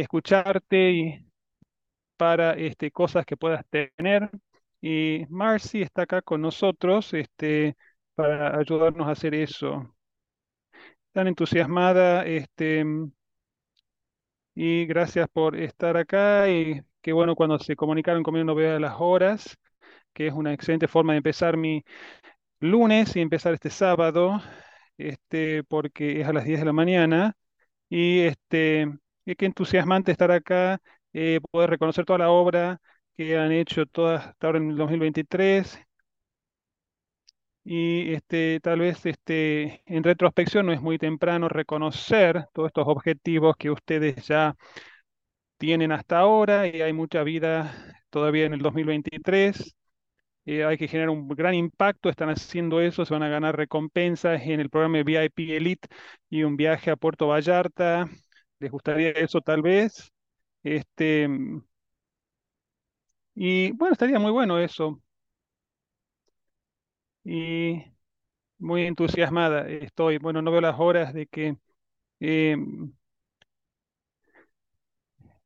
escucharte y para este, cosas que puedas tener. Y Marcy está acá con nosotros este, para ayudarnos a hacer eso. Tan entusiasmada, este, y gracias por estar acá. Y qué bueno cuando se comunicaron conmigo, no veo las horas, que es una excelente forma de empezar mi lunes y empezar este sábado, este, porque es a las 10 de la mañana. Y este, qué entusiasmante estar acá, eh, poder reconocer toda la obra que han hecho todas hasta ahora en el 2023. Y este, tal vez este, en retrospección no es muy temprano reconocer todos estos objetivos que ustedes ya tienen hasta ahora y hay mucha vida todavía en el 2023. Eh, hay que generar un gran impacto, están haciendo eso, se van a ganar recompensas en el programa VIP Elite y un viaje a Puerto Vallarta. ¿Les gustaría eso tal vez? Este, y bueno, estaría muy bueno eso. Y muy entusiasmada estoy. Bueno, no veo las horas de que... em,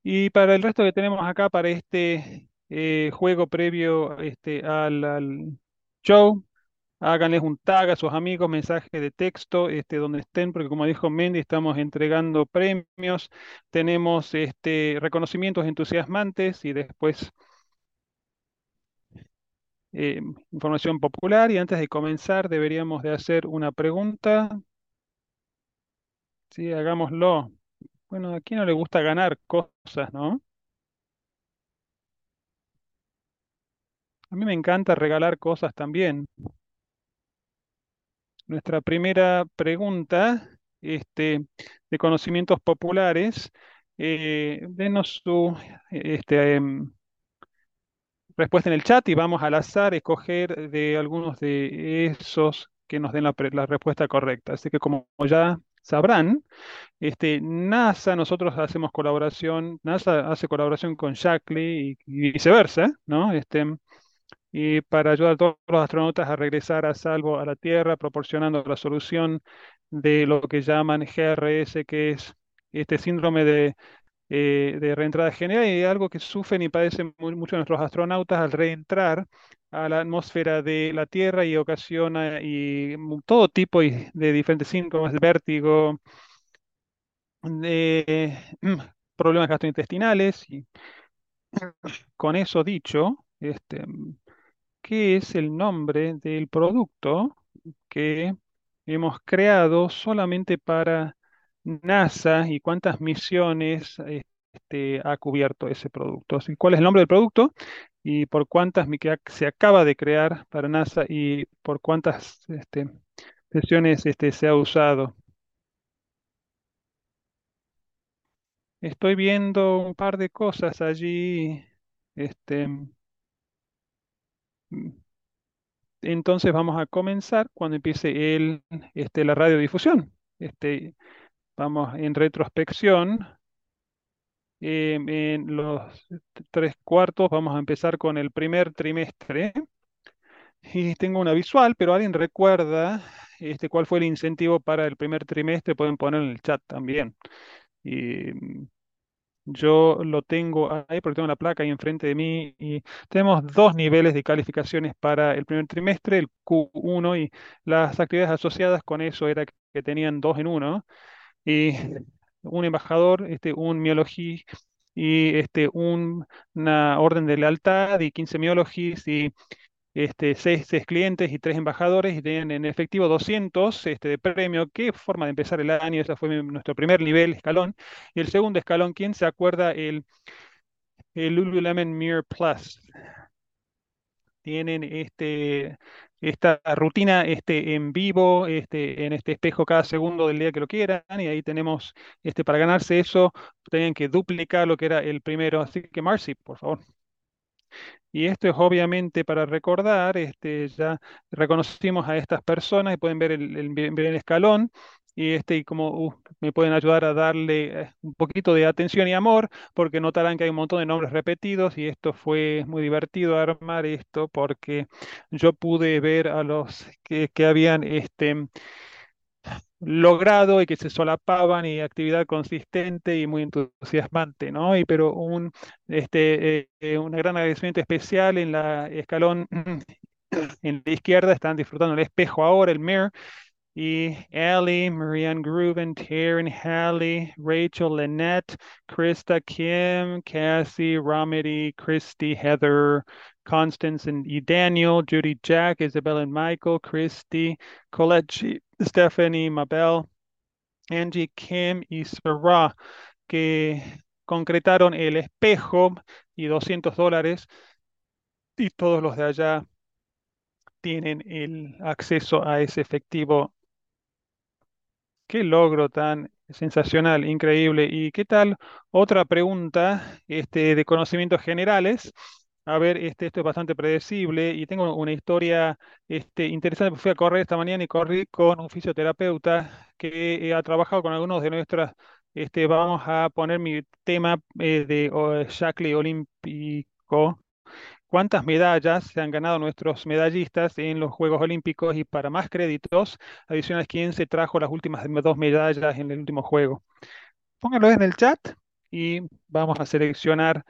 y para el resto que tenemos acá, para este eh, juego previo este, al show, háganles un tag a sus amigos, mensaje de texto, este, donde estén, porque como dijo Mendy, estamos entregando premios, tenemos este, reconocimientos entusiasmantes y después eh, información popular. Y antes de comenzar, deberíamos de hacer una pregunta. Sí, hagámoslo. Bueno, a quién no le gusta ganar cosas, ¿no? A mí me encanta regalar cosas también. Nuestra primera pregunta, este, de conocimientos populares, eh, denos su este, em, respuesta en el chat y vamos al azar escoger de algunos de esos que nos den la, respuesta correcta. Así que como ya sabrán, este, NASA, nosotros hacemos colaboración, NASA hace colaboración con Shackley y, y viceversa, ¿no? Este, y para ayudar a todos los astronautas a regresar a salvo a la Tierra, proporcionando la solución de lo que llaman GRS, que es este síndrome de, eh, de reentrada general y algo que sufren y padecen mu- muchos nuestros astronautas al reentrar a la atmósfera de la Tierra y ocasiona y, todo tipo de diferentes síntomas, vértigo, de problemas gastrointestinales. Y con eso dicho, este, ¿qué es el nombre del producto que hemos creado solamente para NASA y cuántas misiones este, ha cubierto ese producto? ¿cuál es el nombre del producto y por cuántas que se acaba de crear para NASA y por cuántas este, sesiones este, se ha usado? Estoy viendo un par de cosas allí. Este, entonces vamos a comenzar cuando empiece el, este, la radiodifusión. Este, vamos en retrospección. em, en los tres cuartos vamos a empezar con el primer trimestre. Y tengo una visual, pero ¿alguien recuerda este, cuál fue el incentivo para el primer trimestre? Pueden poner en el chat también. Yo lo tengo ahí porque tengo la placa ahí enfrente de mí y tenemos dos niveles de calificaciones para el primer trimestre, el Q1 y las actividades asociadas con eso era que tenían dos en uno y un embajador, este, un miología y este, un- una orden de lealtad y 15 miologis y este, seis, clientes y tres embajadores y tenían en efectivo 200 este, de premio. Qué forma de empezar el año, ese fue nuestro primer nivel, escalón. Y el segundo escalón, ¿quién se acuerda? El, el Lululemon Mirror Plus. Tienen este, esta rutina este, en vivo, este, en este espejo cada segundo del día que lo quieran, y ahí tenemos, este, para ganarse eso, tenían que duplicar lo que era el primero. Así que Marcy, por favor. Y esto es obviamente para recordar, este, ya reconocimos a estas personas y pueden ver el, escalón y, este, y como uh, me pueden ayudar a darle eh, un poquito de atención y amor, porque notarán que hay un montón de nombres repetidos y esto fue muy divertido armar esto porque yo pude ver a los que, que habían este, logrado y que se solapaban y actividad consistente y muy entusiasmante, ¿no? Y pero un, este, eh, eh, gran agradecimiento especial en la escalón en la izquierda, están disfrutando el espejo ahora, el mirror, y Ellie, Marianne Grooven, Taryn, Hallie, Rachel, Lynette, Krista, Kim, Cassie, Romedy, Christy, Heather, Constance and y Daniel, Judy, Jack, Isabel and Michael, Christy, Colette, Stephanie, Mabel, Angie, Kim y Sarah, que concretaron el espejo y 200 dólares y todos los de allá tienen el acceso a ese efectivo Qué logro tan sensacional, increíble. ¿Y qué tal? Otra pregunta este, de conocimientos generales. A ver, este, esto es bastante predecible y tengo una historia este, interesante. Fui a correr esta mañana y corrí con un fisioterapeuta que ha trabajado con algunos de nuestras. Este, vamos a poner mi tema eh, de oh, Shackle Olímpico cuántas medallas se han ganado nuestros medallistas en los Juegos Olímpicos y para más créditos adicionales, quién se trajo las últimas dos medallas en el último juego. Pónganlo en el chat y vamos a seleccionar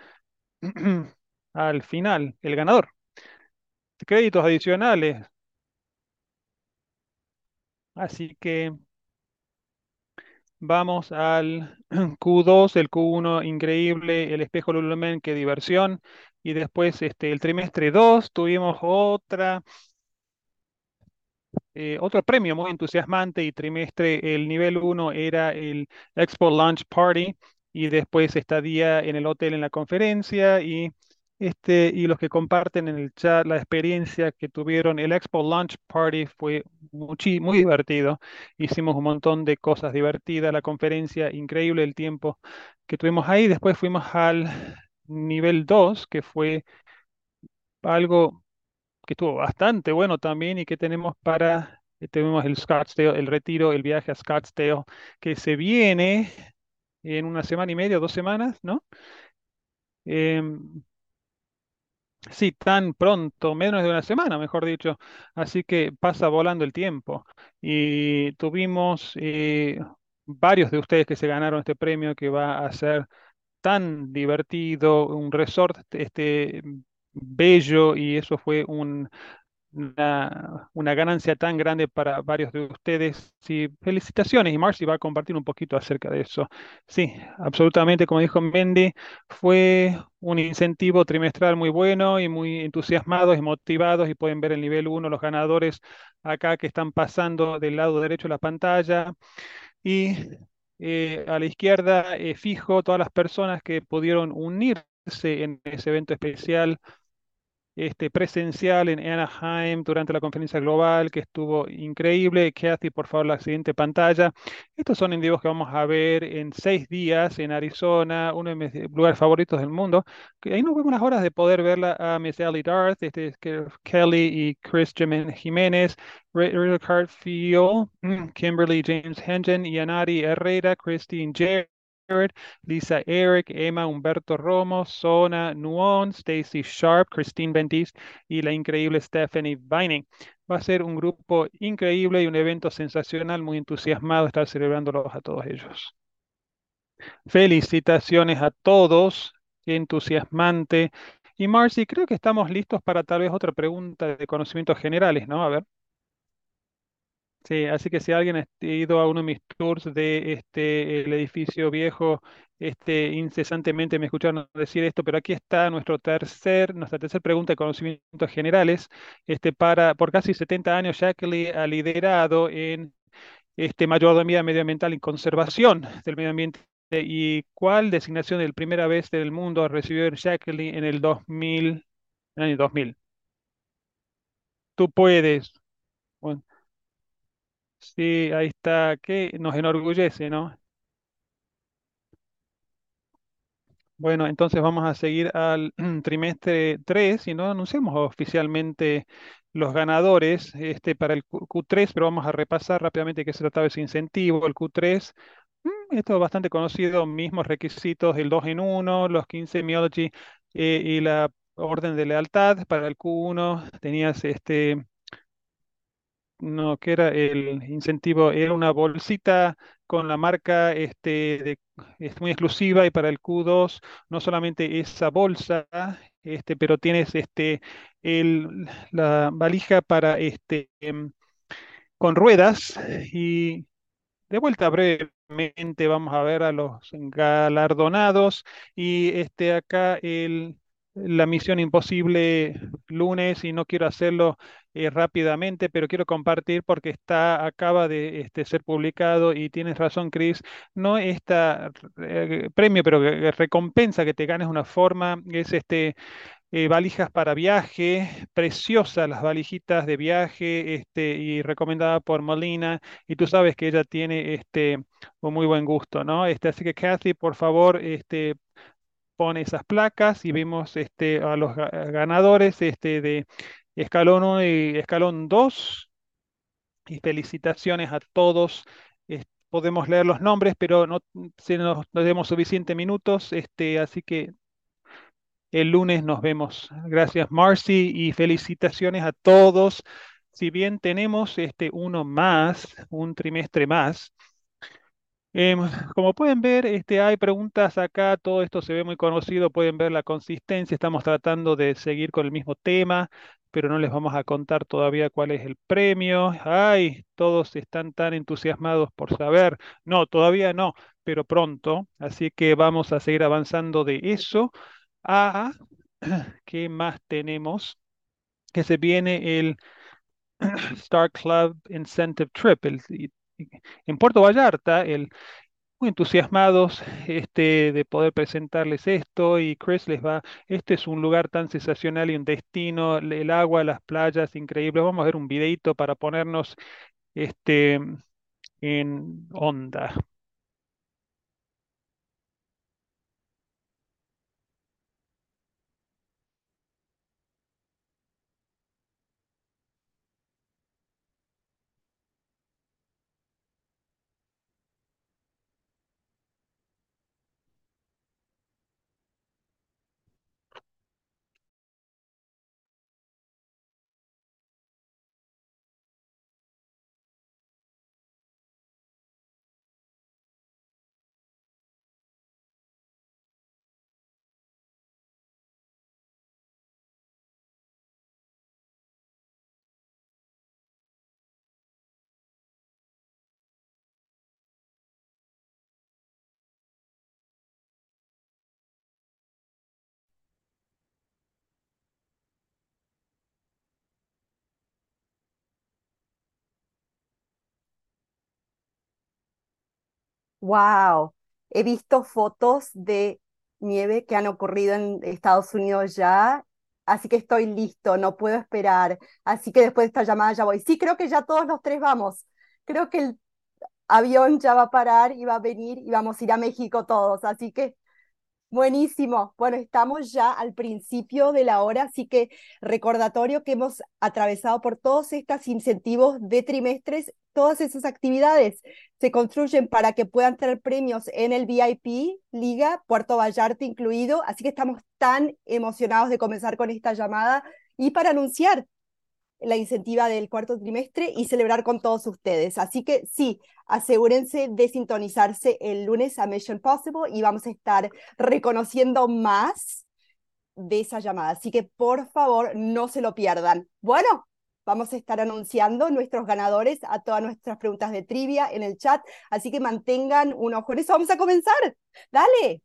al final el ganador. Créditos adicionales. Así que vamos al Q2, el Q1 increíble, el espejo Lululemon, qué diversión y después este, el trimestre 2 tuvimos otra, eh, otro premio muy entusiasmante y trimestre, el nivel 1 era el Expo Launch Party y después estadía en el hotel en la conferencia y, este, y los que comparten en el chat la experiencia que tuvieron. El Expo Launch Party fue muy, muy divertido, hicimos un montón de cosas divertidas, la conferencia increíble, el tiempo que tuvimos ahí, después fuimos al nivel 2, que fue algo que estuvo bastante bueno también y que tenemos para, eh, tenemos el Scottsdale, el retiro, el viaje a Scottsdale, que se viene en una semana y media, dos semanas, ¿no? Em, sí, tan pronto, menos de una semana, mejor dicho. Así que pasa volando el tiempo. Y tuvimos eh, varios de ustedes que se ganaron este premio que va a ser tan divertido, un resort este, bello y eso fue un, una, ganancia tan grande para varios de ustedes. Sí, felicitaciones y Marcy va a compartir un poquito acerca de eso. Sí, absolutamente, como dijo Mendy, fue un incentivo trimestral muy bueno y muy entusiasmados y motivados y pueden ver el nivel 1, los ganadores acá que están pasando del lado derecho de la pantalla. Y eh, a la izquierda eh, fijo todas las personas que pudieron unirse en ese evento especial este, presencial en Anaheim durante la conferencia global, que estuvo increíble. Kathy, por favor, la siguiente pantalla. Estos son individuos que vamos a ver en seis días en Arizona, uno de mis lugares favoritos del mundo. Ahí nos vemos las horas de poder verla a Miss Ellie Darth, este, Kelly y Chris Jiménez, Ricardo Field, Kimberly James Hengen, Yanari Herrera, Christine Jerry. Lisa Eric, Emma Humberto Romo, Sona Nuon, Stacy Sharp, Christine Bentis y la increíble Stephanie Vining. Va a ser un grupo increíble y un evento sensacional, muy entusiasmado estar celebrándolos a todos ellos. Felicitaciones a todos, qué entusiasmante. Y Marcy, creo que estamos listos para tal vez otra pregunta de conocimientos generales, ¿no? A ver. Sí, así que si alguien ha ido a uno de mis tours de este el edificio viejo, este incesantemente me escucharon decir esto, pero aquí está nuestro tercer, nuestra tercera pregunta de conocimientos generales. Este para por casi 70 años Shackley ha liderado en este mayordomía medioambiental y conservación del medio ambiente. ¿Y cuál designación de primera vez del mundo recibió Shackley en el 2000, en el año 2000? Tú puedes. Sí, ahí está, que nos enorgullece, ¿no? Bueno, entonces vamos a seguir al trimestre 3 y no anunciamos oficialmente los ganadores este, para el Q3, pero vamos a repasar rápidamente qué se trataba ese incentivo. El Q3, mm, esto es bastante conocido, mismos requisitos, el 2 en 1, los 15 Miology eh, y la orden de lealtad. Para el Q1 tenías este no, que era el incentivo, era una bolsita con la marca este, es muy exclusiva y para el Q2 no solamente esa bolsa, este, pero tienes este, el, la valija para este, em, con ruedas y de vuelta brevemente vamos a ver a los galardonados y este acá el, la misión imposible lunes y no quiero hacerlo eh, rápidamente, pero quiero compartir porque está acaba de este, ser publicado y tienes razón, Chris, no esta eh, premio, pero recompensa que te ganes una forma es este eh, valijas para viaje, preciosas las valijitas de viaje, este, y recomendada por Molina, y tú sabes que ella tiene este, un muy buen gusto, ¿no? Este, así que Kathy, por favor, este, pone esas placas y vemos este, a los ganadores este, de escalón 1 y escalón 2. Y felicitaciones a todos. podemos leer los nombres, pero no, si nos, suficientes minutos, este, así que el lunes nos vemos. Gracias, Marcy, y felicitaciones a todos. Si bien tenemos este uno más, un trimestre más, em, como pueden ver, este, hay preguntas acá, todo esto se ve muy conocido, pueden ver la consistencia, estamos tratando de seguir con el mismo tema, pero no les vamos a contar todavía cuál es el premio. Ay, todos están tan entusiasmados por saber. No, todavía no, pero pronto, así que vamos a seguir avanzando de eso. Ah, ¿qué más tenemos? Que se viene el Star Club Incentive Trip en Puerto Vallarta, muy entusiasmados este, de poder presentarles esto y Chris les va, este es un lugar tan sensacional y un destino, el agua, las playas, increíble. Vamos a ver un videito para ponernos este, en onda. Wow, he visto fotos de nieve que han ocurrido en Estados Unidos ya, así que estoy listo, no puedo esperar. Así que después de esta llamada ya voy. Sí, creo que ya todos los tres vamos. Creo que el avión ya va a parar y va a venir y vamos a ir a México todos. Así que Buenísimo. Bueno, estamos ya al principio de la hora, así que recordatorio que hemos atravesado por todos estos incentivos de trimestres, todas esas actividades se construyen para que puedan tener premios en el VIP, Liga, Puerto Vallarta incluido, así que estamos tan emocionados de comenzar con esta llamada y para anunciar la incentiva del cuarto trimestre y celebrar con todos ustedes. Así que sí, asegúrense de sintonizarse el lunes a Mission Possible y vamos a estar reconociendo más de esa llamada. Así que por favor no se lo pierdan. Bueno, vamos a estar anunciando nuestros ganadores a todas nuestras preguntas de trivia en el chat. Así que mantengan un ojo. Vamos a comenzar. Dale.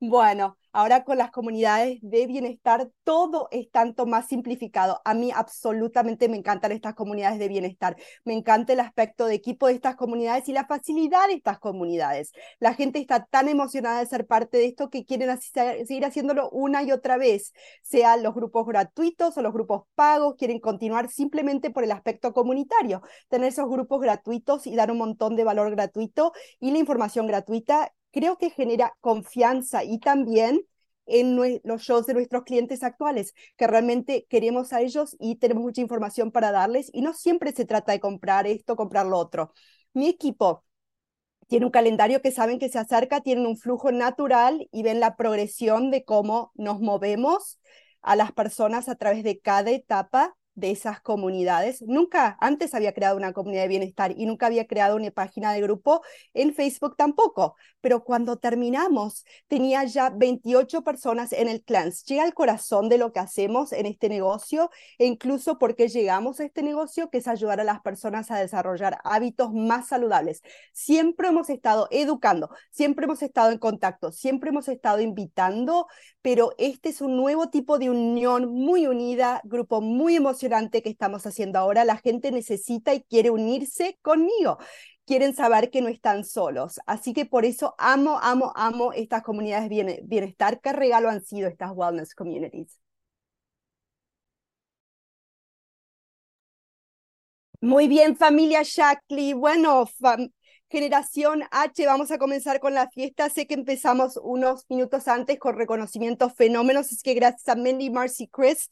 Bueno, ahora con las comunidades de bienestar todo es tanto más simplificado. A mí absolutamente me encantan estas comunidades de bienestar. Me encanta el aspecto de equipo de estas comunidades y la facilidad de estas comunidades. La gente está tan emocionada de ser parte de esto que quieren seguir haciéndolo una y otra vez, sean los grupos gratuitos o los grupos pagos, quieren continuar simplemente por el aspecto comunitario, tener esos grupos gratuitos y dar un montón de valor gratuito y la información gratuita creo que genera confianza y también en los shows de nuestros clientes actuales, que realmente queremos a ellos y tenemos mucha información para darles y no siempre se trata de comprar esto, comprar lo otro. Mi equipo tiene un calendario que saben que se acerca, tienen un flujo natural y ven la progresión de cómo nos movemos a las personas a través de cada etapa de esas comunidades. Nunca antes había creado una comunidad de bienestar y nunca había creado una página de grupo en Facebook tampoco. Pero cuando terminamos, tenía ya 28 personas en el clan. Llega al corazón de lo que hacemos en este negocio e incluso porque llegamos a este negocio, que es ayudar a las personas a desarrollar hábitos más saludables. Siempre hemos estado educando, siempre hemos estado en contacto, siempre hemos estado invitando, pero este es un nuevo tipo de unión muy unida, grupo muy emocional que estamos haciendo ahora, la gente necesita y quiere unirse conmigo. Quieren saber que no están solos. Así que por eso amo, amo, amo estas comunidades de bienestar. ¿Qué regalo han sido estas wellness communities? Muy bien, familia Shackley. Bueno, generación H, vamos a comenzar con la fiesta. Sé que empezamos unos minutos antes con reconocimientos fenómenos, es que gracias a Mandy, Marcy, Chris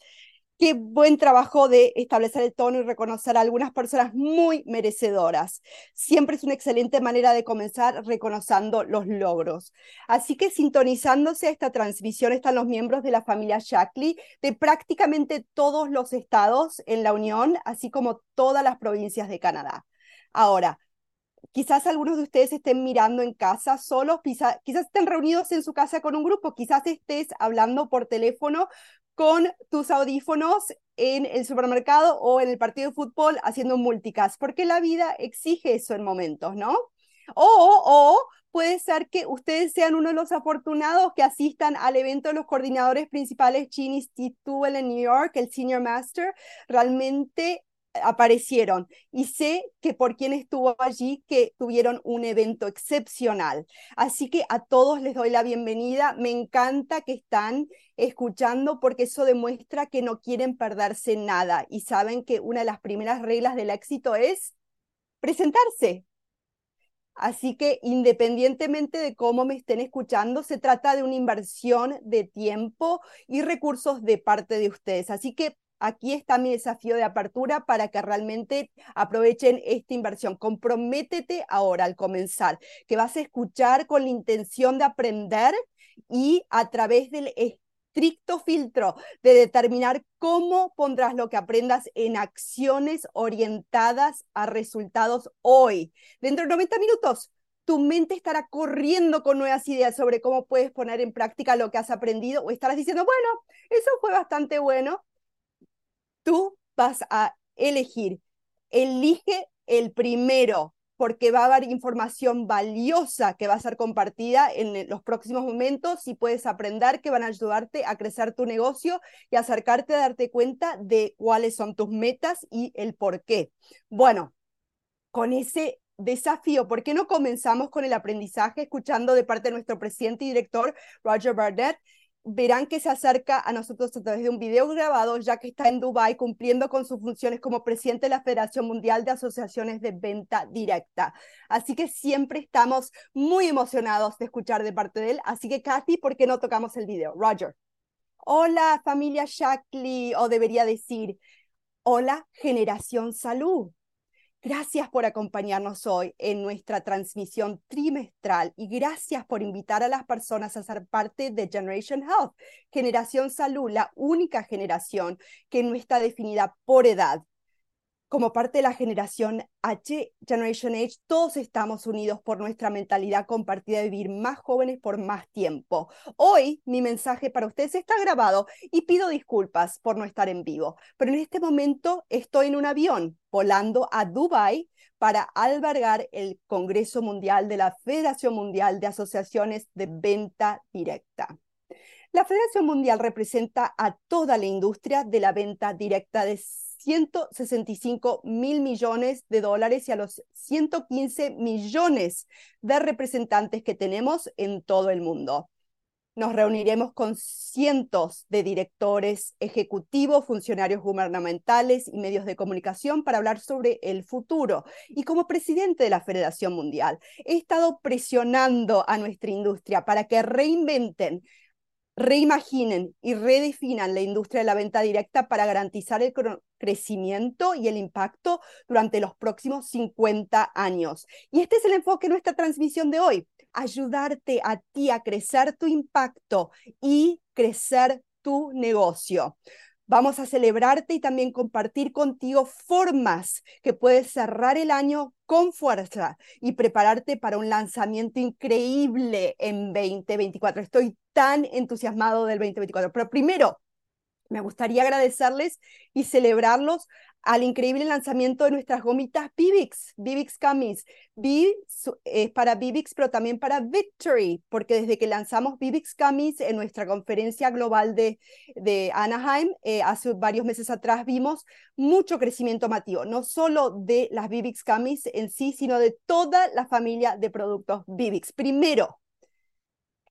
Qué buen trabajo de establecer el tono y reconocer a algunas personas muy merecedoras. Siempre es una excelente manera de comenzar reconociendo los logros. Así que sintonizándose a esta transmisión están los miembros de la familia Shackley de prácticamente todos los estados en la Unión, así como todas las provincias de Canadá. Ahora, quizás algunos de ustedes estén mirando en casa solos, quizás, estén reunidos en su casa con un grupo, quizás estés hablando por teléfono con tus audífonos en el supermercado o en el partido de fútbol haciendo multicast, porque la vida exige eso en momentos, ¿no? O, o puede ser que ustedes sean uno de los afortunados que asistan al evento de los coordinadores principales Chin Institute en New York, el Senior Master. Realmente aparecieron y sé que por quien estuvo allí que tuvieron un evento excepcional. Así que a todos les doy la bienvenida. Me encanta que están escuchando porque eso demuestra que no quieren perderse nada y saben que una de las primeras reglas del éxito es presentarse. Así que independientemente de cómo me estén escuchando, se trata de una inversión de tiempo y recursos de parte de ustedes. Así que aquí está mi desafío de apertura para que realmente aprovechen esta inversión. Comprométete ahora al comenzar, que vas a escuchar con la intención de aprender y a través del estricto filtro de determinar cómo pondrás lo que aprendas en acciones orientadas a resultados hoy. Dentro de 90 minutos, tu mente estará corriendo con nuevas ideas sobre cómo puedes poner en práctica lo que has aprendido o estarás diciendo, bueno, eso fue bastante bueno, tú vas a elegir. Elige el primero, porque va a haber información valiosa que va a ser compartida en los próximos momentos y puedes aprender que van a ayudarte a crecer tu negocio y acercarte a darte cuenta de cuáles son tus metas y el por qué. Bueno, con ese desafío, ¿por qué no comenzamos con el aprendizaje escuchando de parte de nuestro presidente y director, Roger Barnett, verán que se acerca a nosotros a través de un video grabado, ya que está en Dubái cumpliendo con sus funciones como presidente de la Federación Mundial de Asociaciones de Venta Directa. Así que siempre estamos muy emocionados de escuchar de parte de él. Así que, Kathy, ¿por qué no tocamos el video? Roger. Hola, familia Shackley, o debería decir, hola, generación salud. Gracias por acompañarnos hoy en nuestra transmisión trimestral y gracias por invitar a las personas a ser parte de Generation Health, Generación Salud, la única generación que no está definida por edad, como parte de la generación H, Generation H, todos estamos unidos por nuestra mentalidad compartida de vivir más jóvenes por más tiempo. Hoy mi mensaje para ustedes está grabado y pido disculpas por no estar en vivo, pero en este momento estoy en un avión volando a Dubai para albergar el Congreso Mundial de la Federación Mundial de Asociaciones de Venta Directa. La Federación Mundial representa a toda la industria de la venta directa de 165 mil millones de dólares y a los 115 millones de representantes que tenemos en todo el mundo. Nos reuniremos con cientos de directores ejecutivos, funcionarios gubernamentales y medios de comunicación para hablar sobre el futuro. Y como presidente de la Federación Mundial, he estado presionando a nuestra industria para que reinventen reimaginen y redefinan la industria de la venta directa para garantizar el crecimiento y el impacto durante los próximos 50 años. Y este es el enfoque de nuestra transmisión de hoy, ayudarte a ti a crecer tu impacto y crecer tu negocio. Vamos a celebrarte y también compartir contigo formas que puedes cerrar el año con fuerza y prepararte para un lanzamiento increíble en 2024. Estoy tan entusiasmado del 2024. Pero primero, me gustaría agradecerles y celebrarlos al increíble lanzamiento de nuestras gomitas Bibix, Bibix. Bibix es para Bibix, pero también para Victory, porque desde que lanzamos Bibix Gummies en nuestra conferencia global de, de Anaheim, eh, hace varios meses atrás, vimos mucho crecimiento masivo, no solo de las Bibix Gummies en sí, sino de toda la familia de productos Bibix. Primero,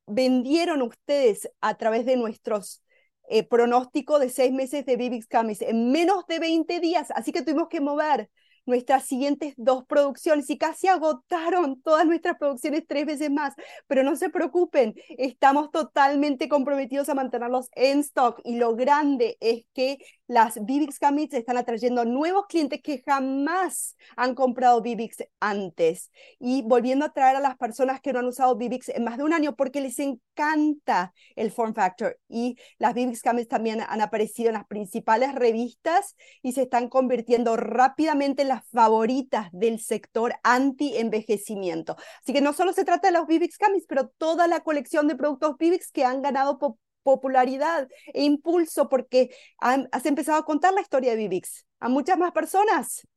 vendieron ustedes a través de nuestros eh, pronóstico de seis meses de Bibix Camis en menos de 20 días, así que tuvimos que mover nuestras siguientes dos producciones y casi agotaron todas nuestras producciones tres veces más, pero no se preocupen, estamos totalmente comprometidos a mantenerlos en stock. Y lo grande es que las Bibix Gummies están atrayendo nuevos clientes que jamás han comprado Bibix antes y volviendo a traer a las personas que no han usado Bibix en más de un año porque les encanta el form factor y las Bibix Gummies también han aparecido en las principales revistas y se están convirtiendo rápidamente en las favoritas del sector anti-envejecimiento. Así que no solo se trata de los Bibix Gummies, pero toda la colección de productos Bibix que han ganado popularidad e impulso porque has empezado a contar la historia de Vivix a muchas más personas.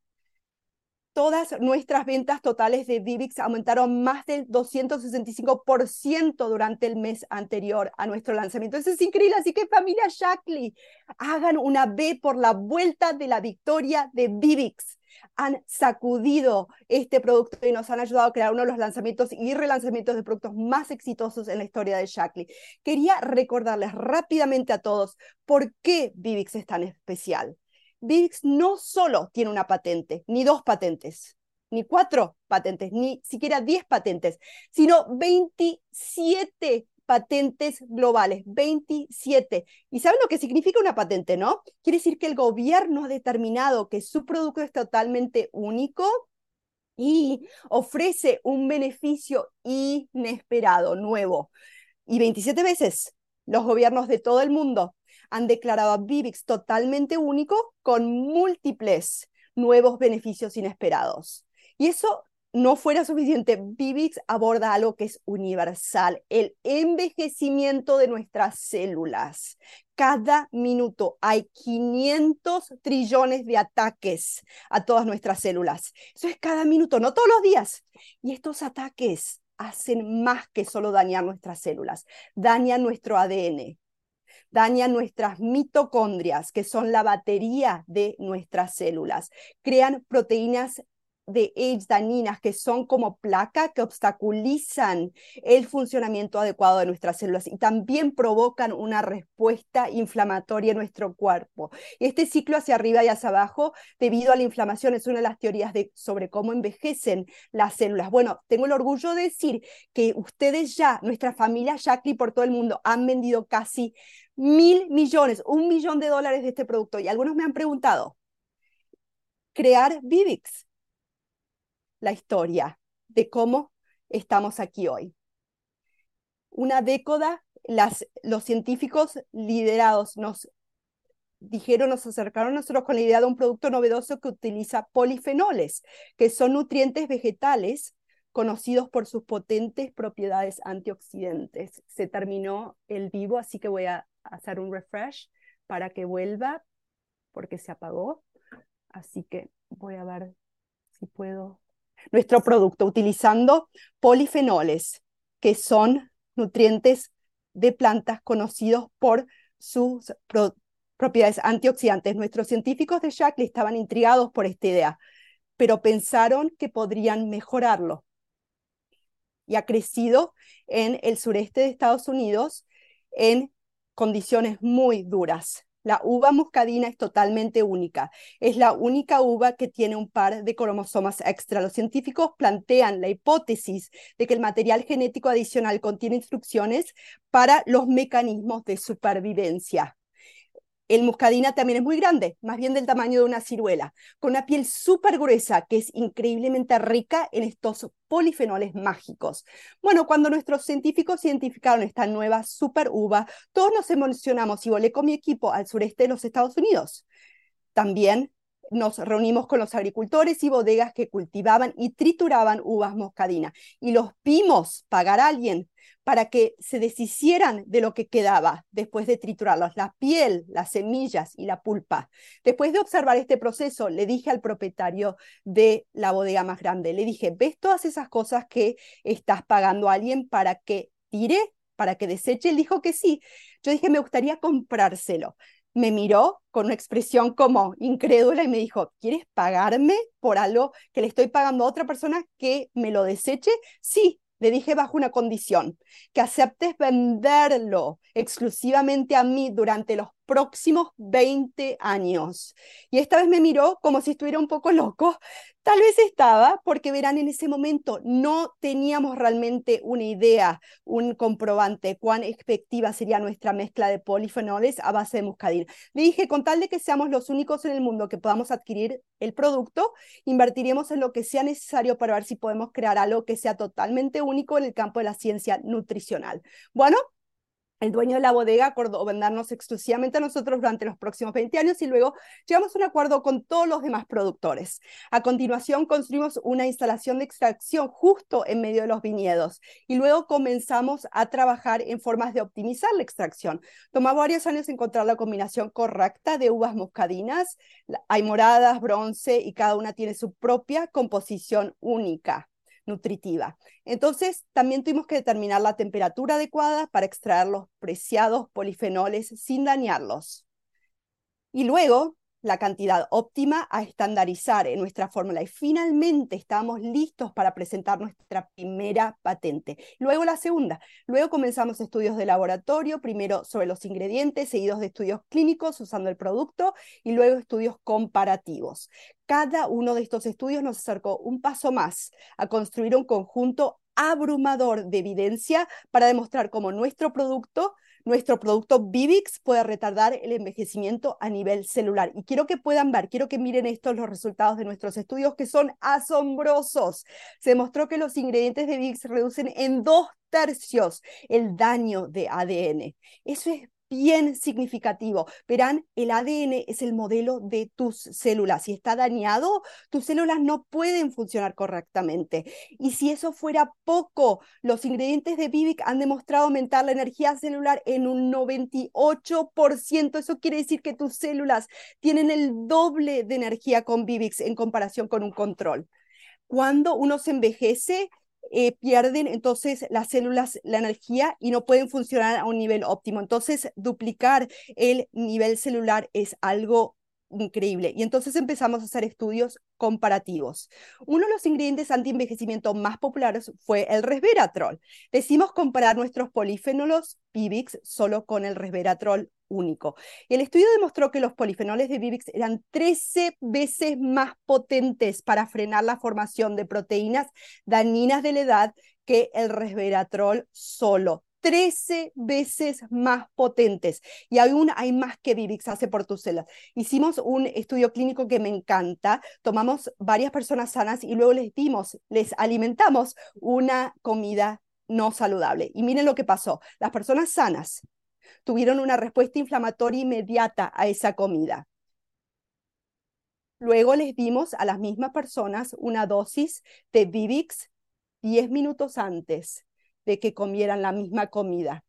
Todas nuestras ventas totales de Vivix aumentaron más del 265% durante el mes anterior a nuestro lanzamiento. Eso es increíble. Así que familia Shackley, hagan una B por la vuelta de la victoria de Vivix han sacudido este producto y nos han ayudado a crear uno de los lanzamientos y relanzamientos de productos más exitosos en la historia de Shackley. Quería recordarles rápidamente a todos por qué Vivix es tan especial. Vivix no solo tiene una patente, ni dos patentes, ni cuatro patentes, ni siquiera diez patentes, sino 27 patentes globales, 27. ¿Y saben lo que significa una patente, no? Quiere decir que el gobierno ha determinado que su producto es totalmente único y ofrece un beneficio inesperado, nuevo. Y 27 veces los gobiernos de todo el mundo han declarado a Vivix totalmente único con múltiples nuevos beneficios inesperados. Y eso no fuera suficiente, Vivix aborda algo que es universal, el envejecimiento de nuestras células. Cada minuto hay 500 trillones de ataques a todas nuestras células. Eso es cada minuto, no todos los días. Y estos ataques hacen más que solo dañar nuestras células, dañan nuestro ADN, dañan nuestras mitocondrias, que son la batería de nuestras células, crean proteínas de AIDS dañinas que son como placa que obstaculizan el funcionamiento adecuado de nuestras células y también provocan una respuesta inflamatoria en nuestro cuerpo. Este ciclo hacia arriba y hacia abajo, debido a la inflamación, es una de las teorías de, sobre cómo envejecen las células. Bueno, tengo el orgullo de decir que ustedes ya, nuestra familia Shakti por todo el mundo, han vendido casi mil millones, un millón de dólares de este producto. Y algunos me han preguntado, crear Vivix la historia de cómo estamos aquí hoy. Una década, los científicos liderados nos dijeron, nos acercaron a nosotros con la idea de un producto novedoso que utiliza polifenoles, que son nutrientes vegetales conocidos por sus potentes propiedades antioxidantes. Se terminó el vivo, así que voy a hacer un refresh para que vuelva, porque se apagó. Así que voy a ver si puedo nuestro producto utilizando polifenoles, que son nutrientes de plantas conocidos por sus propiedades antioxidantes. Nuestros científicos de Shackley estaban intrigados por esta idea, pero pensaron que podrían mejorarlo. Y ha crecido en el sureste de Estados Unidos en condiciones muy duras. La uva muscadina es totalmente única. Es la única uva que tiene un par de cromosomas extra. Los científicos plantean la hipótesis de que el material genético adicional contiene instrucciones para los mecanismos de supervivencia. El muscadina también es muy grande, más bien del tamaño de una ciruela, con una piel súper gruesa que es increíblemente rica en estos polifenoles mágicos. Bueno, cuando nuestros científicos identificaron esta nueva super uva, todos nos emocionamos y volé con mi equipo al sureste de los Estados Unidos. También nos reunimos con los agricultores y bodegas que cultivaban y trituraban uvas moscadina y los vimos pagar a alguien para que se deshicieran de lo que quedaba después de triturarlos, la piel, las semillas y la pulpa. Después de observar este proceso, le dije al propietario de la bodega más grande, le dije, ¿ves todas esas cosas que estás pagando a alguien para que tire, para que deseche? Él dijo que sí. Yo dije, me gustaría comprárselo me miró con una expresión como incrédula y me dijo, ¿quieres pagarme por algo que le estoy pagando a otra persona que me lo deseche? Sí, le dije bajo una condición, que aceptes venderlo exclusivamente a mí durante los próximos 20 años. Y esta vez me miró como si estuviera un poco loco. Tal vez estaba, porque verán, en ese momento no teníamos realmente una idea, un comprobante, cuán efectiva sería nuestra mezcla de polifenoles a base de muscadina. Le dije, con tal de que seamos los únicos en el mundo que podamos adquirir el producto, invertiremos en lo que sea necesario para ver si podemos crear algo que sea totalmente único en el campo de la ciencia nutricional. Bueno, el dueño de la bodega acordó vendernos exclusivamente a nosotros durante los próximos 20 años y luego llegamos a un acuerdo con todos los demás productores. A continuación construimos una instalación de extracción justo en medio de los viñedos y luego comenzamos a trabajar en formas de optimizar la extracción. Tomó varios años encontrar la combinación correcta de uvas moscadinas. Hay moradas, bronce y cada una tiene su propia composición única nutritiva. Entonces, también tuvimos que determinar la temperatura adecuada para extraer los preciados polifenoles sin dañarlos. Y luego la cantidad óptima a estandarizar en nuestra fórmula y finalmente estábamos listos para presentar nuestra primera patente. Luego la segunda. Luego comenzamos estudios de laboratorio, primero sobre los ingredientes, seguidos de estudios clínicos usando el producto y luego estudios comparativos. Cada uno de estos estudios nos acercó un paso más a construir un conjunto abrumador de evidencia para demostrar cómo nuestro producto nuestro producto Vivix puede retardar el envejecimiento a nivel celular. Y quiero que puedan ver, quiero que miren estos los resultados de nuestros estudios que son asombrosos. Se demostró que los ingredientes de Vivix reducen en dos tercios el daño de ADN. Eso es bien significativo. Verán, el ADN es el modelo de tus células. Si está dañado, tus células no pueden funcionar correctamente. Y si eso fuera poco, los ingredientes de Vivix han demostrado aumentar la energía celular en un 98%. Eso quiere decir que tus células tienen el doble de energía con Vivix en comparación con un control. Cuando uno se envejece, eh, pierden entonces las células la energía y no pueden funcionar a un nivel óptimo. Entonces, duplicar el nivel celular es algo increíble. Y entonces empezamos a hacer estudios comparativos. Uno de los ingredientes anti-envejecimiento más populares fue el resveratrol. Decimos comparar nuestros polifenolos Vivix solo con el resveratrol único. El estudio demostró que los polifenoles de Vivix eran 13 veces más potentes para frenar la formación de proteínas dañinas de la edad que el resveratrol solo. 13 veces más potentes y aún hay más que Vivix hace por tus células. Hicimos un estudio clínico que me encanta, tomamos varias personas sanas y luego les dimos, les alimentamos una comida no saludable. Y miren lo que pasó, las personas sanas tuvieron una respuesta inflamatoria inmediata a esa comida. Luego les dimos a las mismas personas una dosis de Vivix 10 minutos antes que comieran la misma comida.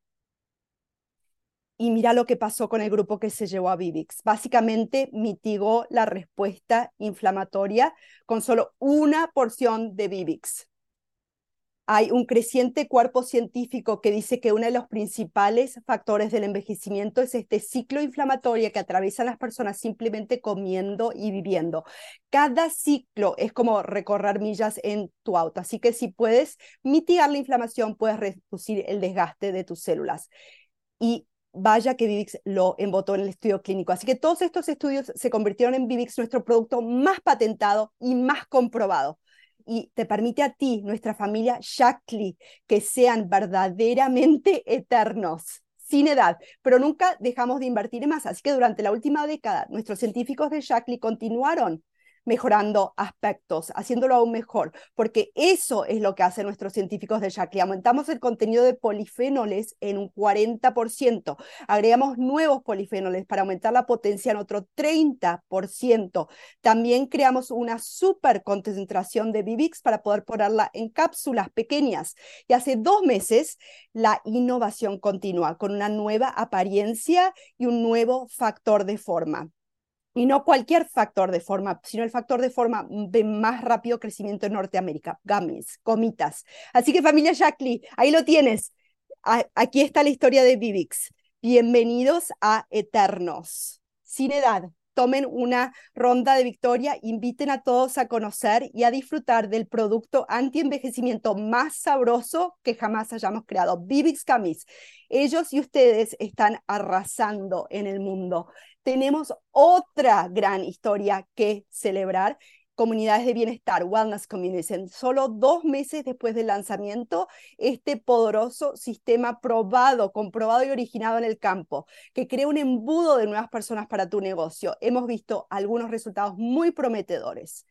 Y mira lo que pasó con el grupo que se llevó a Vivix. Básicamente mitigó la respuesta inflamatoria con solo una porción de Vivix hay un creciente cuerpo científico que dice que uno de los principales factores del envejecimiento es este ciclo inflamatorio que atraviesan las personas simplemente comiendo y viviendo. Cada ciclo es como recorrer millas en tu auto, así que si puedes mitigar la inflamación, puedes reducir el desgaste de tus células. Y vaya que Vivix lo embotó en el estudio clínico. Así que todos estos estudios se convirtieron en Vivix nuestro producto más patentado y más comprobado y te permite a ti, nuestra familia Shakli, que sean verdaderamente eternos. sin edad, pero nunca dejamos de invertir en más. Así que durante la última década, nuestros científicos de Shaklee continuaron mejorando aspectos, haciéndolo aún mejor, porque eso es lo que hacen nuestros científicos de Shaklee. Aumentamos el contenido de polifenoles en un 40%, agregamos nuevos polifenoles para aumentar la potencia en otro 30%. También creamos una super concentración de Vivix para poder ponerla en cápsulas pequeñas. Y hace dos meses la innovación continúa con una nueva apariencia y un nuevo factor de forma. Y no cualquier factor de forma, sino el factor de forma de más rápido crecimiento en Norteamérica. Gummies, comitas. Así que familia Shackley, ahí lo tienes. aquí está la historia de Vivix. Bienvenidos a Eternos. Sin edad, tomen una ronda de victoria, inviten a todos a conocer y a disfrutar del producto anti-envejecimiento más sabroso que jamás hayamos creado, Vivix Gummies. Ellos y ustedes están arrasando en el mundo tenemos otra gran historia que celebrar. Comunidades de bienestar, Wellness Communities. En solo dos meses después del lanzamiento, este poderoso sistema probado, comprobado y originado en el campo, que crea un embudo de nuevas personas para tu negocio. Hemos visto algunos resultados muy prometedores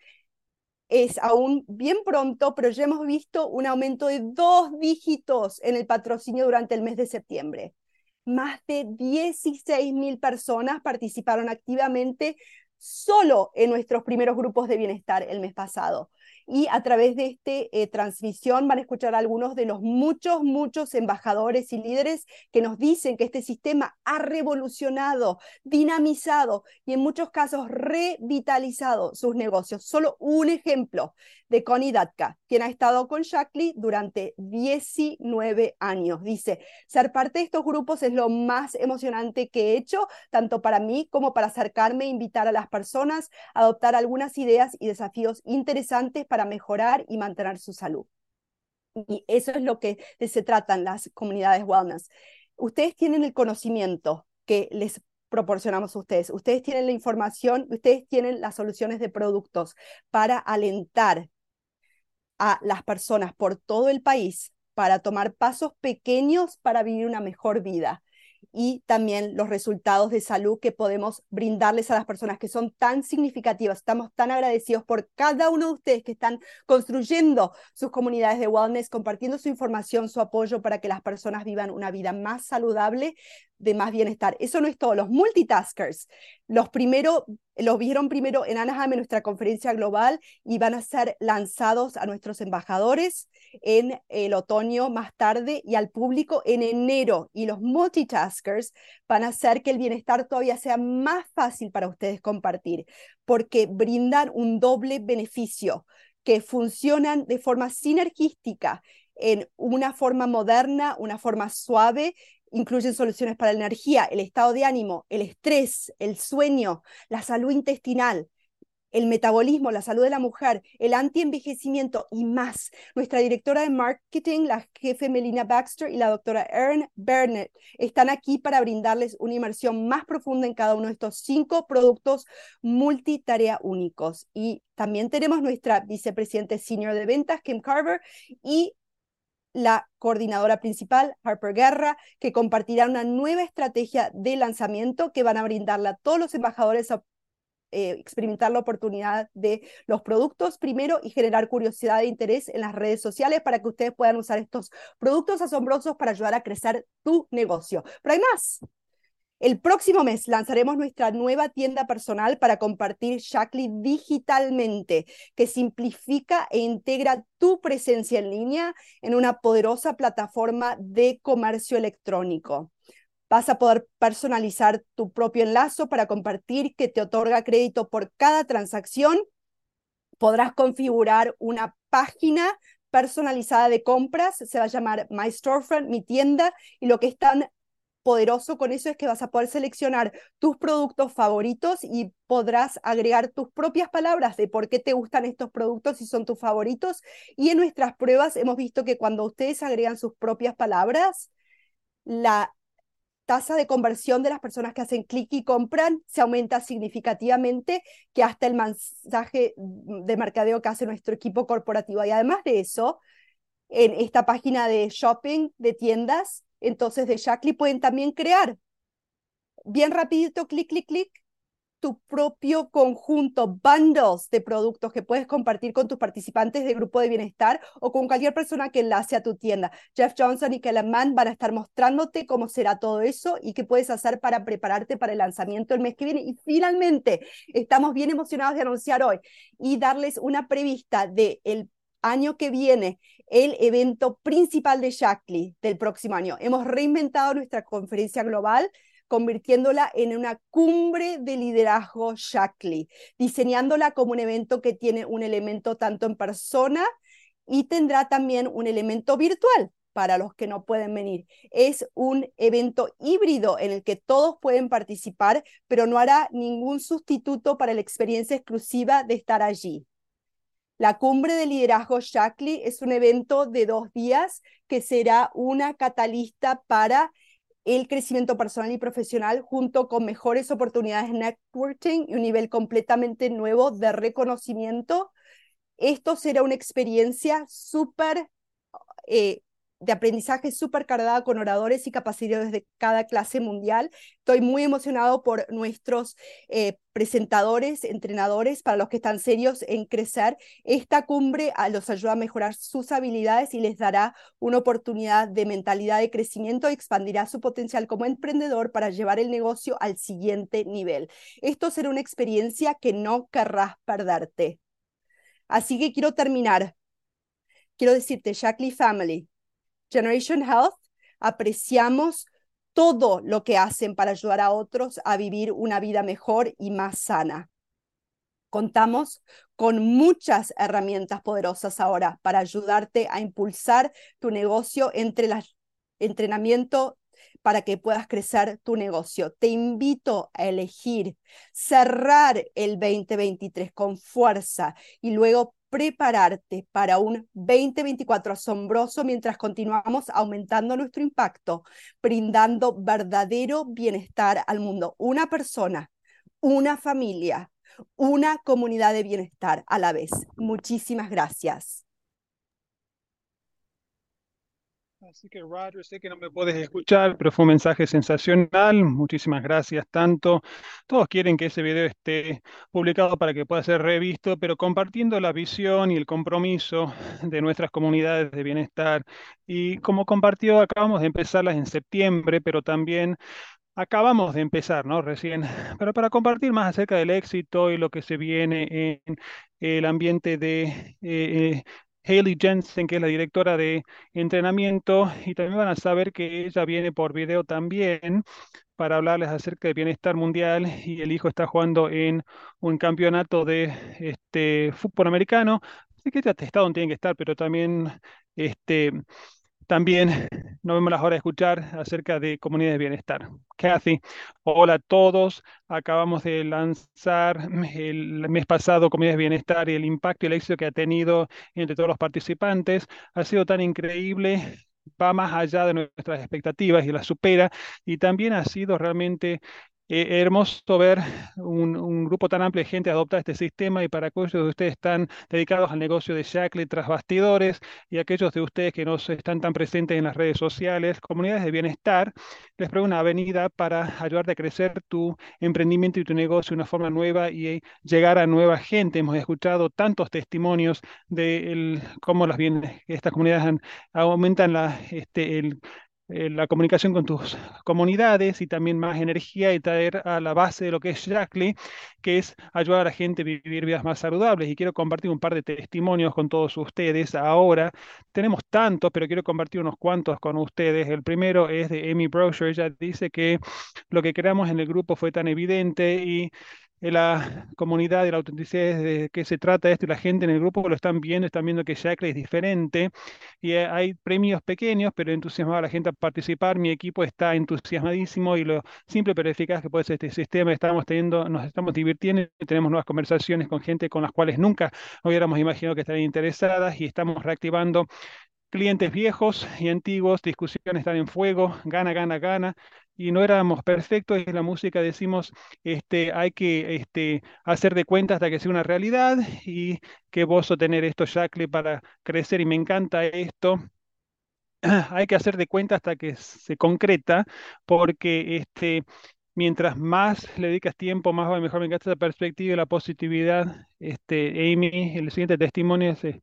es aún bien pronto, pero ya hemos visto un aumento de dos dígitos en el patrocinio durante el mes de septiembre más de 16 mil personas participaron activamente solo en nuestros primeros grupos de bienestar el mes pasado y a través de esta eh, transmisión van a escuchar algunos de los muchos, muchos embajadores y líderes que nos dicen que este sistema ha revolucionado, dinamizado y en muchos casos revitalizado sus negocios. Solo un ejemplo de Connie Datka, quien ha estado con Shackley durante 19 años. Dice, ser parte de estos grupos es lo más emocionante que he hecho, tanto para mí como para acercarme e invitar a las personas a adoptar algunas ideas y desafíos interesantes para mejorar y mantener su salud. Y eso es lo que se tratan las comunidades wellness. Ustedes tienen el conocimiento que les proporcionamos a ustedes. Ustedes tienen la información, ustedes tienen las soluciones de productos para alentar a las personas por todo el país para tomar pasos pequeños para vivir una mejor vida y también los resultados de salud que podemos brindarles a las personas que son tan significativas. Estamos tan agradecidos por cada uno de ustedes que están construyendo sus comunidades de wellness, compartiendo su información, su apoyo para que las personas vivan una vida más saludable, de más bienestar. Eso no es todo. Los multitaskers, los primero, los vieron primero en Anaheim en nuestra conferencia global y van a ser lanzados a nuestros embajadores en el otoño más tarde y al público en enero. Y los multitaskers van a hacer que el bienestar todavía sea más fácil para ustedes compartir, porque brindan un doble beneficio que funcionan de forma sinergística en una forma moderna, una forma suave incluyen soluciones para la energía, el estado de ánimo, el estrés, el sueño, la salud intestinal, el metabolismo, la salud de la mujer, el antienvejecimiento y más. Nuestra directora de marketing, la jefe Melina Baxter y la doctora Erin Burnett están aquí para brindarles una inmersión más profunda en cada uno de estos cinco productos multitarea únicos. Y también tenemos nuestra vicepresidente senior de ventas, Kim Carver, y la coordinadora principal, Harper Guerra, que compartirá una nueva estrategia de lanzamiento que van a brindarle a todos los embajadores a eh, experimentar la oportunidad de los productos primero y generar curiosidad e interés en las redes sociales para que ustedes puedan usar estos productos asombrosos para ayudar a crecer tu negocio. Pero hay más. El próximo mes lanzaremos nuestra nueva tienda personal para compartir Shackley digitalmente, que simplifica e integra tu presencia en línea en una poderosa plataforma de comercio electrónico. Vas a poder personalizar tu propio enlace para compartir que te otorga crédito por cada transacción. Podrás configurar una página personalizada de compras, se va a llamar My Storefront, mi tienda, y lo que están poderoso con eso es que vas a poder seleccionar tus productos favoritos y podrás agregar tus propias palabras de por qué te gustan estos productos y son tus favoritos. Y en nuestras pruebas hemos visto que cuando ustedes agregan sus propias palabras, la tasa de conversión de las personas que hacen clic y compran se aumenta significativamente que hasta el mensaje de mercadeo que hace nuestro equipo corporativo. Y además de eso, en esta página de shopping de tiendas, entonces de Shaklee pueden también crear bien rapidito, clic, clic, clic, tu propio conjunto, bundles de productos que puedes compartir con tus participantes de grupo de bienestar o con cualquier persona que enlace a tu tienda. Jeff Johnson y Kellan Mann van a estar mostrándote cómo será todo eso y qué puedes hacer para prepararte para el lanzamiento el mes que viene. Y finalmente, estamos bien emocionados de anunciar hoy y darles una prevista de el año que viene el evento principal de Shaklee del próximo año. Hemos reinventado nuestra conferencia global convirtiéndola en una cumbre de liderazgo Shaklee, diseñándola como un evento que tiene un elemento tanto en persona y tendrá también un elemento virtual para los que no pueden venir. Es un evento híbrido en el que todos pueden participar, pero no hará ningún sustituto para la experiencia exclusiva de estar allí. La cumbre de liderazgo Shaklee es un evento de dos días que será una catalista para el crecimiento personal y profesional junto con mejores oportunidades de networking y un nivel completamente nuevo de reconocimiento. Esto será una experiencia súper eh, de aprendizaje súper cargada con oradores y capacidades de cada clase mundial. Estoy muy emocionado por nuestros eh, presentadores, entrenadores, para los que están serios en crecer. Esta cumbre ah, los ayuda a mejorar sus habilidades y les dará una oportunidad de mentalidad de crecimiento y expandirá su potencial como emprendedor para llevar el negocio al siguiente nivel. Esto será una experiencia que no querrás perderte. Así que quiero terminar. Quiero decirte, Shackley Family, Generation Health apreciamos todo lo que hacen para ayudar a otros a vivir una vida mejor y más sana. Contamos con muchas herramientas poderosas ahora para ayudarte a impulsar tu negocio entre el entrenamiento para que puedas crecer tu negocio. Te invito a elegir cerrar el 2023 con fuerza y luego prepararte para un 2024 asombroso mientras continuamos aumentando nuestro impacto, brindando verdadero bienestar al mundo. Una persona, una familia, una comunidad de bienestar a la vez. Muchísimas gracias. Así que Roger, sé que no me puedes escuchar, pero fue un mensaje sensacional. Muchísimas gracias tanto. Todos quieren que ese video esté publicado para que pueda ser revisto, pero compartiendo la visión y el compromiso de nuestras comunidades de bienestar. Y como compartió, acabamos de empezarlas en septiembre, pero también acabamos de empezar, ¿no? Recién, pero para compartir más acerca del éxito y lo que se viene en el ambiente de eh, eh, Haley Jensen, que es la directora de entrenamiento, y también van a saber que ella viene por video también para hablarles acerca del bienestar mundial y el hijo está jugando en un campeonato de este, fútbol americano. Así que ya está donde tiene que estar, pero también este, también nos vemos las horas de escuchar acerca de comunidades de bienestar. Kathy, hola a todos. Acabamos de lanzar el mes pasado Comunidades de Bienestar y el impacto y el éxito que ha tenido entre todos los participantes. Ha sido tan increíble va más allá de nuestras expectativas y las supera y también ha sido realmente eh, hermoso ver un, grupo tan amplio de gente adoptar este sistema y para aquellos de ustedes están dedicados al negocio de Shackley tras bastidores y aquellos de ustedes que no están tan presentes en las redes sociales, comunidades de bienestar, les pruebo una avenida para ayudarte a crecer tu emprendimiento y tu negocio de una forma nueva y llegar a nueva gente. Hemos escuchado tantos testimonios de cómo las estas comunidades aumentan la, este, el eh, la comunicación con tus comunidades y también más energía y traer a la base de lo que es Jackley, que es ayudar a la gente a vivir vidas más saludables. Y quiero compartir un par de testimonios con todos ustedes ahora. Tenemos tantos, pero quiero compartir unos cuantos con ustedes. El primero es de Amy Brochure. Ella dice que lo que creamos en el grupo fue tan evidente y en la comunidad de la autenticidad de qué se trata esto y la gente en el grupo lo están viendo, están viendo que Shackley es diferente y eh, hay premios pequeños, pero entusiasmado a la gente a participar. Mi equipo está entusiasmadísimo y lo simple pero eficaz que puede ser este sistema, estamos teniendo, nos estamos divirtiendo tenemos nuevas conversaciones con gente con las cuales nunca hubiéramos imaginado que estarían interesadas y estamos reactivando clientes viejos y antiguos, discusiones están en fuego, gana, gana, gana, y no éramos perfectos, en la música decimos, este, hay que este, hacer de cuenta hasta que sea una realidad, y qué gozo tener esto, Jacqueline, para crecer, y me encanta esto, hay que hacer de cuenta hasta que se concreta, porque este, mientras más le dedicas tiempo, más va mejor me encanta esa perspectiva y la positividad. Este, Amy, el siguiente testimonio es eh,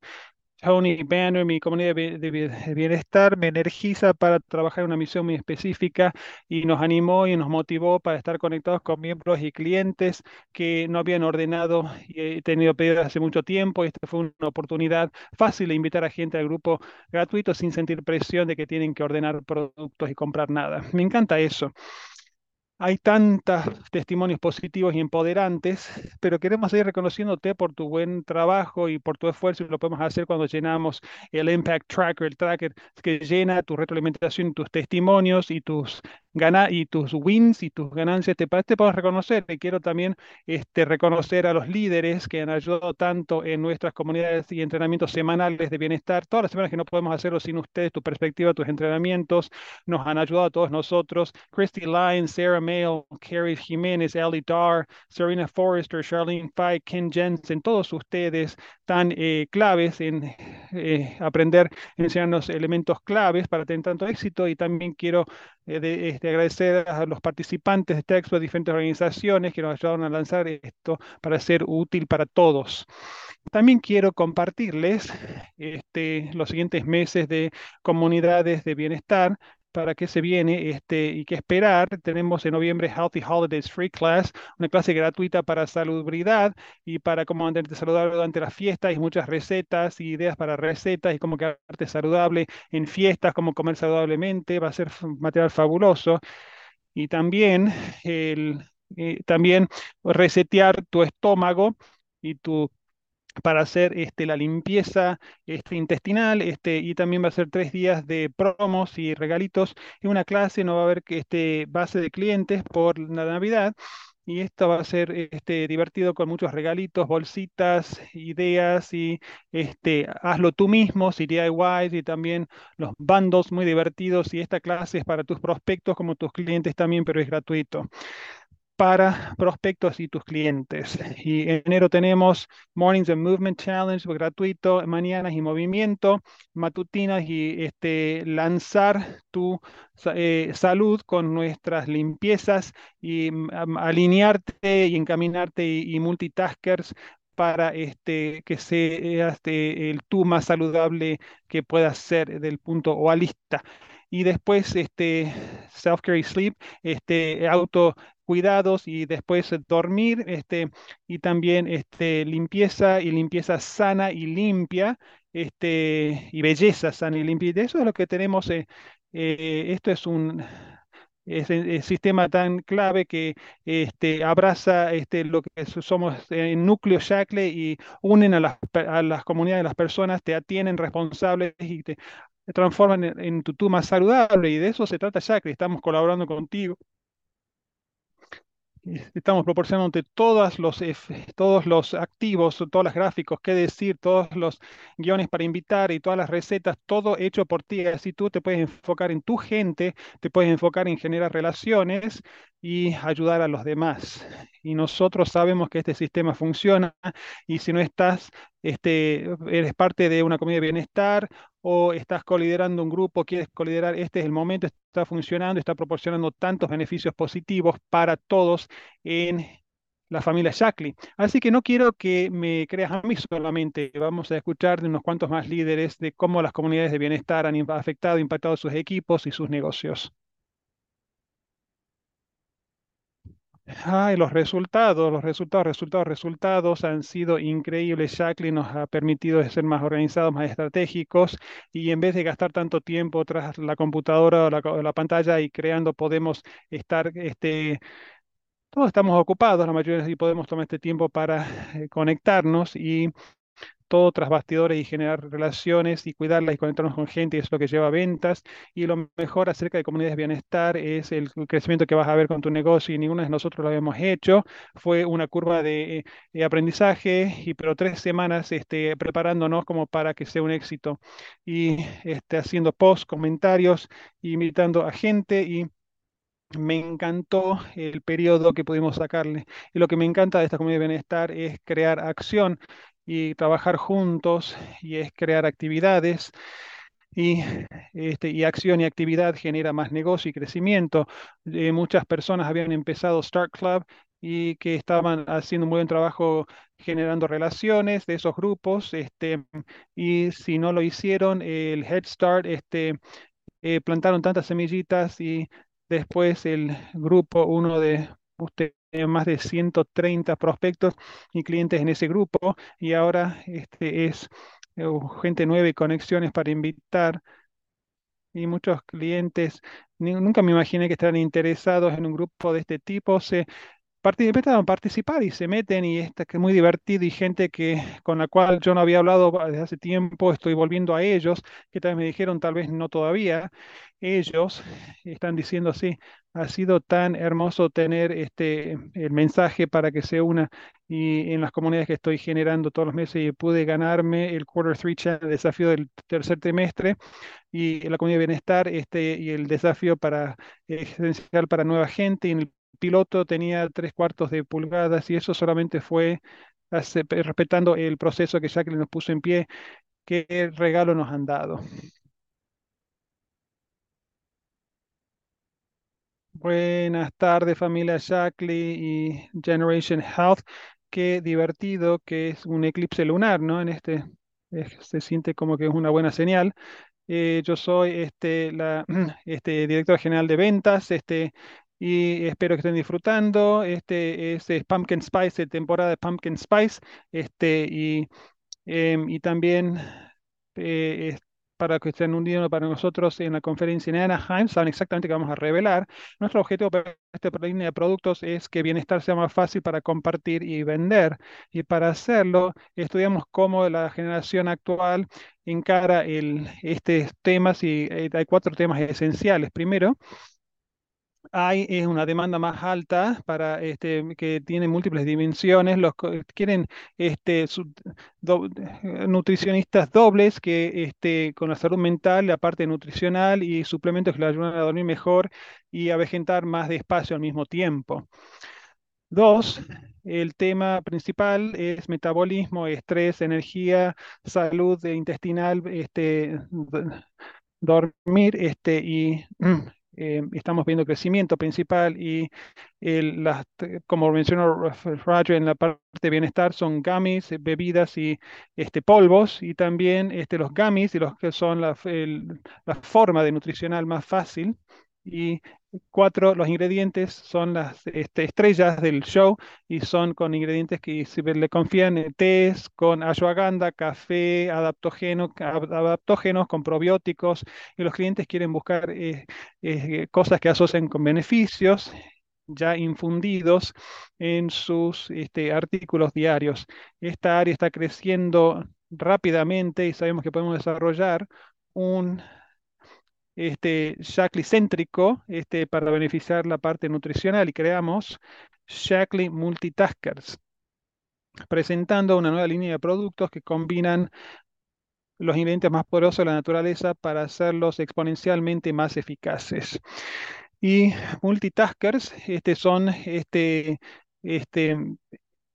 Tony Banner, mi comunidad de, bienestar, me energiza para trabajar en una misión muy específica y nos animó y nos motivó para estar conectados con miembros y clientes que no habían ordenado y he tenido pedidos hace mucho tiempo. Esta fue una oportunidad fácil de invitar a gente al grupo gratuito sin sentir presión de que tienen que ordenar productos y comprar nada. Me encanta eso. Hay tantos testimonios positivos y empoderantes, pero queremos seguir reconociéndote por tu buen trabajo y por tu esfuerzo y lo podemos hacer cuando llenamos el Impact Tracker, el tracker que llena tu retroalimentación, tus testimonios y tus gana y tus wins y tus ganancias. Te, te podemos reconocer y quiero también este, reconocer a los líderes que han ayudado tanto en nuestras comunidades y entrenamientos semanales de bienestar. Todas las semanas que no podemos hacerlo sin ustedes, tu perspectiva, tus entrenamientos nos han ayudado a todos nosotros. Christy Lyons, Sarah Mail, Carrie Jiménez, Ellie Dar, Serena Forrester, Charlene Fike, Ken Jensen, todos ustedes tan eh, claves en eh, aprender, enseñarnos elementos claves para tener tanto éxito. Y también quiero eh, de, este, agradecer a los participantes de esta expo de diferentes organizaciones que nos ayudaron a lanzar esto para ser útil para todos. También quiero compartirles este, los siguientes meses de comunidades de bienestar para qué se viene este, y qué esperar. Tenemos en noviembre Healthy Holidays Free Class, una clase gratuita para salubridad y para cómo mantenerte saludable durante las fiestas y muchas recetas y ideas para recetas y cómo quedarte saludable en fiestas, cómo comer saludablemente. Va a ser material fabuloso. Y también, el, eh, también resetear tu estómago y tu para hacer este, la limpieza este, intestinal este, y también va a ser tres días de promos y regalitos en una clase, no va a haber este, base de clientes por la Navidad. Y esto va a ser este, divertido con muchos regalitos, bolsitas, ideas y este, hazlo tú mismo, y DIYs y también los bundles muy divertidos. Y esta clase es para tus prospectos como tus clientes también, pero es gratuito para prospectos y tus clientes. Y en enero tenemos Mornings and Movement Challenge gratuito, mañanas y movimiento, matutinas y este, lanzar tu eh, salud con nuestras limpiezas y um, alinearte y encaminarte y, multitaskers para este, que seas este, el tú más saludable que puedas ser del punto o a lista. Y después este, self-care y sleep, este, auto cuidados y después eh, dormir, este, y también este, limpieza y limpieza sana y limpia, este, y belleza sana y limpia. Y eso es lo que tenemos. eh, eh, esto es un el, el sistema tan clave que este, abraza este, lo que so- somos en núcleo Shackle y unen a las, a las comunidades de las personas, te atienen responsables y te transforman en, en tú más saludable. Y de eso se trata Shackle. Estamos colaborando contigo Estamos proporcionándote todas los, todos los activos, todos los gráficos, qué decir, todos los guiones para invitar y todas las recetas, todo hecho por ti. Así tú te puedes enfocar en tu gente, te puedes enfocar en generar relaciones y ayudar a los demás. Y nosotros sabemos que este sistema funciona y si no estás, este, eres parte de una comunidad de bienestar o estás coliderando un grupo, quieres coliderar, este es el momento, está funcionando, está proporcionando tantos beneficios positivos para todos en la familia Shackley. Así que no quiero que me creas a mí solamente, vamos a escuchar de unos cuantos más líderes de cómo las comunidades de bienestar han afectado, impactado sus equipos y sus negocios. Ay, los resultados, los resultados, resultados, resultados han sido increíbles. Shackley nos ha permitido ser más organizados, más estratégicos y en vez de gastar tanto tiempo tras la computadora o la, o la pantalla y creando, podemos estar, este, todos estamos ocupados, la mayoría, y podemos tomar este tiempo para eh, conectarnos y todo tras bastidores y generar relaciones y cuidarlas y conectarnos con gente, y es lo que lleva a ventas. Y lo mejor acerca de comunidades de bienestar es el crecimiento que vas a ver con tu negocio y ninguno de nosotros lo habíamos hecho. Fue una curva de, eh, aprendizaje, y, pero tres semanas este, preparándonos como para que sea un éxito y este, haciendo posts, comentarios, invitando a gente y me encantó el periodo que pudimos sacarle. Y lo que me encanta de esta comunidad de bienestar es crear acción y trabajar juntos y es crear actividades y, este, y acción y actividad genera más negocio y crecimiento. Eh, muchas personas habían empezado Start Club y que estaban haciendo un buen trabajo generando relaciones de esos grupos, este, y si no lo hicieron, el Head Start, este, eh, plantaron tantas semillitas y después el grupo, uno de usted más de 130 prospectos y clientes en ese grupo y ahora este es eh, gente nueva y conexiones para invitar y muchos clientes. Nunca me imaginé que estaran interesados en un grupo de este tipo. A participar y se meten y es que es muy divertido y gente que con la cual yo no había hablado desde hace tiempo, estoy volviendo a ellos, que tal vez me dijeron, tal vez no todavía, ellos están diciendo así, ha sido tan hermoso tener este el mensaje para que se una y en las comunidades que estoy generando todos los meses y pude ganarme el Quarter 3 Challenge, el desafío del tercer trimestre y la comunidad de bienestar este y el desafío para esencial para nueva gente y en el piloto tenía tres cuartos de pulgadas y eso solamente fue respetando el proceso que Jacqueline nos puso en pie. ¿Qué regalo nos han dado? Buenas tardes familia Jacqueline y Generation Health. Qué divertido que es un eclipse lunar, ¿no? En este se siente como que es una buena señal. Eh, yo soy este, la este, director general de ventas este, y espero que estén disfrutando. Este es, Pumpkin Spice, temporada de Pumpkin Spice, este, y, em, y también eh, para que estén unidos para nosotros en la conferencia en Anaheim, saben exactamente qué vamos a revelar. Nuestro objetivo para esta línea de productos es que bienestar sea más fácil para compartir y vender. Y para hacerlo, estudiamos cómo la generación actual encara el, estos temas y eh, hay cuatro temas esenciales. Primero, hay es una demanda más alta para este, que tiene múltiples dimensiones. Los quieren este, eh, nutricionistas dobles que este, con la salud mental, la parte nutricional y suplementos que le ayudan a dormir mejor y a vegetar más despacio al mismo tiempo. Dos, el tema principal es metabolismo, estrés, energía, salud intestinal, este, dormir este, y eh, estamos viendo crecimiento principal y las, como mencionó Roger en la parte de bienestar, son gummies, eh, bebidas y este, polvos, y también este, los gummies y los que son la, la forma de nutricional más fácil. Y cuatro, los ingredientes son las este, estrellas del show y son con ingredientes que si le confían, tés con ashwagandha, café, adaptógenos, adaptógenos con probióticos y los clientes quieren buscar eh, eh, cosas que asocien con beneficios ya infundidos en sus este, artículos diarios. Esta área está creciendo rápidamente y sabemos que podemos desarrollar un este, Shaklee céntrico este, para beneficiar la parte nutricional y creamos Shaklee Multitaskers, presentando una nueva línea de productos que combinan los ingredientes más poderosos de la naturaleza para hacerlos exponencialmente más eficaces. Y multitaskers este, son este,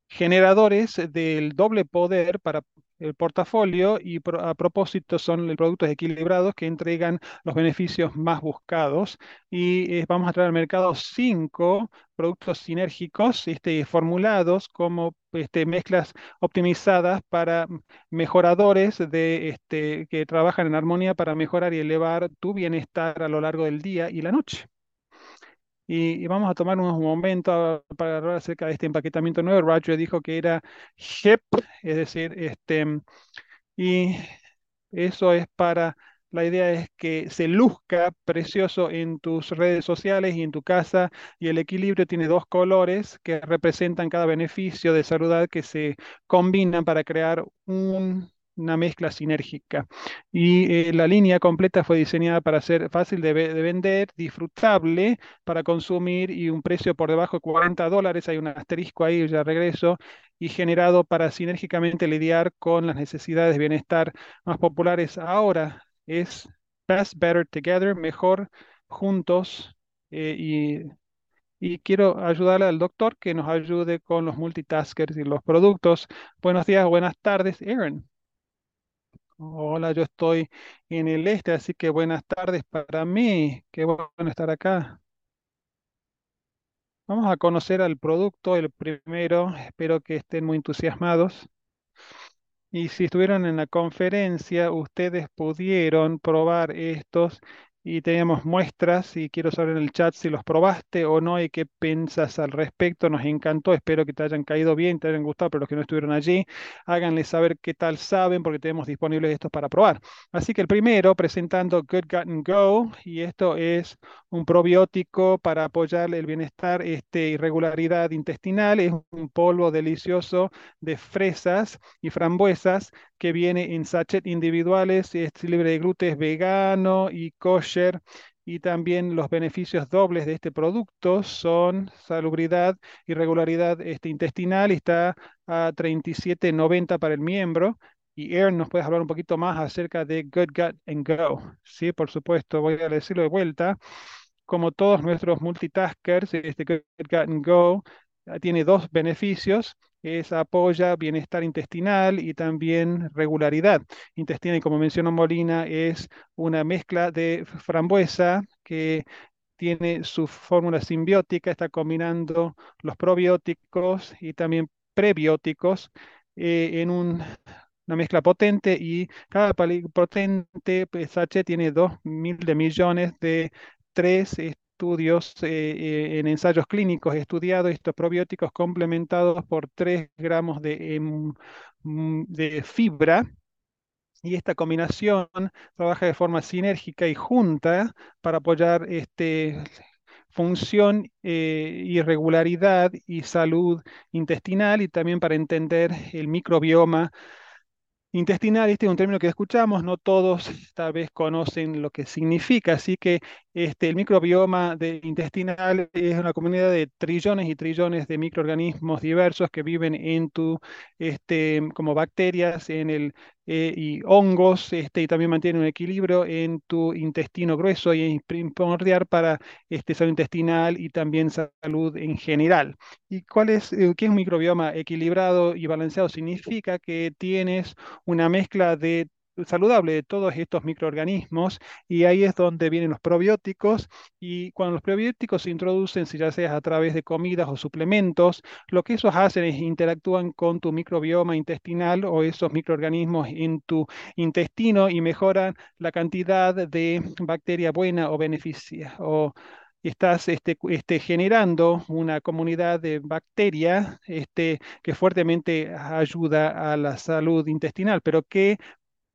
generadores del doble poder para el portafolio y a propósito son productos equilibrados que entregan los beneficios más buscados y eh, vamos a traer al mercado cinco productos sinérgicos este, formulados como este, mezclas optimizadas para mejoradores de, este, que trabajan en armonía para mejorar y elevar tu bienestar a lo largo del día y la noche. Y, vamos a tomar unos momentos para hablar acerca de este empaquetamiento nuevo. Roger dijo que era HIP, es decir, este, y eso es para, la idea es que se luzca precioso en tus redes sociales y en tu casa, y el equilibrio tiene dos colores que representan cada beneficio de salud que se combinan para crear un una mezcla sinérgica. Y eh, la línea completa fue diseñada para ser fácil de, vender, disfrutable para consumir y un precio por debajo de 40 dólares, hay un asterisco ahí, ya regreso, y generado para sinérgicamente lidiar con las necesidades de bienestar más populares ahora. Es Best Better Together, mejor juntos eh, y y quiero ayudarle al doctor que nos ayude con los multitaskers y los productos. Buenos días, buenas tardes, Aaron. Hola, yo estoy en el este, así que buenas tardes para mí. Qué bueno estar acá. Vamos a conocer al producto, el primero. Espero que estén muy entusiasmados. Y si estuvieron en la conferencia, ustedes pudieron probar estos y teníamos muestras y quiero saber en el chat si los probaste o no y qué piensas al respecto. Nos encantó, espero que te hayan caído bien, te hayan gustado, pero los que no estuvieron allí, háganle saber qué tal saben porque tenemos disponibles estos para probar. Así que el primero, presentando Good Gut Go, y esto es un probiótico para apoyar el bienestar, este, irregularidad intestinal, es un polvo delicioso de fresas y frambuesas que viene en sachet individuales, es libre de gluten, es vegano y kosher. Y también los beneficios dobles de este producto son salubridad y regularidad este, intestinal está a 37.90 para el miembro. Y Aaron, ¿nos puedes hablar un poquito más acerca de Good Gut and Go? Sí, por supuesto, voy a decirlo de vuelta. Como todos nuestros multitaskers, este Good Gut and Go ah, tiene dos beneficios es apoya bienestar intestinal y también regularidad intestinal. Y como mencionó Molina, es una mezcla de frambuesa que tiene su fórmula simbiótica, está combinando los probióticos y también prebióticos eh, en un, una mezcla potente y cada potente PSH tiene 2.000 de millones de tres estudios eh, eh, en ensayos clínicos estudiados estos probióticos complementados por 3 gramos de, em, mm, de fibra. Y esta combinación trabaja de forma sinérgica y junta para apoyar este, función eh, y regularidad y salud intestinal y también para entender el microbioma Intestinal, este es un término que escuchamos, no todos tal vez conocen lo que significa, así que este, el microbioma de intestinal es una comunidad de trillones y trillones de microorganismos diversos que viven en tu, este, como bacterias en el, eh, y hongos, este, y también mantienen un equilibrio en tu intestino grueso y es primordial para este, salud intestinal y también salud en general. ¿Y cuál es, eh, qué es un microbioma equilibrado y balanceado? Significa que tienes una mezcla de saludable de todos estos microorganismos y ahí es donde vienen los probióticos y cuando los probióticos se introducen, si ya sea a través de comidas o suplementos, lo que esos hacen es interactúan con tu microbioma intestinal o esos microorganismos en tu intestino y mejoran la cantidad de bacteria buena o beneficia o estás este, este, generando una comunidad de bacterias este, que fuertemente ayuda a la salud intestinal, pero que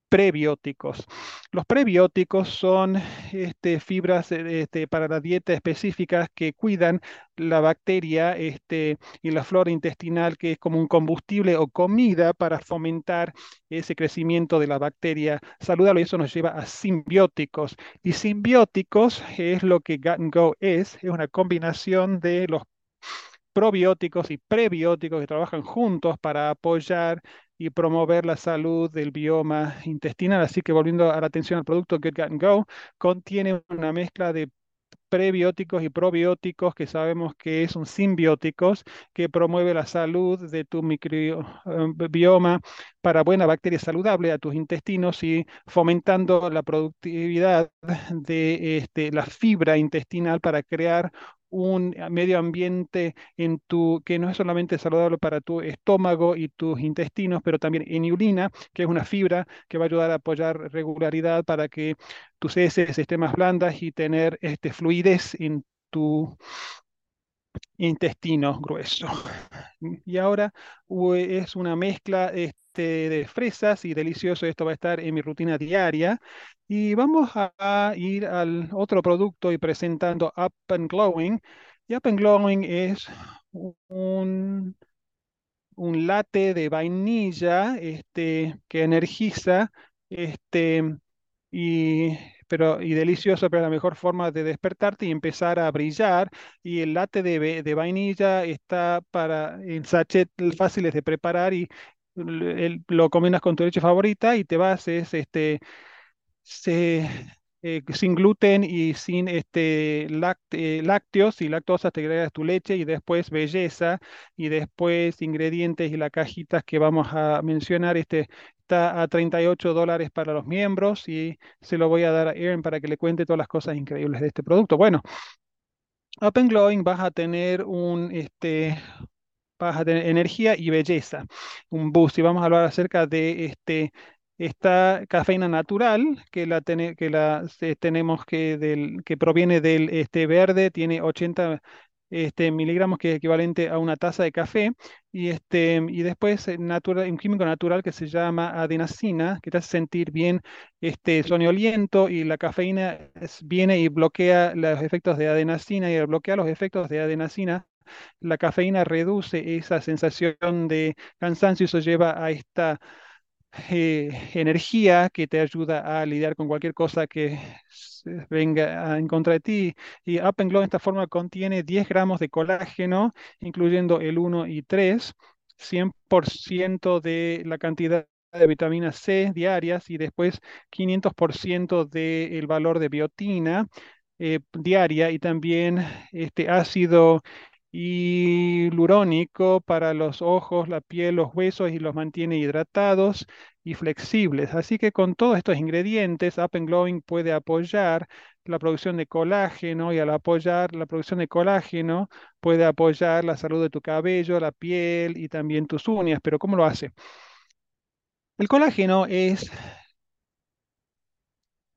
prebióticos. Los prebióticos son este, fibras eh, este, para la dieta específicas que cuidan la bacteria este, y la flora intestinal, que es como un combustible o comida para fomentar ese crecimiento de la bacteria saludable. Y eso nos lleva a simbióticos. Y simbióticos es lo que Gut Go es, es una combinación de los probióticos y prebióticos que trabajan juntos para apoyar y promover la salud del bioma intestinal. Así que volviendo a la atención al producto Get Gut Go, contiene una mezcla de prebióticos y probióticos que sabemos que son simbióticos que promueve la salud de tu microbioma para buena bacteria saludable a tus intestinos y fomentando la productividad de este, la fibra intestinal para crear un medio ambiente en tu, que no es solamente saludable para tu estómago y tus intestinos, pero también en inulina, que es una fibra que va a ayudar a apoyar regularidad para que tus heces estén más blandas y tener este, fluidez en tu intestino grueso. Y ahora es una mezcla este, de fresas y delicioso. Esto va a estar en mi rutina diaria. Y vamos a, ir al otro producto y presentando Up and Glowing. Y Up and Glowing es un, un latte de vainilla este, que energiza este, y pero, y delicioso, pero la mejor forma de despertarte y empezar a brillar. Y el latte de, de vainilla está para en sachet fáciles de preparar y lo combinas con tu leche favorita y te vas, es este, eh, sin gluten y sin este, lácteos y lactosa, te agregas tu leche y después belleza y después ingredientes y las cajitas que vamos a mencionar. Este, está a 38 dólares para los miembros y se lo voy a dar a Erin para que le cuente todas las cosas increíbles de este producto. Bueno, Up and Glowing vas a tener un, este, vas a tener energía y belleza, un boost. Y vamos a hablar acerca de este, esta cafeína natural que la, que la tenemos que, del, que proviene del este, verde, tiene 80 este, miligramos, que es equivalente a una taza de café, y, este, y después eh, un químico natural que se llama adenacina, que te hace sentir bien este, soñoliento, y la cafeína viene y bloquea los efectos de adenacina, y al bloquear los efectos de adenacina, la cafeína reduce esa sensación de cansancio y eso lleva a esta eh, energía que te ayuda a lidiar con cualquier cosa que venga en contra de ti. Y Up and Glow esta forma contiene 10 gramos de colágeno, incluyendo el 1 y 3, 100% de la cantidad de vitamina C diarias y después 500% del valor de biotina eh, diaria y también este ácido hialurónico para los ojos, la piel, los huesos y los mantiene hidratados y flexibles. Así que con todos estos ingredientes, Up and Glowing puede apoyar la producción de colágeno y al apoyar la producción de colágeno puede apoyar la salud de tu cabello, la piel y también tus uñas. Pero ¿cómo lo hace? El colágeno es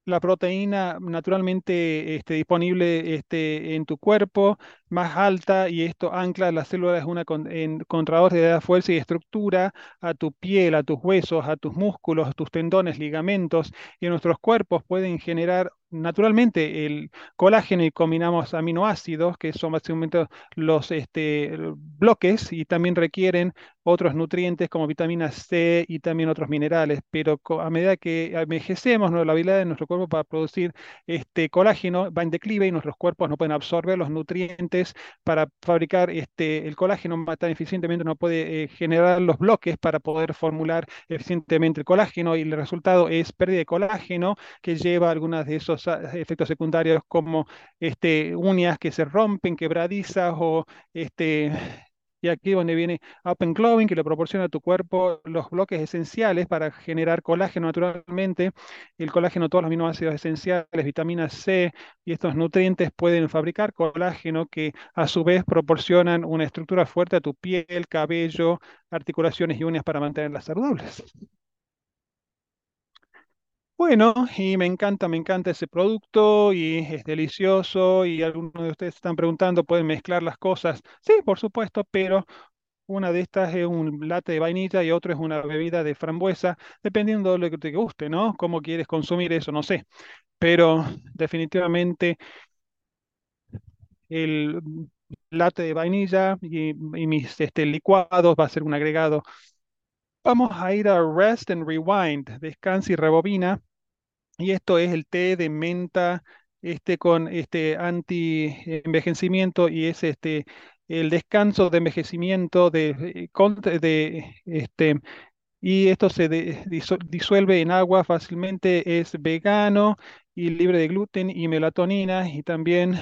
la proteína naturalmente este, disponible este, en tu cuerpo, más alta, y esto ancla las células una en contradores de fuerza y estructura a tu piel, a tus huesos, a tus músculos, a tus tendones, ligamentos, y nuestros cuerpos pueden generar naturalmente el colágeno y combinamos aminoácidos, que son básicamente los este, bloques y también requieren otros nutrientes como vitamina C y también otros minerales, pero a medida que envejecemos, la habilidad de nuestro cuerpo para producir este colágeno va en declive y nuestros cuerpos no pueden absorber los nutrientes para fabricar este, el colágeno tan eficientemente, no puede eh, generar los bloques para poder formular eficientemente el colágeno y el resultado es pérdida de colágeno que lleva algunas de esos efectos secundarios como este, uñas que se rompen, quebradizas o este, y aquí donde viene Open Glowing, que le proporciona a tu cuerpo los bloques esenciales para generar colágeno naturalmente. El colágeno, todos los aminoácidos esenciales, vitamina C y estos nutrientes pueden fabricar colágeno que a su vez proporcionan una estructura fuerte a tu piel, cabello, articulaciones y uñas para mantenerlas saludables. Bueno, y me encanta, me encanta ese producto y es delicioso y algunos de ustedes están preguntando, ¿pueden mezclar las cosas? Sí, por supuesto, pero una de estas es un latte de vainilla y otro es una bebida de frambuesa, dependiendo de lo que te guste, ¿no? Cómo quieres consumir eso, no sé. Pero definitivamente el latte de vainilla y, mis este, licuados va a ser un agregado. Vamos a ir a Rest and Rewind, descansa y rebobina. Y esto es el té de menta este, con este anti-envejecimiento y es este, el descanso de envejecimiento de, eh, de este, y esto se disuelve en agua fácilmente, es vegano y libre de gluten y melatonina y también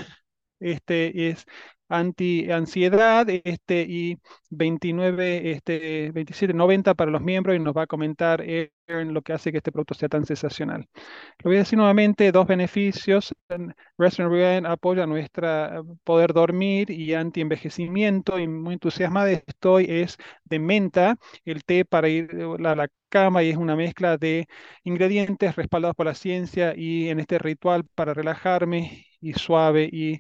este, es anti-ansiedad este, y 29, este, 27.90 para los miembros y nos va a comentar en lo que hace que este producto sea tan sensacional. Lo voy a decir nuevamente, dos beneficios. Restaurant Rewind apoya nuestra poder dormir y anti-envejecimiento y muy entusiasmada estoy, es de menta, el té para ir a la cama y es una mezcla de ingredientes respaldados por la ciencia y en este ritual para relajarme y suave y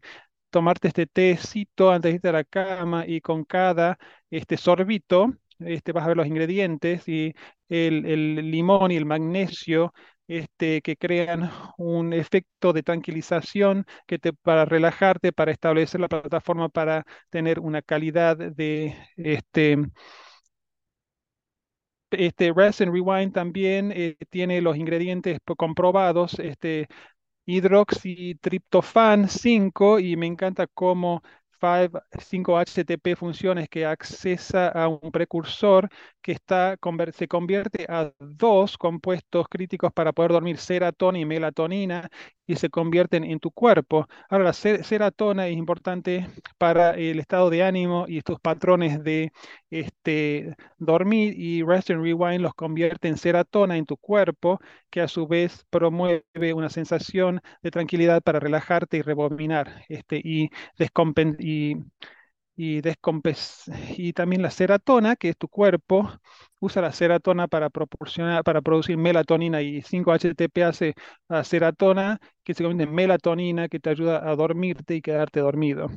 tomarte este tecito antes de irte a la cama y con cada este sorbito, este, vas a ver los ingredientes y el, el limón y el magnesio este, que crean un efecto de tranquilización que te, para relajarte, para establecer la plataforma, para tener una calidad de este, este Rest and Rewind también eh, tiene los ingredientes comprobados este, hidroxitriptofan 5 y me encanta cómo 5-HTP funciones que accesa a un precursor que está, se convierte a dos compuestos críticos para poder dormir, serotonina y melatonina, y se convierten en tu cuerpo. Ahora, la serotonina es importante para el estado de ánimo y estos patrones de este, dormir y Rest and Rewind los convierte en serotonina en tu cuerpo, que a su vez promueve una sensación de tranquilidad para relajarte y rebobinar este, y, y y, y también la serotonina, que es tu cuerpo, usa la serotonina para proporcionar, para producir melatonina y 5-HTP hace la serotonina que se convierte en melatonina que te ayuda a dormirte y quedarte dormido.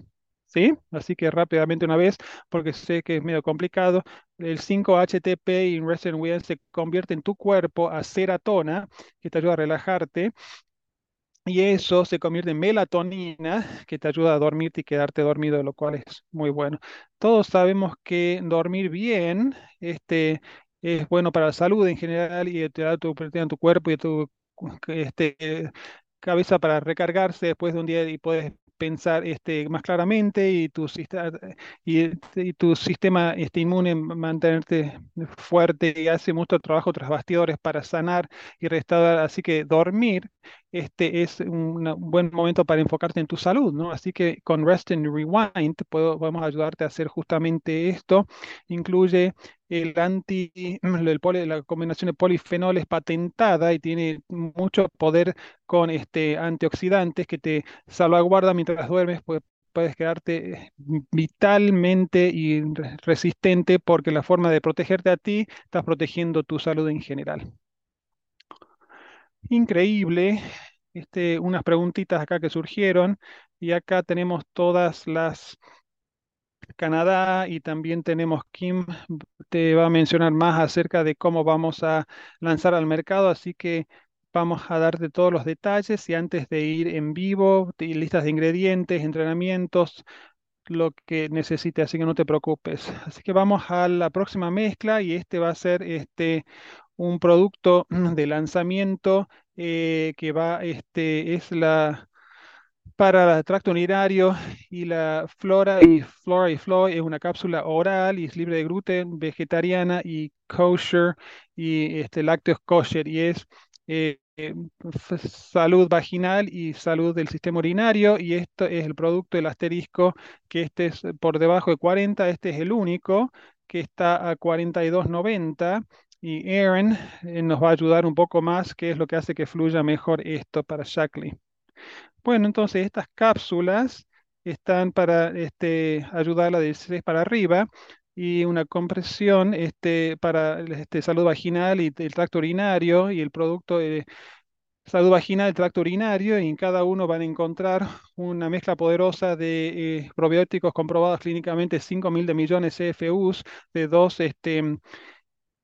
¿Sí? Así que rápidamente una vez, porque sé que es medio complicado, el 5-HTP y Rest and se convierte en tu cuerpo a serotonina que te ayuda a relajarte y eso se convierte en melatonina que te ayuda a dormirte y quedarte dormido, lo cual es muy bueno. Todos sabemos que dormir bien este, es bueno para la salud en general y te da tu, tu cuerpo y tu este, cabeza para recargarse después de un día y puedes pensar este, más claramente y tu, tu sistema este, inmune mantenerte fuerte y hace mucho trabajo tras bastidores para sanar y restaurar. Así que dormir este es un buen momento para enfocarte en tu salud, ¿no? Así que con Rest and Rewind puedo, podemos ayudarte a hacer justamente esto. Incluye el anti, el la combinación de polifenoles patentada y tiene mucho poder con este antioxidantes que te salvaguarda mientras duermes, puedes quedarte vitalmente y resistente porque la forma de protegerte a ti, estás protegiendo tu salud en general. Increíble. Este, unas preguntitas acá que surgieron y acá tenemos todas las Canadá y también tenemos Kim te va a mencionar más acerca de cómo vamos a lanzar al mercado, así que vamos a darte todos los detalles y antes de ir en vivo, listas de ingredientes, entrenamientos, lo que necesites, así que no te preocupes. Así que vamos a la próxima mezcla y este va a ser este un producto de lanzamiento eh, que va, este, es la para el tracto urinario y la flora y flora y flow es una cápsula oral y es libre de gluten, vegetariana y kosher y este lácteos kosher y es eh, salud vaginal y salud del sistema urinario y esto es el producto del asterisco que este es por debajo de 40, este es el único que está a 42.90 y Aaron eh, nos va a ayudar un poco más, qué es lo que hace que fluya mejor esto para Shackley. Bueno, entonces estas cápsulas están para este, ayudarla de 16 para arriba y una compresión este, para este, salud vaginal y el tracto urinario y el producto de salud vaginal, el tracto urinario y en cada uno van a encontrar una mezcla poderosa de eh, probióticos comprobados clínicamente 5.000 de millones CFUs de dos este,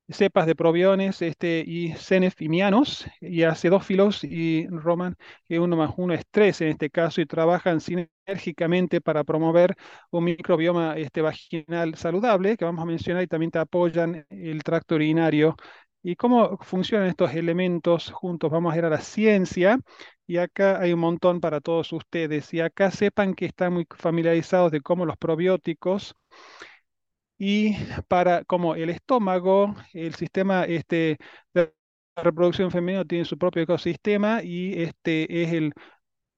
cepas de probiones este, y cenefimianos y acedófilos y roman, que uno más uno es tres en este caso, y trabajan sinérgicamente para promover un microbioma este, vaginal saludable, que vamos a mencionar, y también te apoyan el tracto urinario. ¿Y cómo funcionan estos elementos juntos? Vamos a ir a la ciencia y acá hay un montón para todos ustedes. Y acá sepan que están muy familiarizados de cómo los probióticos y para como el estómago, el sistema este, de reproducción femenina tiene su propio ecosistema y este es el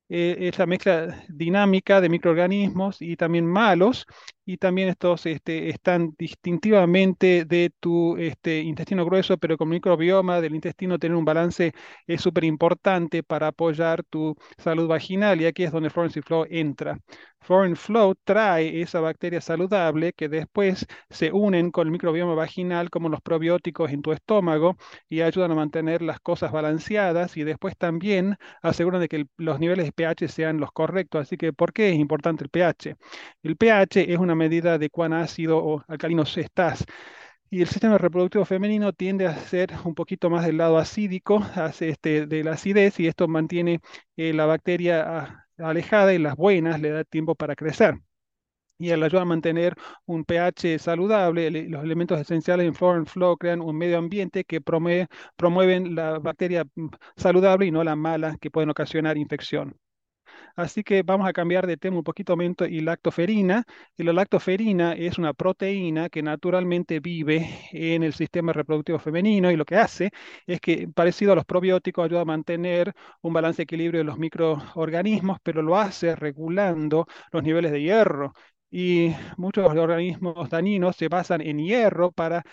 eh, esa mezcla dinámica de microorganismos y también malos, y también estos este, están distintivamente de tu este, intestino grueso, pero con microbioma del intestino tener un balance es súper importante para apoyar tu salud vaginal, y aquí es donde Florence Flow entra. Foreign Flow trae esa bacteria saludable que después se unen con el microbioma vaginal como los probióticos en tu estómago y ayudan a mantener las cosas balanceadas y después también aseguran de que los niveles de pH sean los correctos. Así que, ¿por qué es importante el pH? El pH es una medida de cuán ácido o alcalino estás. Y el sistema reproductivo femenino tiende a ser un poquito más del lado acídico, este, de la acidez, y esto mantiene eh, la bacteria ah, alejada y las buenas le da tiempo para crecer. Y él ayuda a mantener un pH saludable. los elementos esenciales en Flow Flow crean un medio ambiente que promueven la bacteria mm, saludable y no la mala que pueden ocasionar infección. Así que vamos a cambiar de tema un poquito momento y lactoferina. Y la lactoferina es una proteína que naturalmente vive en el sistema reproductivo femenino y lo que hace es que, parecido a los probióticos, ayuda a mantener un balance de equilibrio de los microorganismos, pero lo hace regulando los niveles de hierro. Y muchos organismos dañinos se basan en hierro para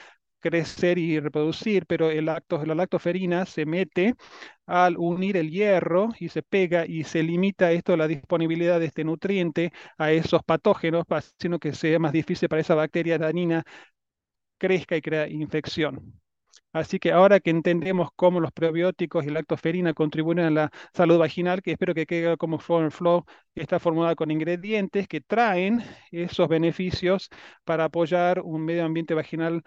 crecer y reproducir, pero el lacto, la lactoferina se mete al unir el hierro y se pega y se limita esto la disponibilidad de este nutriente a esos patógenos, sino que sea más difícil para esa bacteria dañina crezca y crea infección. Así que ahora que entendemos cómo los probióticos y la lactoferina contribuyen a la salud vaginal, que espero que quede como Flow Flow, que está formulada con ingredientes que traen esos beneficios para apoyar un medio ambiente vaginal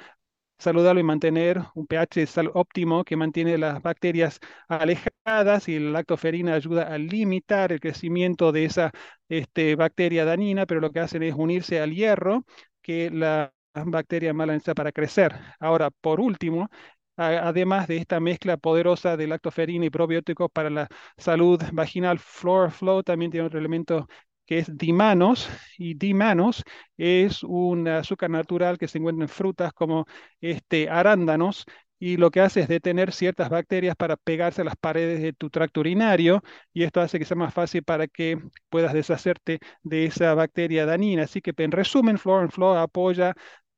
saludable y mantener un pH óptimo que mantiene las bacterias alejadas y la lactoferina ayuda a limitar el crecimiento de esa este, bacteria dañina, pero lo que hacen es unirse al hierro que la bacteria mala necesita para crecer. Ahora, por último, además de esta mezcla poderosa de lactoferina y probióticos para la salud vaginal, Flora Flow también tiene otro elemento que es dimanos, y dimanos es un azúcar natural que se encuentra en frutas como este, arándanos, y lo que hace es detener ciertas bacterias para pegarse a las paredes de tu tracto urinario, y esto hace que sea más fácil para que puedas deshacerte de esa bacteria dañina. Así que en resumen, Flora and Flow apoya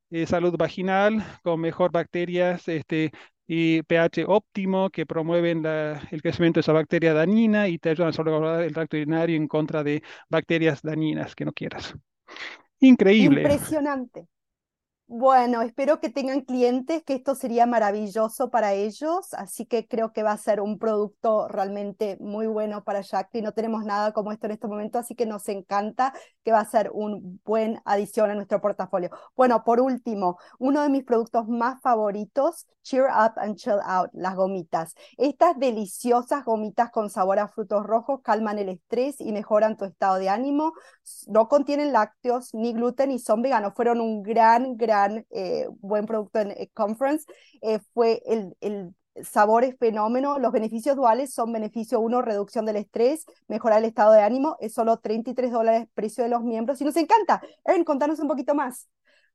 eh, salud vaginal con mejor bacterias este, y pH óptimo que promueven el crecimiento de esa bacteria dañina y te ayudan a salvaguardar el tracto urinario en contra de bacterias dañinas que no quieras. Increíble. Impresionante. Bueno, espero que tengan clientes, que esto sería maravilloso para ellos, así que creo que va a ser un producto realmente muy bueno para y No tenemos nada como esto en este momento, así que nos encanta que va a ser un buen adición a nuestro portafolio. Bueno, por último, uno de mis productos más favoritos, Cheer Up and Chill Out, las gomitas. Estas deliciosas gomitas con sabor a frutos rojos calman el estrés y mejoran tu estado de ánimo. No contienen lácteos ni gluten y son veganos. Fueron un gran, gran eh, buen producto en eh, Conference, eh, fue el, el sabor es fenómeno. Los beneficios duales son beneficio uno, reducción del estrés, mejorar el estado de ánimo. Es solo 33 dólares precio de los miembros y nos encanta. Erin, contanos un poquito más.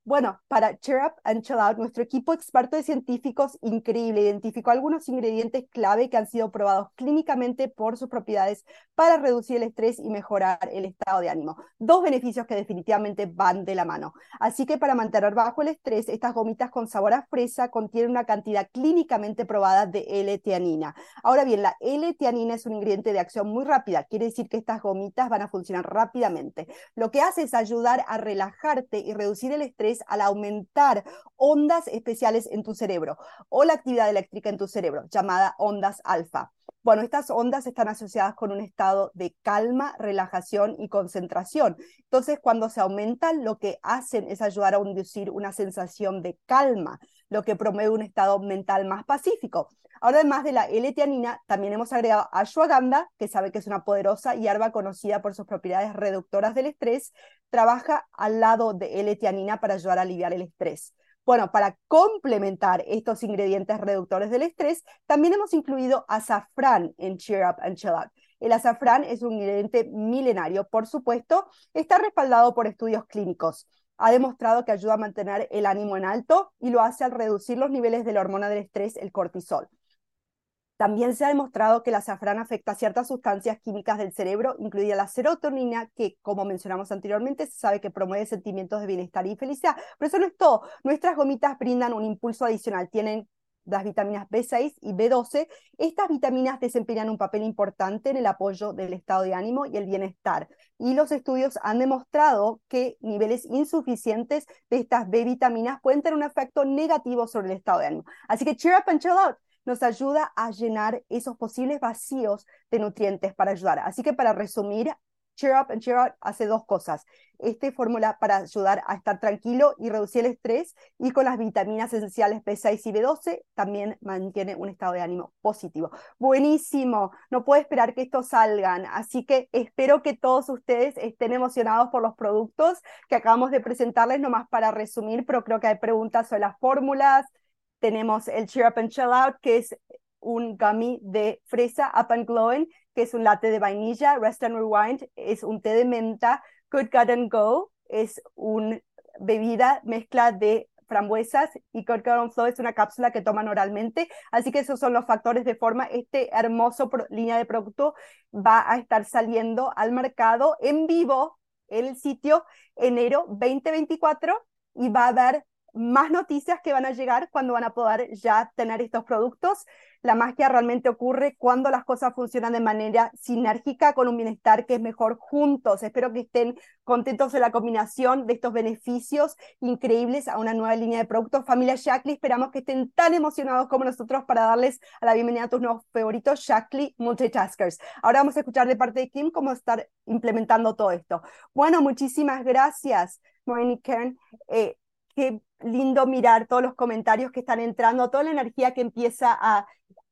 Bueno, para Cheer Up and Chill Out, nuestro equipo experto de científicos increíble identificó algunos ingredientes clave que han sido probados clínicamente por sus propiedades para reducir el estrés y mejorar el estado de ánimo. Dos beneficios que definitivamente van de la mano. Así que para mantener bajo el estrés, estas gomitas con sabor a fresa contienen una cantidad clínicamente probada de L-teanina. Ahora bien, la L-teanina es un ingrediente de acción muy rápida. Quiere decir que estas gomitas van a funcionar rápidamente. Lo que hace es ayudar a relajarte y reducir el estrés al aumentar ondas especiales en tu cerebro o la actividad eléctrica en tu cerebro, llamada ondas alfa. Bueno, estas ondas están asociadas con un estado de calma, relajación y concentración. Entonces, cuando se aumentan, lo que hacen es ayudar a inducir una sensación de calma, lo que promueve un estado mental más pacífico. Ahora, además de la L-teanina, también hemos agregado ashwagandha, que sabe que es una poderosa hierba conocida por sus propiedades reductoras del estrés. Trabaja al lado de L-teanina para ayudar a aliviar el estrés. Bueno, para complementar estos ingredientes reductores del estrés, también hemos incluido azafrán en Cheer Up and Chill Out. El azafrán es un ingrediente milenario, por supuesto, está respaldado por estudios clínicos. Ha demostrado que ayuda a mantener el ánimo en alto y lo hace al reducir los niveles de la hormona del estrés, el cortisol. También se ha demostrado que el azafrán afecta ciertas sustancias químicas del cerebro, incluida la serotonina, que, como mencionamos anteriormente, se sabe que promueve sentimientos de bienestar y felicidad. Pero eso no es todo. Nuestras gomitas brindan un impulso adicional. Tienen las vitaminas B6 y B12. Estas vitaminas desempeñan un papel importante en el apoyo del estado de ánimo y el bienestar. Y los estudios han demostrado que niveles insuficientes de estas B vitaminas pueden tener un efecto negativo sobre el estado de ánimo. Así que cheer up and chill out nos ayuda a llenar esos posibles vacíos de nutrientes para ayudar. Así que para resumir, Cheer Up and Cheer Out hace dos cosas. Esta fórmula para ayudar a estar tranquilo y reducir el estrés y con las vitaminas esenciales B6 y B12 también mantiene un estado de ánimo positivo. Buenísimo, no puedo esperar que estos salgan, así que espero que todos ustedes estén emocionados por los productos que acabamos de presentarles, nomás para resumir, pero creo que hay preguntas sobre las fórmulas, tenemos el Cheer Up and Chill Out, que es un gummy de fresa Up and Glowing, que es un latte de vainilla, Rest and Rewind es un té de menta, Good God and Go es una bebida mezcla de frambuesas y Corcoran Flow es una cápsula que toman oralmente. Así que esos son los factores de forma. Este hermoso línea de producto va a estar saliendo al mercado en vivo en el sitio enero 2024 y va a haber más noticias que van a llegar cuando van a poder ya tener estos productos. La magia realmente ocurre cuando las cosas funcionan de manera sinérgica con un bienestar que es mejor juntos. Espero que estén contentos de la combinación de estos beneficios increíbles a una nueva línea de productos. Familia Shackley, esperamos que estén tan emocionados como nosotros para darles a la bienvenida a tus nuevos favoritos, Shackley Multitaskers. Ahora vamos a escuchar de parte de Kim cómo estar implementando todo esto. Bueno, muchísimas gracias, Moini Kern. Eh, lindo mirar todos los comentarios que están entrando, toda la energía que empieza a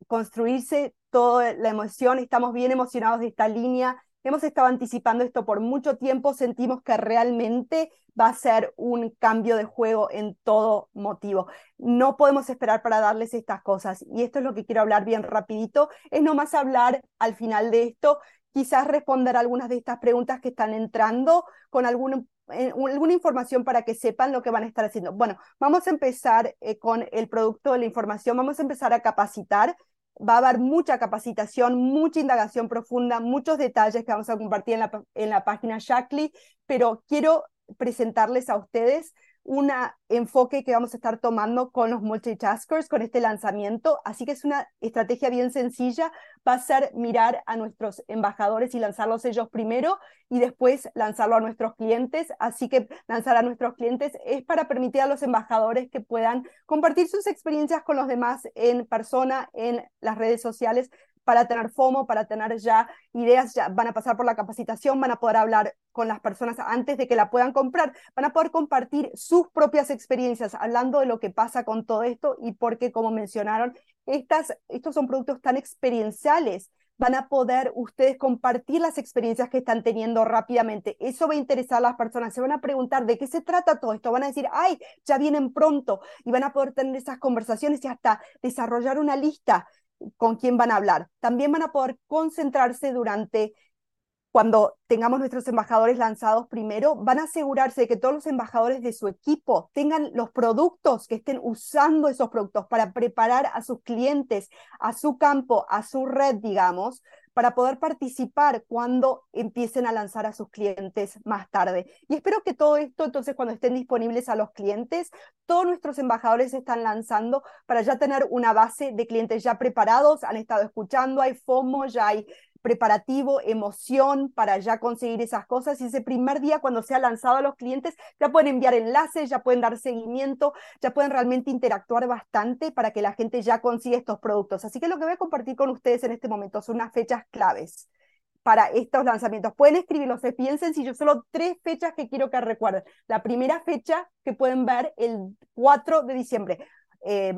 construirse, toda la emoción, estamos bien emocionados de esta línea, hemos estado anticipando esto por mucho tiempo, sentimos que realmente va a ser un cambio de juego en todo motivo. No podemos esperar para darles estas cosas y esto es lo que quiero hablar bien rapidito, es nomás hablar al final de esto, quizás responder algunas de estas preguntas que están entrando con algún alguna información para que sepan lo que van a estar haciendo. Bueno, vamos a empezar eh, con el producto de la información, vamos a empezar a capacitar. Va a haber mucha capacitación, mucha indagación profunda, muchos detalles que vamos a compartir en la, en la página Shackley, pero quiero presentarles a ustedes un enfoque que vamos a estar tomando con los multitaskers, con este lanzamiento. Así que es una estrategia bien sencilla. Va a ser mirar a nuestros embajadores y lanzarlos ellos primero y después lanzarlo a nuestros clientes. Así que lanzar a nuestros clientes es para permitir a los embajadores que puedan compartir sus experiencias con los demás en persona, en las redes sociales, para tener FOMO, para tener ya ideas, ya van a pasar por la capacitación, van a poder hablar con las personas antes de que la puedan comprar, van a poder compartir sus propias experiencias hablando de lo que pasa con todo esto y porque, como mencionaron, estas, estos son productos tan experienciales van a poder ustedes compartir las experiencias que están teniendo rápidamente. Eso va a interesar a las personas. Se van a preguntar de qué se trata todo esto. Van a decir, ay, ya vienen pronto. Y van a poder tener esas conversaciones y hasta desarrollar una lista con quién van a hablar. También van a poder concentrarse durante cuando tengamos nuestros embajadores lanzados primero, van a asegurarse de que todos los embajadores de su equipo tengan los productos, que estén usando esos productos para preparar a sus clientes, a su campo, a su red, digamos, para poder participar cuando empiecen a lanzar a sus clientes más tarde. Y espero que todo esto, entonces, cuando estén disponibles a los clientes, todos nuestros embajadores están lanzando para ya tener una base de clientes ya preparados, han estado escuchando, hay FOMO, ya hay preparativo, emoción para ya conseguir esas cosas. Y ese primer día, cuando sea lanzado a los clientes, ya pueden enviar enlaces, ya pueden dar seguimiento, ya pueden realmente interactuar bastante para que la gente ya consiga estos productos. Así que lo que voy a compartir con ustedes en este momento son unas fechas claves para estos lanzamientos. Pueden escribirlos, piensen si yo solo tres fechas que quiero que recuerden. La primera fecha que pueden ver el 4 de diciembre. Eh,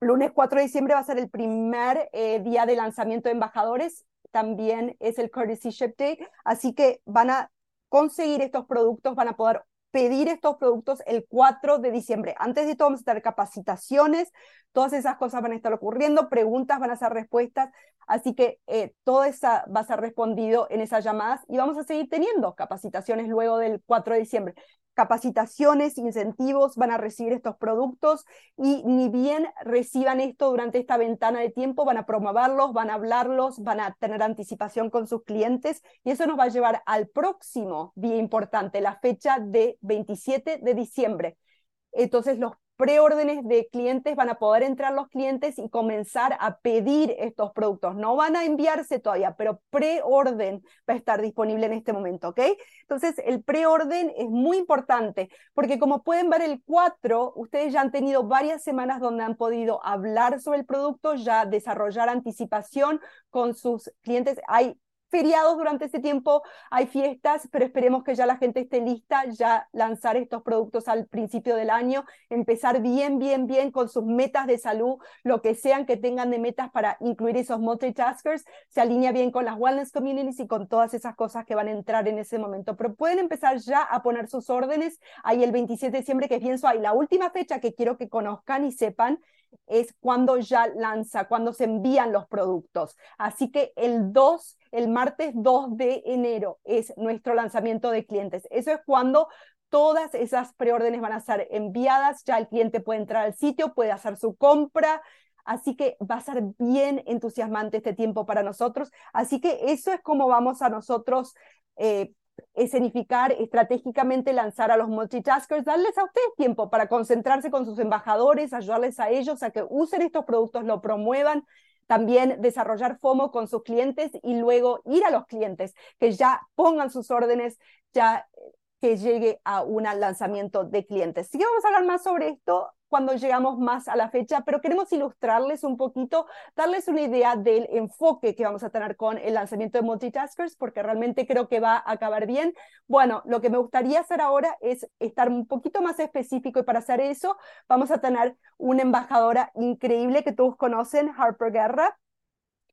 lunes 4 de diciembre va a ser el primer eh, día de lanzamiento de embajadores también es el Courtesy Ship Day, así que van a conseguir estos productos, van a poder pedir estos productos el 4 de diciembre. Antes de todo vamos a tener capacitaciones, todas esas cosas van a estar ocurriendo, preguntas van a ser respuestas, así que eh, todo eso va a ser respondido en esas llamadas y vamos a seguir teniendo capacitaciones luego del 4 de diciembre capacitaciones, incentivos, van a recibir estos productos y ni bien reciban esto durante esta ventana de tiempo, van a promoverlos, van a hablarlos, van a tener anticipación con sus clientes y eso nos va a llevar al próximo día importante, la fecha de 27 de diciembre. Entonces los preórdenes de clientes, van a poder entrar los clientes y comenzar a pedir estos productos. No van a enviarse todavía, pero preorden va a estar disponible en este momento, ¿ok? Entonces, el preorden es muy importante porque como pueden ver el 4, ustedes ya han tenido varias semanas donde han podido hablar sobre el producto, ya desarrollar anticipación con sus clientes. Hay feriados durante este tiempo, hay fiestas, pero esperemos que ya la gente esté lista, ya lanzar estos productos al principio del año, empezar bien, bien, bien con sus metas de salud, lo que sean que tengan de metas para incluir esos multitaskers, se alinea bien con las wellness communities y con todas esas cosas que van a entrar en ese momento. Pero pueden empezar ya a poner sus órdenes ahí el 27 de diciembre, que pienso, hay la última fecha que quiero que conozcan y sepan es cuando ya lanza, cuando se envían los productos. Así que el 2, el martes 2 de enero es nuestro lanzamiento de clientes. Eso es cuando todas esas preórdenes van a ser enviadas, ya el cliente puede entrar al sitio, puede hacer su compra, Así que va a ser bien entusiasmante este tiempo para nosotros. Así que eso es como vamos a nosotros eh, escenificar estratégicamente, lanzar a los multitaskers, darles a ustedes tiempo para concentrarse con sus embajadores, ayudarles a ellos a que usen estos productos, lo promuevan, también desarrollar FOMO con sus clientes y luego ir a los clientes que ya pongan sus órdenes, ya que llegue a un lanzamiento de clientes. Sí vamos a hablar más sobre esto cuando llegamos más a la fecha, pero queremos ilustrarles un poquito, darles una idea del enfoque que vamos a tener con el lanzamiento de Multitaskers, porque realmente creo que va a acabar bien. Bueno, lo que me gustaría hacer ahora es estar un poquito más específico y para hacer eso vamos a tener una embajadora increíble que todos conocen, Harper Guerra.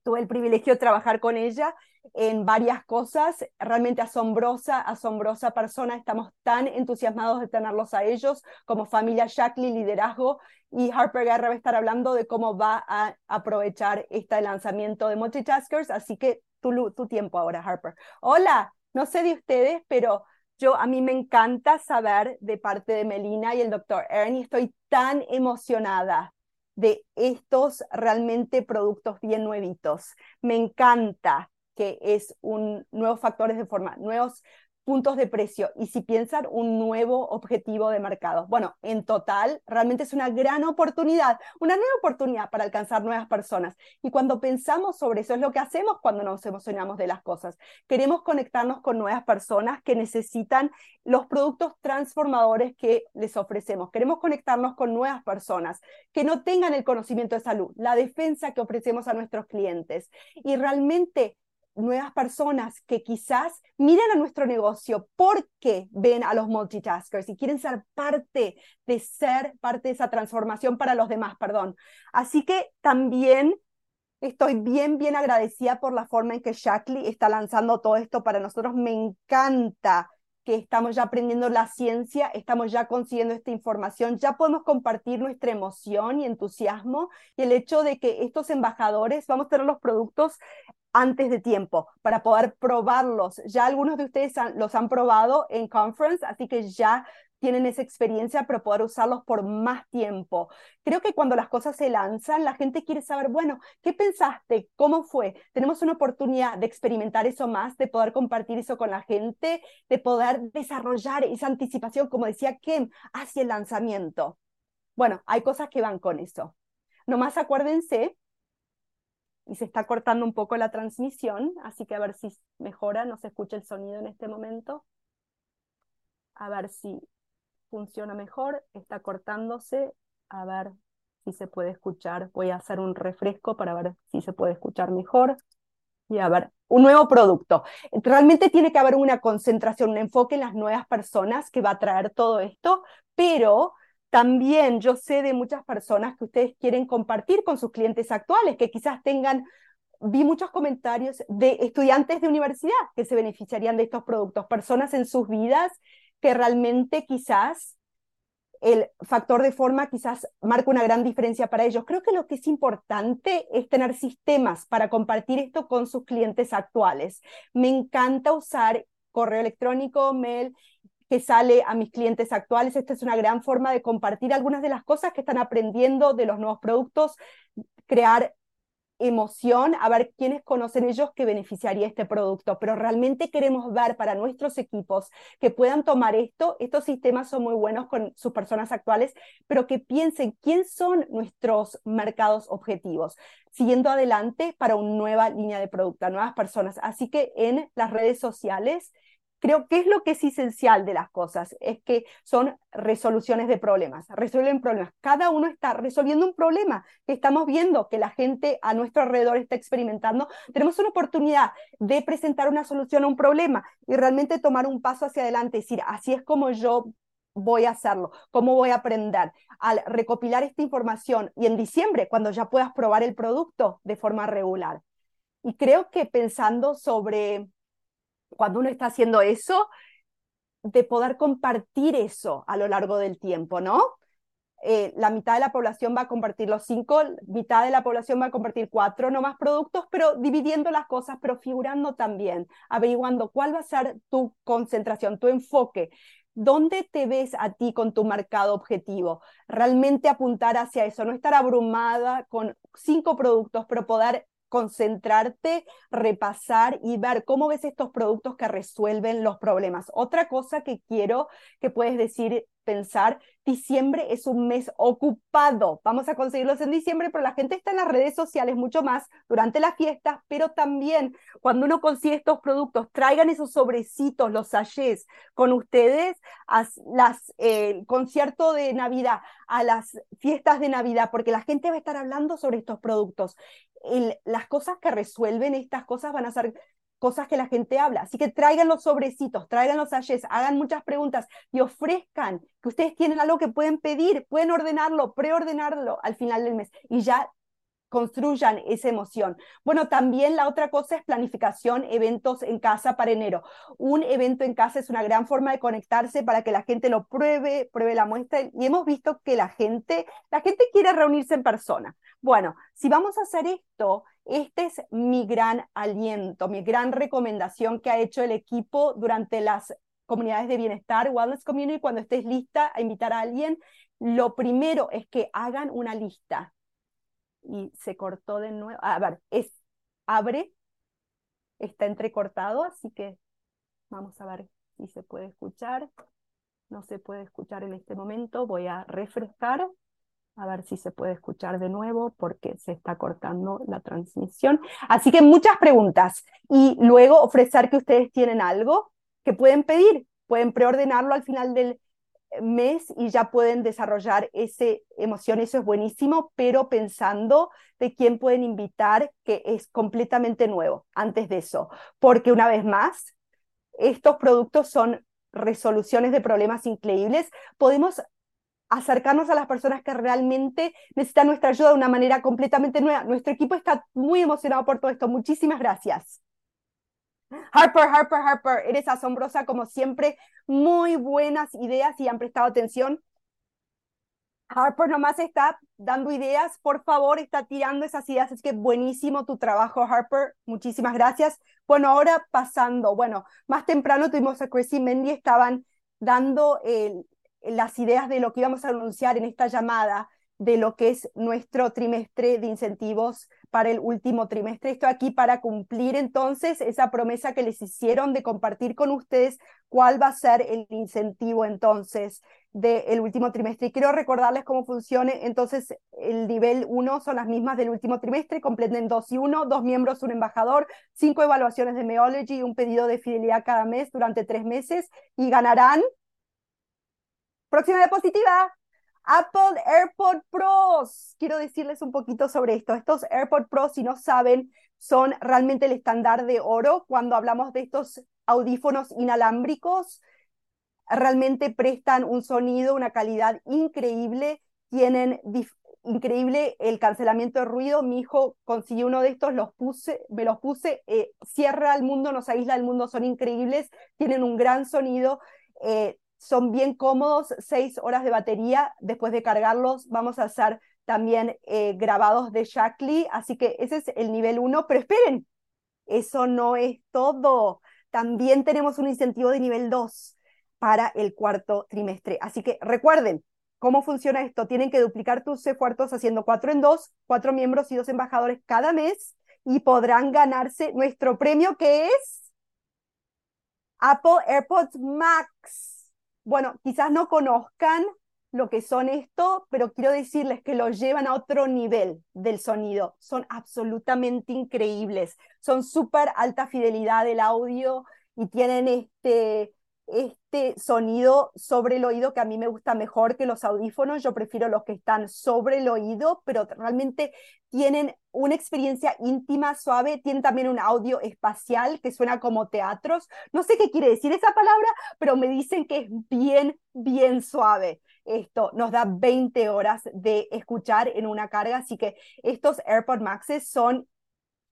Tuve el privilegio de trabajar con ella en varias cosas, realmente asombrosa, asombrosa persona, estamos tan entusiasmados de tenerlos a ellos como familia Shackley, liderazgo, y Harper Guerra va a estar hablando de cómo va a aprovechar este lanzamiento de Multitaskers, así que tu, tu tiempo ahora, Harper. Hola, no sé de ustedes, pero yo a mí me encanta saber de parte de Melina y el doctor Ernie, estoy tan emocionada de estos realmente productos bien nuevitos. Me encanta que es un nuevos factores de forma, nuevos puntos de precio y si piensan un nuevo objetivo de mercado. Bueno, en total, realmente es una gran oportunidad, una nueva oportunidad para alcanzar nuevas personas. Y cuando pensamos sobre eso, es lo que hacemos cuando nos emocionamos de las cosas. Queremos conectarnos con nuevas personas que necesitan los productos transformadores que les ofrecemos. Queremos conectarnos con nuevas personas que no tengan el conocimiento de salud, la defensa que ofrecemos a nuestros clientes. Y realmente nuevas personas que quizás miran a nuestro negocio porque ven a los multitaskers y quieren ser parte de ser parte de esa transformación para los demás, perdón. Así que también estoy bien, bien agradecida por la forma en que Shackley está lanzando todo esto para nosotros. Me encanta que estamos ya aprendiendo la ciencia, estamos ya consiguiendo esta información, ya podemos compartir nuestra emoción y entusiasmo y el hecho de que estos embajadores vamos a tener los productos antes de tiempo para poder probarlos. Ya algunos de ustedes los han probado en conference, así que ya tienen esa experiencia para poder usarlos por más tiempo. Creo que cuando las cosas se lanzan, la gente quiere saber, bueno, ¿qué pensaste? ¿Cómo fue? Tenemos una oportunidad de experimentar eso más, de poder compartir eso con la gente, de poder desarrollar esa anticipación, como decía Kim, hacia el lanzamiento. Bueno, hay cosas que van con eso. Nomás acuérdense y se está cortando un poco la transmisión, así que a ver si mejora, no se escucha el sonido en este momento. A ver si funciona mejor, está cortándose, a ver si se puede escuchar. Voy a hacer un refresco para ver si se puede escuchar mejor. Y a ver, un nuevo producto. Realmente tiene que haber una concentración, un enfoque en las nuevas personas que va a traer todo esto, pero también yo sé de muchas personas que ustedes quieren compartir con sus clientes actuales, que quizás tengan, vi muchos comentarios de estudiantes de universidad que se beneficiarían de estos productos, personas en sus vidas que realmente quizás el factor de forma quizás marca una gran diferencia para ellos. Creo que lo que es importante es tener sistemas para compartir esto con sus clientes actuales. Me encanta usar correo electrónico, mail que sale a mis clientes actuales. Esta es una gran forma de compartir algunas de las cosas que están aprendiendo de los nuevos productos, crear emoción a ver quiénes conocen ellos que beneficiaría este producto, pero realmente queremos ver para nuestros equipos que puedan tomar esto, estos sistemas son muy buenos con sus personas actuales, pero que piensen quién son nuestros mercados objetivos, siguiendo adelante para una nueva línea de producto, nuevas personas. Así que en las redes sociales creo que es lo que es esencial de las cosas, es que son resoluciones de problemas, resuelven problemas. Cada uno está resolviendo un problema que estamos viendo que la gente a nuestro alrededor está experimentando. Tenemos una oportunidad de presentar una solución a un problema y realmente tomar un paso hacia adelante, decir, así es como yo voy a hacerlo, cómo voy a aprender al recopilar esta información y en diciembre, cuando ya puedas probar el producto de forma regular. Y creo que pensando sobre cuando uno está haciendo eso, de poder compartir eso a lo largo del tiempo, ¿no? eh, la mitad de la población va a compartir los cinco, mitad de la población va a compartir cuatro no más productos, pero dividiendo las cosas, pero figurando también, averiguando cuál va a ser tu concentración, tu enfoque. ¿Dónde te ves a ti con tu marcado objetivo? Realmente apuntar hacia eso, no estar abrumada con cinco productos, pero poder concentrarte, repasar y ver cómo ves estos productos que resuelven los problemas. Otra cosa que quiero que puedes decir, pensar, diciembre es un mes ocupado. Vamos a conseguirlos en diciembre, pero la gente está en las redes sociales mucho más durante las fiestas, pero también cuando uno consigue estos productos, traigan esos sobrecitos, los sachets con ustedes las eh, concierto de Navidad, a las fiestas de Navidad, porque la gente va a estar hablando sobre estos productos las cosas que resuelven estas cosas van a ser cosas que la gente habla. Así que traigan los sobrecitos, traigan los sachets, hagan muchas preguntas y ofrezcan que ustedes tienen algo que pueden pedir, pueden ordenarlo, preordenarlo al final del mes y ya construyan esa emoción. Bueno, también la otra cosa es planificación, eventos en casa para enero. Un evento en casa es una gran forma de conectarse para que la gente lo pruebe, pruebe la muestra y hemos visto que la gente, la gente quiere reunirse en persona. Bueno, si vamos a hacer esto, este es mi gran aliento, mi gran recomendación que ha hecho el equipo durante las comunidades de bienestar, Wellness Community, cuando estés lista a invitar a alguien, lo primero es que hagan una lista. Y se cortó de nuevo. A ver, es abre, está entrecortado, así que vamos a ver si se puede escuchar. No se puede escuchar en este momento, voy a refrescar. A ver si se puede escuchar de nuevo porque se está cortando la transmisión. Así que muchas preguntas y luego ofrecer que ustedes tienen algo que pueden pedir. Pueden preordenarlo al final del mes y ya pueden desarrollar esa emoción. Eso es buenísimo, pero pensando de quién pueden invitar que es completamente nuevo antes de eso. Porque una vez más, estos productos son resoluciones de problemas increíbles. Podemos acercarnos a las personas que realmente necesitan nuestra ayuda de una manera completamente nueva. Nuestro equipo está muy emocionado por todo esto. Muchísimas gracias. Harper, Harper, Harper, eres asombrosa como siempre. Muy buenas ideas y han prestado atención. Harper nomás está dando ideas, por favor, está tirando esas ideas. Es que buenísimo tu trabajo, Harper. Muchísimas gracias. Bueno, ahora pasando, bueno, más temprano tuvimos a Chrissy Mendy, estaban dando el, las ideas de lo que íbamos a anunciar en esta llamada de lo que es nuestro trimestre de incentivos para el último trimestre. Estoy aquí para cumplir entonces esa promesa que les hicieron de compartir con ustedes cuál va a ser el incentivo entonces del último trimestre. Y quiero recordarles cómo funciona. Entonces, el nivel 1 son las mismas del último trimestre, completen 2 y 1, dos miembros, un embajador, cinco evaluaciones de Meology, un pedido de fidelidad cada mes durante tres meses y ganarán Próxima diapositiva. Apple AirPod Pros. Quiero decirles un poquito sobre esto. Estos AirPod Pros, si no saben, son realmente el estándar de oro cuando hablamos de estos audífonos inalámbricos. Realmente prestan un sonido, una calidad increíble. Tienen increíble el cancelamiento de ruido. Mi hijo consiguió uno de estos, los puse, me los puse, eh, cierra el mundo, nos aísla el mundo, son increíbles, tienen un gran sonido. Eh, son bien cómodos, seis horas de batería. Después de cargarlos, vamos a hacer también eh, grabados de Shackley. Así que ese es el nivel uno. Pero esperen, eso no es todo. También tenemos un incentivo de nivel 2 para el cuarto trimestre. Así que recuerden, ¿Cómo funciona esto? Tienen que duplicar tus esfuerzos haciendo cuatro en dos, cuatro miembros y dos embajadores cada mes y podrán ganarse nuestro premio que es Apple AirPods Max. Bueno, quizás no conozcan lo que son esto, pero quiero decirles que lo llevan a otro nivel del sonido. Son absolutamente increíbles. Son súper alta fidelidad del audio y tienen este, este sonido sobre el oído que a mí me gusta mejor que los audífonos. Yo prefiero los que están sobre el oído, pero realmente tienen una experiencia íntima, suave. Tienen también un audio espacial que suena como teatros. No sé qué quiere decir esa palabra, pero me dicen que es bien, bien suave. Esto nos da 20 horas de escuchar en una carga, así que estos AirPod Maxes son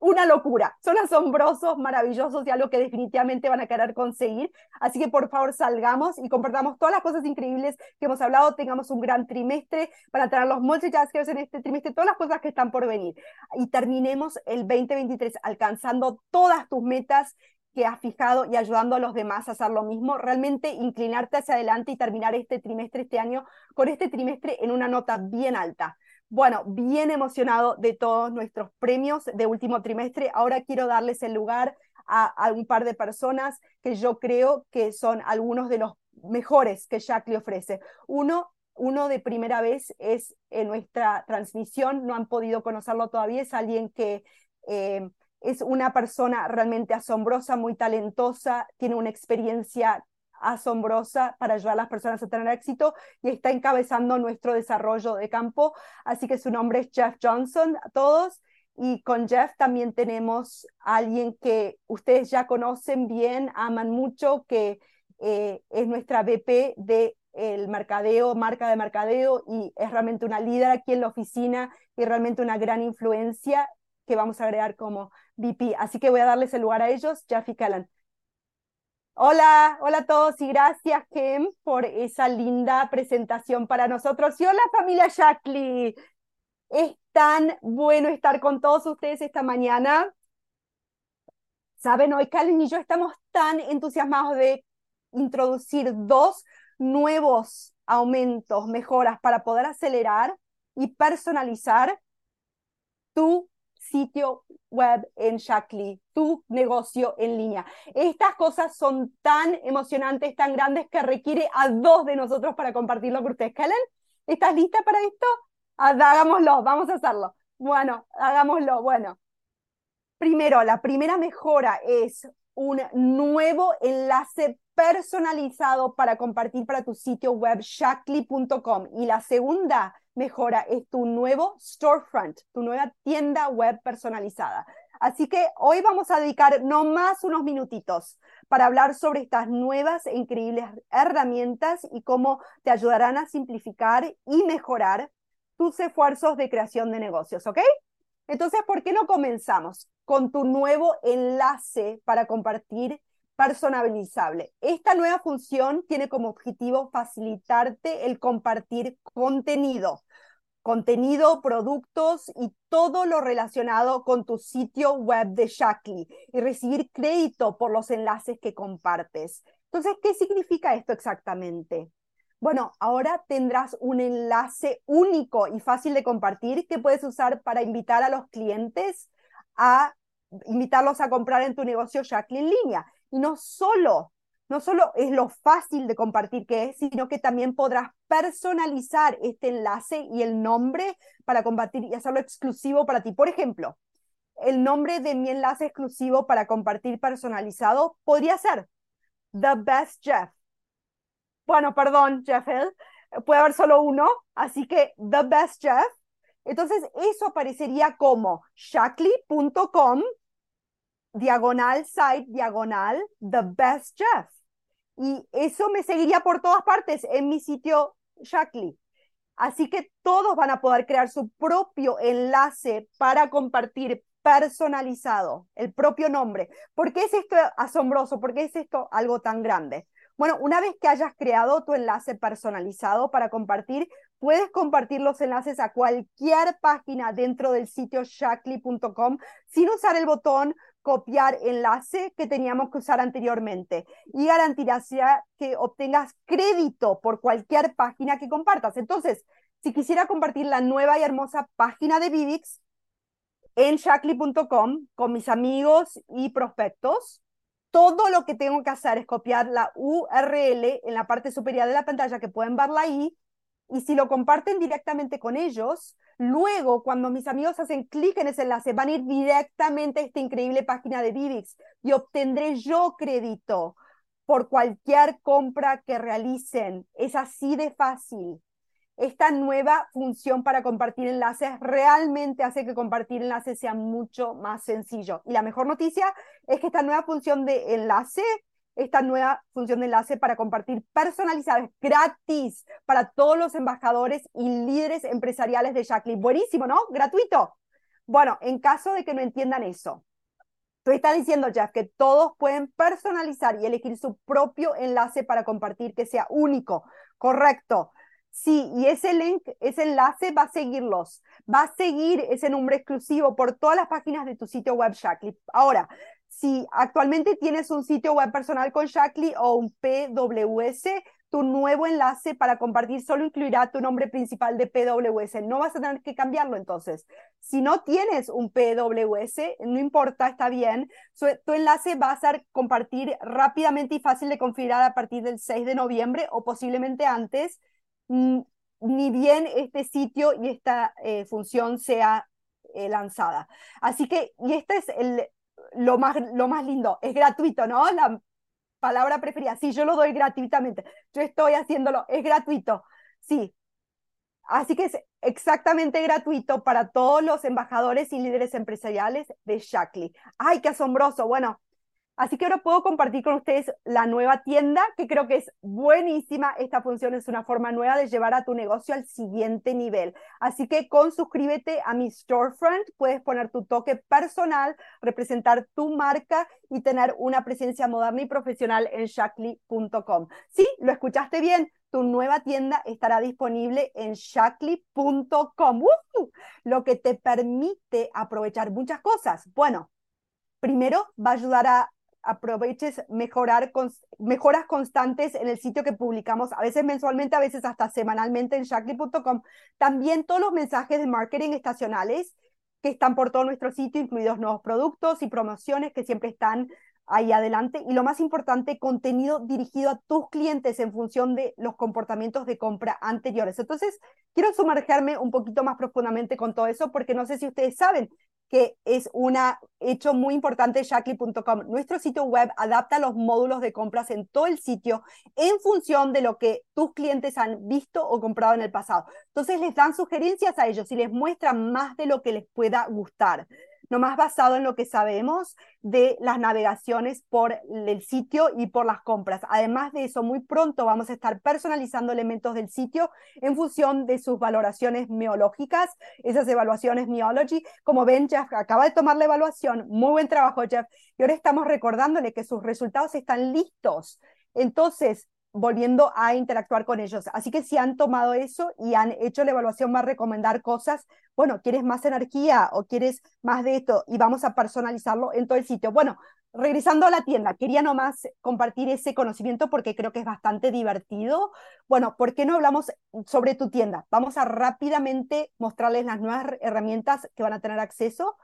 una locura. Son asombrosos, maravillosos y algo que definitivamente van a querer conseguir. Así que por favor salgamos y compartamos todas las cosas increíbles que hemos hablado. Tengamos un gran trimestre para tener los multitaskers en este trimestre, todas las cosas que están por venir. Y terminemos el 2023 alcanzando todas tus metas que has fijado y ayudando a los demás a hacer lo mismo, realmente inclinarte hacia adelante y terminar este trimestre, este año, con este trimestre en una nota bien alta. Bueno, bien emocionado de todos nuestros premios de último trimestre. Ahora quiero darles el lugar a, un par de personas que yo creo que son algunos de los mejores que Jack le ofrece. Uno, uno de primera vez es en nuestra transmisión, no han podido conocerlo todavía, es alguien que eh, es una persona realmente asombrosa, muy talentosa, tiene una experiencia asombrosa para ayudar a las personas a tener éxito y está encabezando nuestro desarrollo de campo. Así que su nombre es Jeff Johnson, a todos. Y con Jeff también tenemos a alguien que ustedes ya conocen bien, aman mucho, que eh, es nuestra VP de el mercadeo, marca de mercadeo, y es realmente una líder aquí en la oficina y realmente una gran influencia que vamos a agregar como VP. Así que voy a darles el lugar a ellos, Jeff y Callan. Hola, hola a todos y gracias, Kem, por esa linda presentación para nosotros. Y hola, familia Shackley. Es tan bueno estar con todos ustedes esta mañana. Saben, hoy Kalen y yo estamos tan entusiasmados de introducir dos nuevos aumentos, mejoras para poder acelerar y personalizar tu sitio web en Shakly, tu negocio en línea. Estas cosas son tan emocionantes, tan grandes que requiere a dos de nosotros para compartirlo con ustedes. Kellen, ¿estás lista para esto? Hagámoslo, vamos a hacerlo. Bueno, hagámoslo. Bueno, primero, la primera mejora es un nuevo enlace personalizado para compartir para tu sitio web shakly.com y la segunda mejora es tu nuevo storefront, tu nueva tienda web personalizada. Así que hoy vamos a dedicar no más unos minutitos para hablar sobre estas nuevas e increíbles herramientas y cómo te ayudarán a simplificar y mejorar tus esfuerzos de creación de negocios, ¿ok? Entonces, ¿por qué no comenzamos con tu nuevo enlace para compartir personalizable. Esta nueva función tiene como objetivo facilitarte el compartir contenido, contenido, productos y todo lo relacionado con tu sitio web de Shakly y recibir crédito por los enlaces que compartes. Entonces, ¿qué significa esto exactamente? Bueno, ahora tendrás un enlace único y fácil de compartir que puedes usar para invitar a los clientes a invitarlos a comprar en tu negocio Shakly en línea. Y no solo, no solo es lo fácil de compartir que es, sino que también podrás personalizar este enlace y el nombre para compartir y hacerlo exclusivo para ti. Por ejemplo, el nombre de mi enlace exclusivo para compartir personalizado podría ser The Best Jeff. Bueno, perdón, Jeff, puede haber solo uno, así que The Best Jeff. Entonces, eso aparecería como shakly.com diagonal site, diagonal, the best chef. Y eso me seguiría por todas partes en mi sitio Shakly. Así que todos van a poder crear su propio enlace para compartir personalizado, el propio nombre. ¿Por qué es esto asombroso? ¿Por qué es esto algo tan grande? Bueno, una vez que hayas creado tu enlace personalizado para compartir, puedes compartir los enlaces a cualquier página dentro del sitio shakly.com sin usar el botón copiar enlace que teníamos que usar anteriormente y garantizar que obtengas crédito por cualquier página que compartas. Entonces, si quisiera compartir la nueva y hermosa página de Vivix en shakly.com con mis amigos y prospectos, todo lo que tengo que hacer es copiar la URL en la parte superior de la pantalla que pueden verla ahí y si lo comparten directamente con ellos, luego cuando mis amigos hacen clic en ese enlace, van a ir directamente a esta increíble página de Vivix y obtendré yo crédito por cualquier compra que realicen. Es así de fácil. Esta nueva función para compartir enlaces realmente hace que compartir enlaces sea mucho más sencillo. Y la mejor noticia es que esta nueva función de enlace esta nueva función de enlace para compartir personalizadas gratis para todos los embajadores y líderes empresariales de Jacqueline. Buenísimo, ¿no? Gratuito. Bueno, en caso de que no entiendan eso, tú estás diciendo, Jeff, que todos pueden personalizar y elegir su propio enlace para compartir que sea único. Correcto. Sí, y ese link, ese enlace va a seguirlos, va a seguir ese nombre exclusivo por todas las páginas de tu sitio web Shakly. Ahora, si actualmente tienes un sitio web personal con Shakly o un PWS, tu nuevo enlace para compartir solo incluirá tu nombre principal de PWS. No vas a tener que cambiarlo entonces. Si no tienes un PWS, no importa, está bien. tu enlace va a ser compartir rápidamente y fácil de configurar a partir del 6 de noviembre o posiblemente antes ni bien este sitio y esta eh, función sea eh, lanzada. Así que, y este es el, lo, más, lo más lindo, es gratuito, ¿no? La palabra preferida, sí, yo lo doy gratuitamente, yo estoy haciéndolo, es gratuito, sí. Así que es exactamente gratuito para todos los embajadores y líderes empresariales de Shakly. ¡Ay, qué asombroso! Bueno, Así que ahora puedo compartir con ustedes la nueva tienda, que creo que es buenísima. Esta función es una forma nueva de llevar a tu negocio al siguiente nivel. Así que con suscríbete a mi storefront, puedes poner tu toque personal, representar tu marca y tener una presencia moderna y profesional en shakly.com. Sí, lo escuchaste bien. Tu nueva tienda estará disponible en shakly.com, lo que te permite aprovechar muchas cosas. Bueno, primero va a ayudar a aproveches mejorar mejoras constantes en el sitio que publicamos, a veces mensualmente, a veces hasta semanalmente en shakly.com. También todos los mensajes de marketing estacionales que están por todo nuestro sitio, incluidos nuevos productos y promociones que siempre están ahí adelante. Y lo más importante, contenido dirigido a tus clientes en función de los comportamientos de compra anteriores. Entonces, quiero sumergerme un poquito más profundamente con todo eso, porque no sé si ustedes saben, que es un hecho muy importante de Shakly.com. Nuestro sitio web adapta los módulos de compras en todo el sitio en función de lo que tus clientes han visto o comprado en el pasado. Entonces les dan sugerencias a ellos y les muestran más de lo que les pueda gustar más basado en lo que sabemos de las navegaciones por el sitio y por las compras. Además de eso, muy pronto vamos a estar personalizando elementos del sitio en función de sus valoraciones meológicas, esas evaluaciones Meology. Como ven, Jeff acaba de tomar la evaluación. Muy buen trabajo, Jeff. Y ahora estamos recordándole que sus resultados están listos. Entonces, volviendo a interactuar con ellos. Así que si han tomado eso y han hecho la evaluación, va a recomendar cosas, bueno, ¿quieres más energía o quieres más de esto? Y vamos a personalizarlo en todo el sitio. Bueno, regresando a la tienda, quería nomás compartir ese conocimiento porque creo que es bastante divertido. Bueno, ¿por qué no hablamos sobre tu tienda? Vamos a rápidamente mostrarles las nuevas herramientas que van a tener acceso.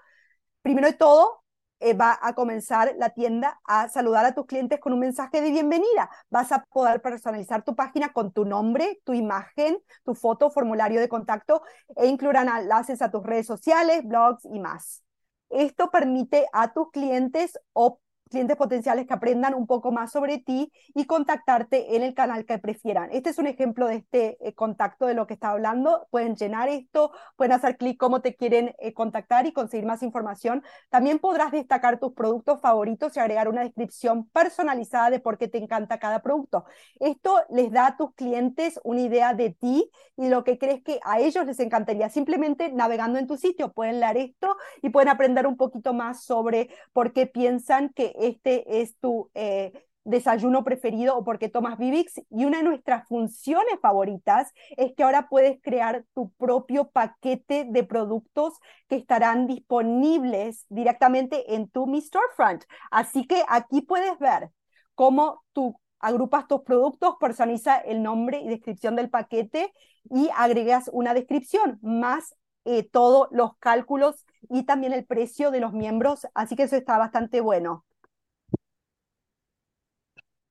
Primero de todo, eh, va a comenzar la tienda a saludar a tus clientes con un mensaje de bienvenida. Vas a poder personalizar tu página con tu nombre, tu imagen, tu foto, formulario de contacto e incluirán enlaces a tus redes sociales, blogs y más. Esto permite a tus clientes o clientes potenciales que aprendan un poco más sobre ti y contactarte en el canal que prefieran. Este es un ejemplo de este eh, contacto de lo que está hablando. Pueden llenar esto, pueden hacer clic cómo te quieren eh, contactar y conseguir más información. También podrás destacar tus productos favoritos y agregar una descripción personalizada de por qué te encanta cada producto. Esto les da a tus clientes una idea de ti y lo que crees que a ellos les encantaría. Simplemente navegando en tu sitio pueden leer esto y pueden aprender un poquito más sobre por qué piensan que este es tu eh, desayuno preferido o porque tomas Vivix. Y una de nuestras funciones favoritas es que ahora puedes crear tu propio paquete de productos que estarán disponibles directamente en tu Mi Storefront. Así que aquí puedes ver cómo tú agrupas tus productos, personaliza el nombre y descripción del paquete y agregas una descripción más eh, todos los cálculos y también el precio de los miembros, así que eso está bastante bueno.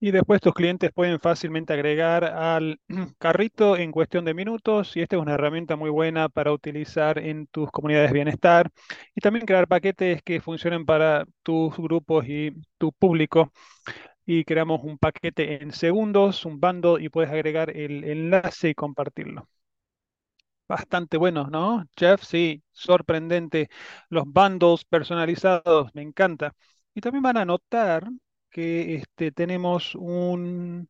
Y después tus clientes pueden fácilmente agregar al carrito en cuestión de minutos y esta es una herramienta muy buena para utilizar en tus comunidades de bienestar y también crear paquetes que funcionen para tus grupos y tu público. Y creamos un paquete en segundos, un bundle y puedes agregar el enlace y compartirlo. Bastante bueno, ¿no? Jeff, sí, sorprendente. Los bundles personalizados, me encanta. Y también van a notar que este, tenemos un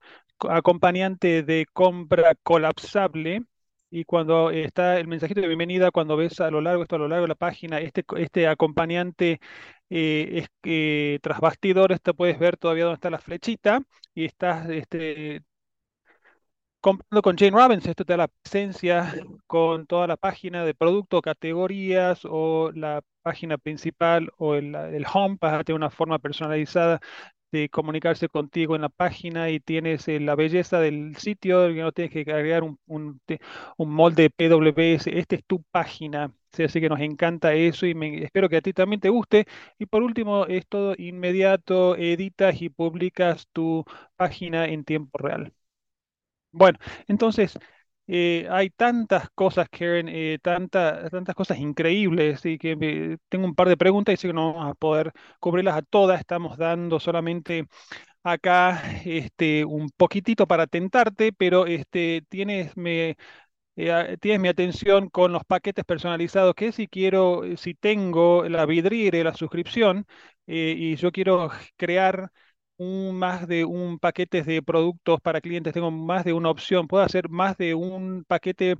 acompañante de compra colapsable y cuando está el mensajito de bienvenida, cuando ves a lo largo, esto a lo largo de la página, este, este acompañante eh, es que tras bastidores te puedes ver todavía dónde está la flechita y estás este, comprando con Jane Robbins, esto te da la presencia con toda la página de producto, categorías o la página principal o el, el home, vas a tener una forma personalizada de comunicarse contigo en la página y tienes eh, la belleza del sitio, que no tienes que agregar un, un, un molde PWS, esta es tu página. Sí, Así que nos encanta eso y me- espero que a ti también te guste. Y por último, es todo inmediato, editas y publicas tu página en tiempo real. Bueno, entonces eh, hay tantas cosas, Karen, eh, tanta- tantas cosas increíbles y que tengo un par de preguntas y sé que no vamos a poder cubrirlas a todas. Estamos dando solamente acá este, un poquitito para tentarte, pero este, tienes, me, eh, tienes mi atención con los paquetes personalizados, que si quiero, si tengo la vidriera la suscripción y yo quiero crear un, más de un paquete de productos para clientes, tengo más de una opción, puedo hacer más de un paquete.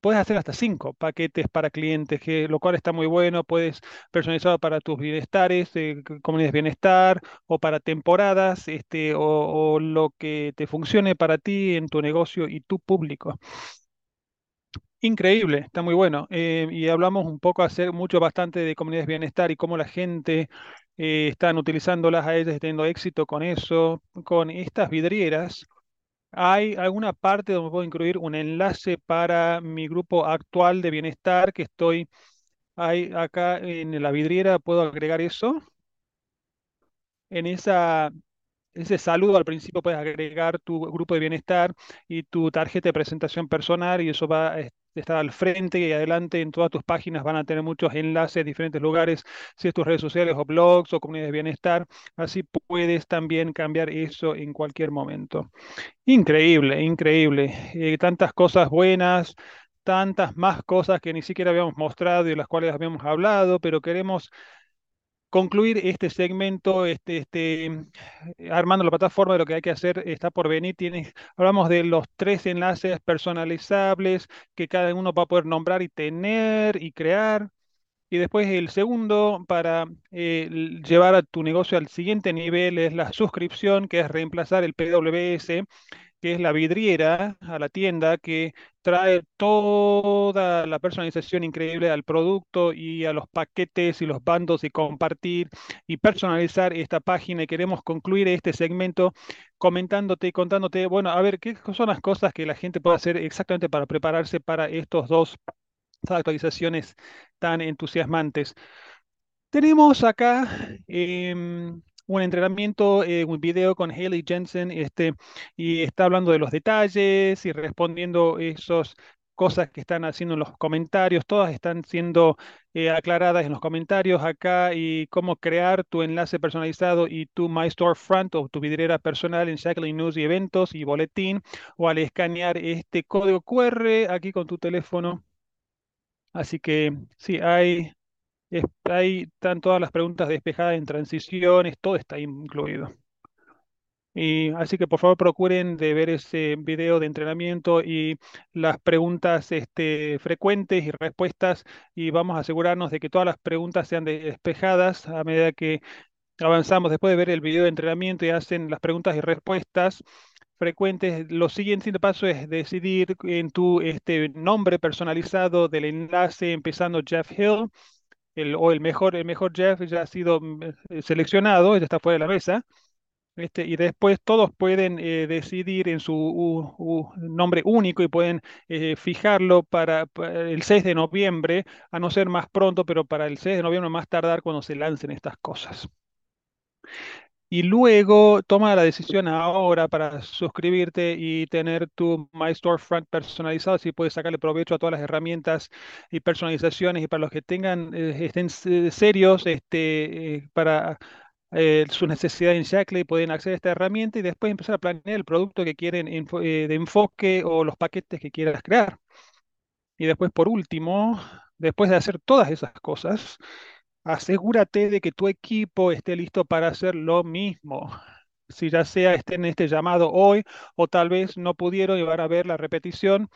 Puedes hacer hasta cinco paquetes para clientes, que, lo cual está muy bueno. Puedes personalizar para tus bienestares, eh, comunidades de bienestar, o para temporadas, este, o, lo que te funcione para ti en tu negocio y tu público. Increíble, está muy bueno. Eh, y hablamos un poco, hacer mucho, bastante de comunidades de bienestar y cómo la gente eh, están utilizándolas a ellas, teniendo éxito con eso, con estas vidrieras. ¿Hay alguna parte donde puedo incluir un enlace para mi grupo actual de bienestar que estoy ahí acá en la vidriera? ¿Puedo agregar eso? En esa, ese saludo al principio puedes agregar tu grupo de bienestar y tu tarjeta de presentación personal y eso va a estar al frente y adelante en todas tus páginas van a tener muchos enlaces a diferentes lugares, si es tus redes sociales o blogs o comunidades de bienestar. Así puedes también cambiar eso en cualquier momento. Increíble, increíble. Eh, tantas cosas buenas, tantas más cosas que ni siquiera habíamos mostrado y de las cuales habíamos hablado, pero queremos concluir este segmento, este, este, armando la plataforma de lo que hay que hacer está por venir. Hablamos de los tres enlaces personalizables que cada uno va a poder nombrar y tener y crear. Y después el segundo para eh, llevar a tu negocio al siguiente nivel es la suscripción, que es reemplazar el PWS que es la vidriera a la tienda que trae toda la personalización increíble al producto y a los paquetes y los bandos y compartir y personalizar esta página. Y queremos concluir este segmento comentándote y contándote, bueno, a ver, qué son las cosas que la gente puede hacer exactamente para prepararse para estos dos actualizaciones tan entusiasmantes. Tenemos acá em, un entrenamiento, eh, un video con Haley Jensen, este, y está hablando de los detalles y respondiendo esas cosas que están haciendo en los comentarios. Todas están siendo eh, aclaradas en los comentarios acá y cómo crear tu enlace personalizado y tu My Storefront o tu vidriera personal en Shackling News y eventos y boletín o al escanear este código QR aquí con tu teléfono. Así que sí, hay ahí están todas las preguntas despejadas en transiciones, todo está incluido. Y así que por favor procuren de ver ese video de entrenamiento y las preguntas este, frecuentes y respuestas y vamos a asegurarnos de que todas las preguntas sean de- despejadas a medida que avanzamos. Después de ver el video de entrenamiento y hacen las preguntas y respuestas frecuentes, lo siguiente paso es decidir en tu este, nombre personalizado del enlace, empezando Jeff Hill el, o el mejor, el mejor Jeff ya ha sido mm, eh, seleccionado, ya está fuera de la mesa, este, y después todos pueden eh, decidir en su nombre único y pueden eh, fijarlo para, para el 6 de noviembre, a no ser más pronto, pero para el 6 de noviembre más tardar cuando se lancen estas cosas. Y luego toma la decisión ahora para suscribirte y tener tu My Storefront personalizado, así puedes sacarle provecho a todas las herramientas y personalizaciones y para los que tengan, eh, estén se- serios este, eh, para eh, sus necesidades en Shackley, pueden acceder a esta herramienta y después empezar a planear el producto que quieren eh, de enfoque o los paquetes que quieras crear. Y después, por último, después de hacer todas esas cosas, asegúrate de que tu equipo esté listo para hacer lo mismo. Si ya sea estén en este llamado hoy o tal vez no pudieron y a ver la repetición,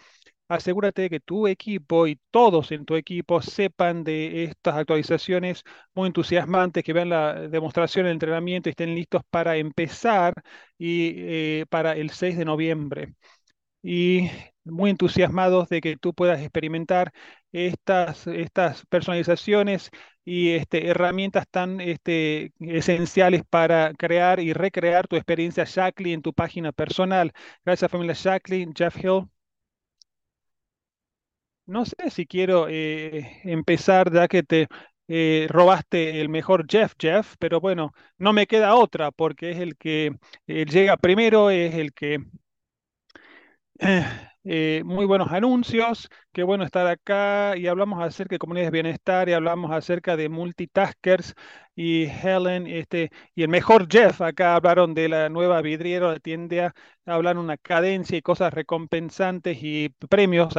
asegúrate de que tu equipo y todos en tu equipo sepan de estas actualizaciones muy entusiasmantes, que vean la demostración, el entrenamiento y estén listos para empezar y eh, para el 6 de noviembre. Y muy entusiasmados de que tú puedas experimentar estas, estas personalizaciones y este, herramientas tan este, esenciales para crear y recrear tu experiencia Shackley en tu página personal. Gracias familia Shackley, Jeff Hill. No sé si quiero eh, empezar ya que te eh, robaste el mejor Jeff, Jeff, pero bueno, no me queda otra porque es el que eh, llega primero, es el que eh, muy buenos anuncios, qué bueno estar acá y hablamos acerca de comunidades de bienestar y hablamos acerca de multitaskers y Helen este, y el mejor Jeff, acá hablaron de la nueva vidriera, tiende a hablar una cadencia y cosas recompensantes y premios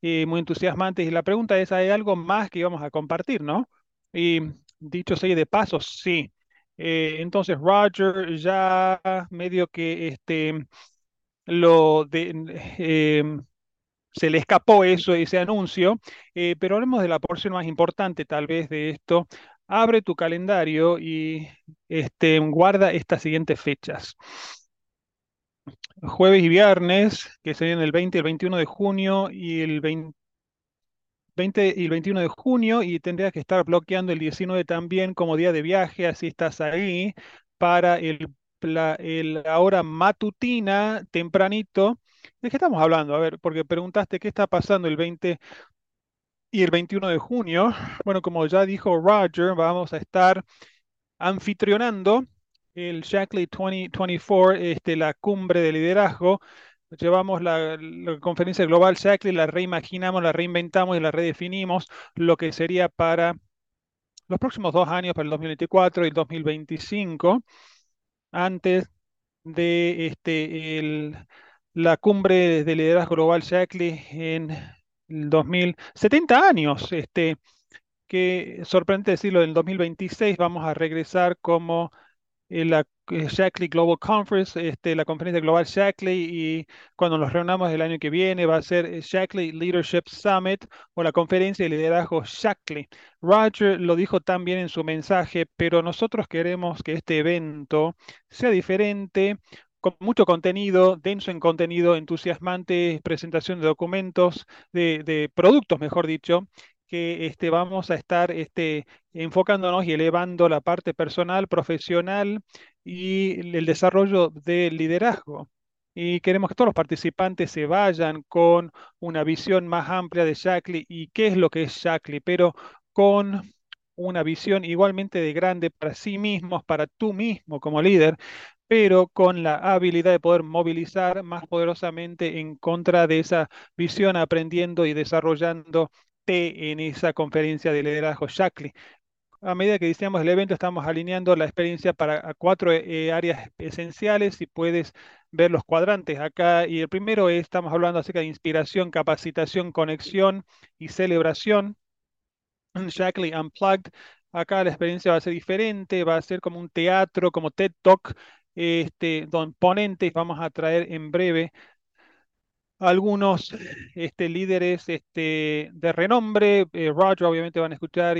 y muy entusiasmantes y la pregunta es, ¿hay algo más que íbamos a compartir, no? Y dicho sea de paso, sí. Eh, entonces Roger ya medio que este lo de, em, se le escapó eso, ese anuncio, eh, pero hablemos de la porción más importante tal vez de esto. Abre tu calendario y este, guarda estas siguientes fechas. Jueves y viernes, que serían el 20 y el 21 de junio, y el 20, 20 y el 21 de junio, y tendrías que estar bloqueando el 19 también como día de viaje, así estás ahí, para el la, hora matutina, tempranito. ¿De qué estamos hablando? A ver, porque preguntaste qué está pasando el 20 y el 21 de junio. Bueno, como ya dijo Roger, vamos a estar anfitrionando el Shackley 2024, este, la cumbre de liderazgo. Llevamos la, la, conferencia global Shackley, la reimaginamos, la reinventamos y la redefinimos lo que sería para los próximos dos años, para el 2024 y el 2025 antes de este, la cumbre de liderazgo global Shackley en el 2070 años. Este, que sorprendente decirlo, en el 2026 vamos a regresar como la eh, Shackley Global Conference, este, la conferencia global Shackley, y cuando nos reunamos el año que viene va a ser Shackley Leadership Summit o la conferencia de liderazgo Shackley. Roger lo dijo también en su mensaje, pero nosotros queremos que este evento sea diferente, con mucho contenido, denso en contenido, entusiasmante, presentación de documentos, de, de productos, mejor dicho, que este, vamos a estar este, enfocándonos y elevando la parte personal, profesional y el desarrollo del liderazgo. Y queremos que todos los participantes se vayan con una visión más amplia de Shackley y qué es lo que es Shackley, pero con una visión igualmente de grande para sí mismos, para tú mismo como líder, pero con la habilidad de poder movilizar más poderosamente en contra de esa visión, aprendiendo y desarrollando en esa conferencia de liderazgo Shackley. A medida que diseñamos el evento, estamos alineando la experiencia para cuatro eh, áreas esenciales y puedes ver los cuadrantes acá. Y el primero es, estamos hablando acerca de inspiración, capacitación, conexión y celebración. Shackley Unplugged. Acá la experiencia va a ser diferente, va a ser como un teatro, como TED Talk, este, don ponentes. Vamos a traer en breve algunos este, líderes este, de renombre. Eh, Roger obviamente van a escuchar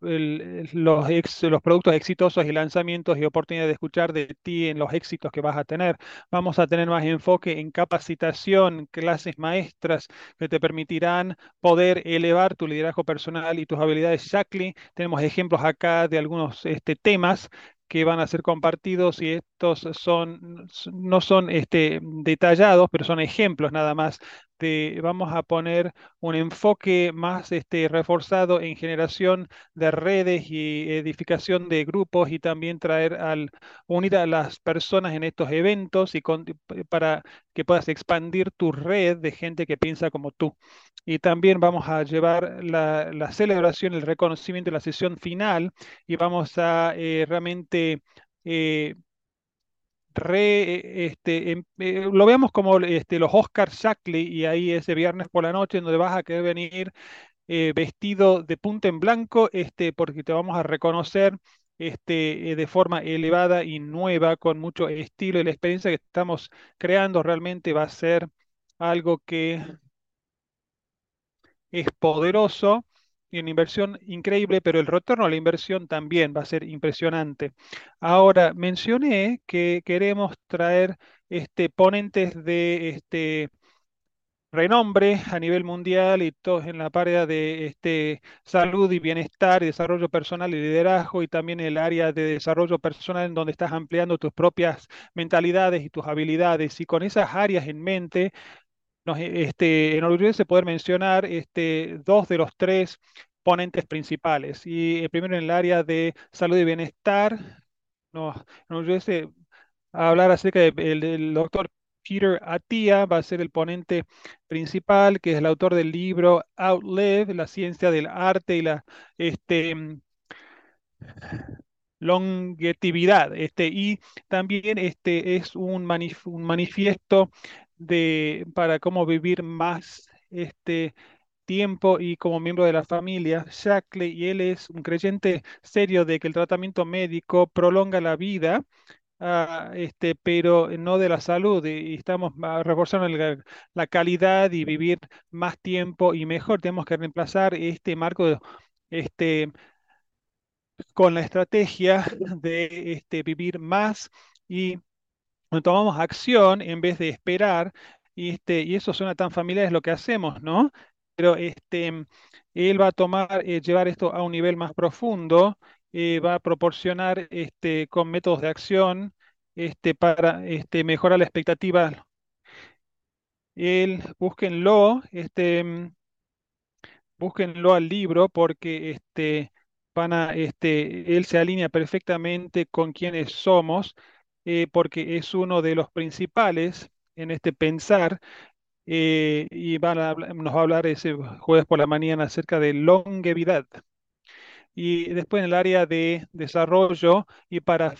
los, productos exitosos y lanzamientos y oportunidad de escuchar de ti en los éxitos que vas a tener. Vamos a tener más enfoque en capacitación, clases maestras que te permitirán poder elevar tu liderazgo personal y tus habilidades Shackley. Tenemos ejemplos acá de algunos este, temas que van a ser compartidos y estos son, no son este, detallados, pero son ejemplos nada más de, vamos a poner un enfoque más este, reforzado en generación de redes y edificación de grupos y también traer al, unir a las personas en estos eventos y para que puedas expandir tu red de gente que piensa como tú. Y también vamos a llevar la, celebración, el reconocimiento de la sesión final y vamos a eh, realmente eh, re, este, em, eh, lo veamos como este, los Oscar Shackley y ahí ese viernes por la noche en donde vas a querer venir vestido de punta en blanco, este, porque te vamos a reconocer este, de forma elevada y nueva, con mucho estilo y la experiencia que estamos creando realmente va a ser algo que es poderoso y una inversión increíble, pero el retorno a la inversión también va a ser impresionante. Ahora, mencioné que queremos traer este, ponentes de este, renombre a nivel mundial y todos en la área de este, salud y bienestar y desarrollo personal y liderazgo y también el área de desarrollo personal en donde estás ampliando tus propias mentalidades y tus habilidades. Y con esas áreas en mente, nos este, enorgullece poder mencionar este, dos de los tres ponentes principales. Y el primero en el área de salud y bienestar, nos enorgullece hablar acerca de- el- del doctor Peter Attia, va a ser el ponente principal, que es el autor del libro Outlive, la ciencia del arte y la este, longevidad. Este, y también este, es un, manif- un manifiesto de, para cómo vivir más este, tiempo y como miembro de la familia, Shackley, y él es un creyente serio de que el tratamiento médico prolonga la vida ah, este, pero no de la salud, y, estamos ah, reforzando la, calidad y vivir más tiempo y mejor. Tenemos que reemplazar este marco este, con la estrategia de este, vivir más y cuando tomamos acción en vez de esperar, y, este, y eso suena tan familiar, es lo que hacemos, ¿no? Pero este, él va a tomar, eh, llevar esto a un nivel más profundo, eh, va a proporcionar este, con métodos de acción este, para este, mejorar la expectativa. Él, búsquenlo, este, búsquenlo al libro porque este, van a, este, él se alinea perfectamente con quienes somos, eh, porque es uno de los principales en este pensar, eh, y van a nos va a hablar ese jueves por la mañana acerca de longevidad. Y después en el área de desarrollo, y para,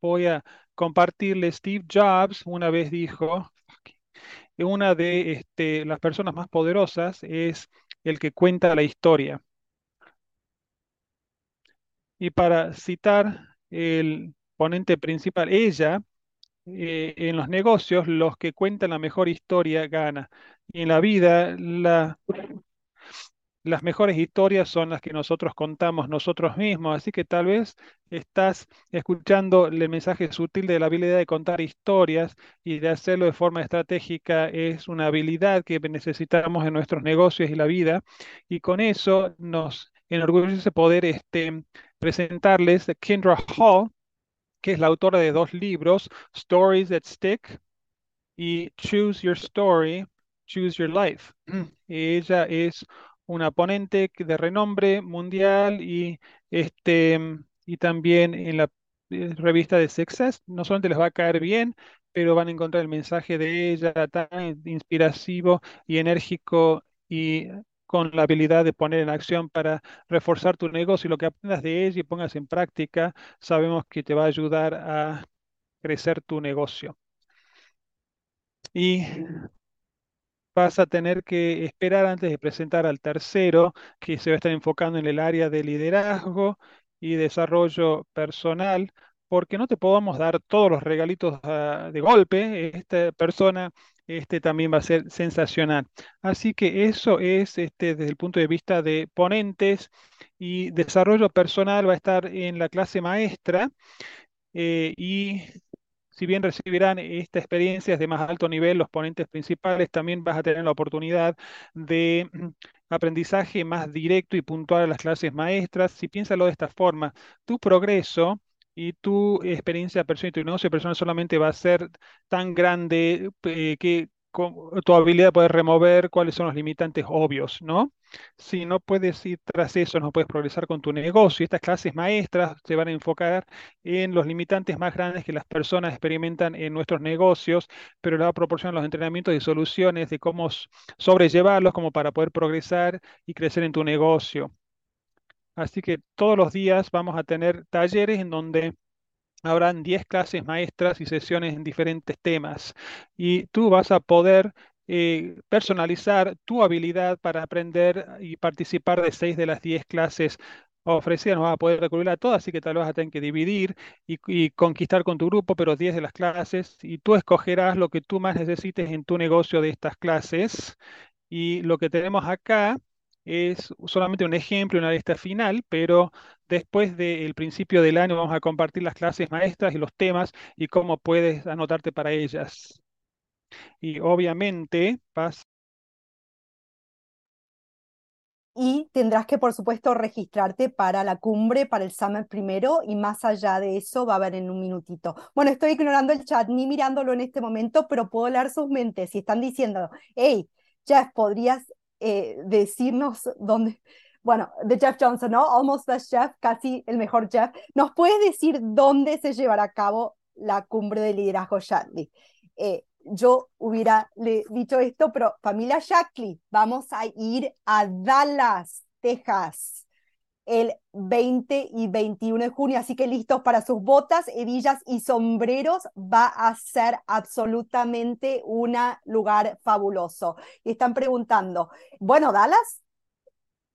voy a compartirle, Steve Jobs una vez dijo, que una de este, las personas más poderosas es el que cuenta la historia. Y para citar el ponente principal, ella, eh, en los negocios, los que cuentan la mejor historia gana. En la vida, la- las mejores historias son las que nosotros contamos nosotros mismos. Así que tal vez estás escuchando el mensaje sutil de la habilidad de contar historias y de hacerlo de forma estratégica. Es una habilidad que necesitamos en nuestros negocios y la vida. Y con eso nos enorgullece poder este, presentarles a Kendra Hall, que es la autora de dos libros, Stories That Stick y Choose Your Story, Choose Your Life. Ella es una ponente de renombre mundial y, este, y también en la eh, revista de Success. No solamente les va a caer bien, pero van a encontrar el mensaje de ella tan inspirativo y enérgico y con la habilidad de poner en acción para reforzar tu negocio y lo que aprendas de ella y pongas en práctica, sabemos que te va a ayudar a crecer tu negocio. Y vas a tener que esperar antes de presentar al tercero, que se va a estar enfocando en el área de liderazgo y desarrollo personal, porque no te podamos dar todos los regalitos ah, de golpe. Esta persona este, también va a ser sensacional. Así que eso es este, desde el punto de vista de ponentes y desarrollo personal va a estar en la clase maestra eh, y si bien recibirán esta experiencia de más alto nivel, los ponentes principales, también vas a tener la oportunidad de mm, aprendizaje más directo y puntual a las clases maestras. Si piénsalo de esta forma, tu progreso y tu experiencia personal y tu negocio personal solamente va a ser tan grande eh, que tu habilidad de poder remover cuáles son los limitantes obvios, ¿no? Si no puedes ir tras eso, no puedes progresar con tu negocio. Estas clases maestras se van a enfocar en los limitantes más grandes que las personas experimentan en nuestros negocios, pero le va a proporcionar los entrenamientos y soluciones de cómo sobrellevarlos como para poder progresar y crecer en tu negocio. Así que todos los días vamos a tener talleres en donde habrán 10 clases maestras y sesiones en diferentes temas. Y tú vas a poder eh, personalizar tu habilidad para aprender y participar de 6 de las 10 clases ofrecidas no vas a poder cubrir a todas, así que tal vez vas a que dividir y, y conquistar con tu grupo, pero 10 de las clases, y tú escogerás lo que tú más necesites en tu negocio de estas clases. Y lo que tenemos acá es solamente un ejemplo, una lista final, pero después del principio del año vamos a compartir las clases maestras y los temas y cómo puedes anotarte para ellas. Y obviamente vas y tendrás que, por supuesto, registrarte para la cumbre, para el summit primero, y más allá de eso va a haber en un minutito. Bueno, estoy ignorando el chat, ni mirándolo en este momento, pero puedo leer sus mentes. Si están diciendo, hey, Jeff, ¿podrías eh, decirnos dónde? Bueno, de Jeff Johnson, ¿no? Almost the Jeff, casi el mejor Jeff. ¿Nos puedes decir dónde se llevará a cabo la cumbre de liderazgo Shadley? Eh, yo hubiera le dicho esto, pero familia Shackley, vamos a ir a Dallas, Texas, el 20 y 21 de junio, así que listos para sus botas, hebillas y sombreros, va a ser absolutamente un lugar fabuloso. Y están preguntando, bueno, Dallas,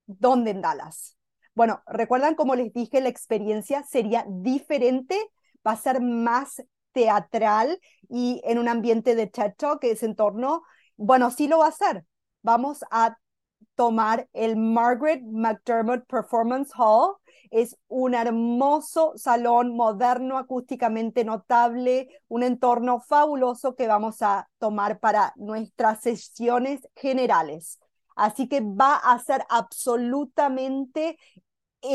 ¿dónde en Dallas? Bueno, recuerdan como les dije, la experiencia sería diferente, va a ser más teatral y en un ambiente de Talk, que es entorno, bueno, sí lo va a hacer. Vamos a tomar el Margaret McDermott Performance Hall. Es un hermoso salón moderno, acústicamente notable, un entorno fabuloso que vamos a tomar para nuestras sesiones generales. Así que va a ser absolutamente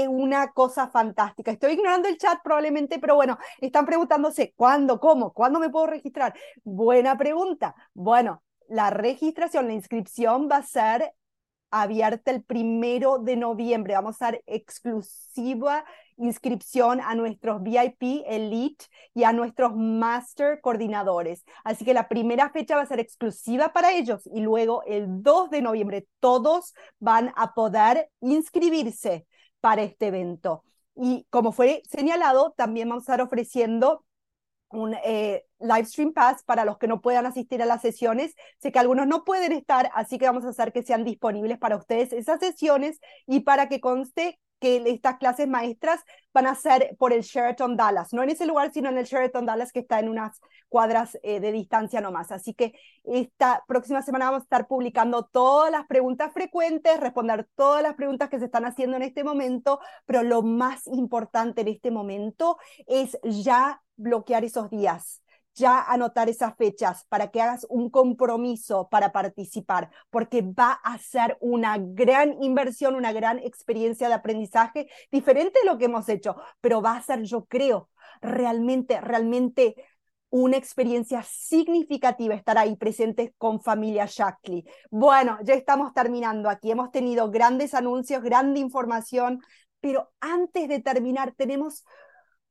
una cosa fantástica. Estoy ignorando el chat probablemente, pero bueno, están preguntándose cuándo, cómo, cuándo me puedo registrar. Buena pregunta. Bueno, la registración, la inscripción va a ser abierta el primero de noviembre. Vamos a dar exclusiva inscripción a nuestros VIP Elite y a nuestros Master coordinadores. Así que la primera fecha va a ser exclusiva para ellos y luego el 2 de noviembre todos van a poder inscribirse para este evento. Y como fue señalado, también vamos a estar ofreciendo un eh, live stream pass para los que no puedan asistir a las sesiones. Sé que algunos no pueden estar, así que vamos a hacer que sean disponibles para ustedes esas sesiones y para que conste que estas clases maestras van a ser por el Sheraton Dallas, no en ese lugar, sino en el Sheraton Dallas que está en unas cuadras eh, de distancia nomás. Así que esta próxima semana vamos a estar publicando todas las preguntas frecuentes, responder todas las preguntas que se están haciendo en este momento, pero lo más importante en este momento es ya bloquear esos días ya anotar esas fechas para que hagas un compromiso para participar, porque va a ser una gran inversión, una gran experiencia de aprendizaje, diferente de lo que hemos hecho, pero va a ser, yo creo, realmente, realmente una experiencia significativa estar ahí presentes con familia Shackley. Bueno, ya estamos terminando aquí. Hemos tenido grandes anuncios, grande información, pero antes de terminar tenemos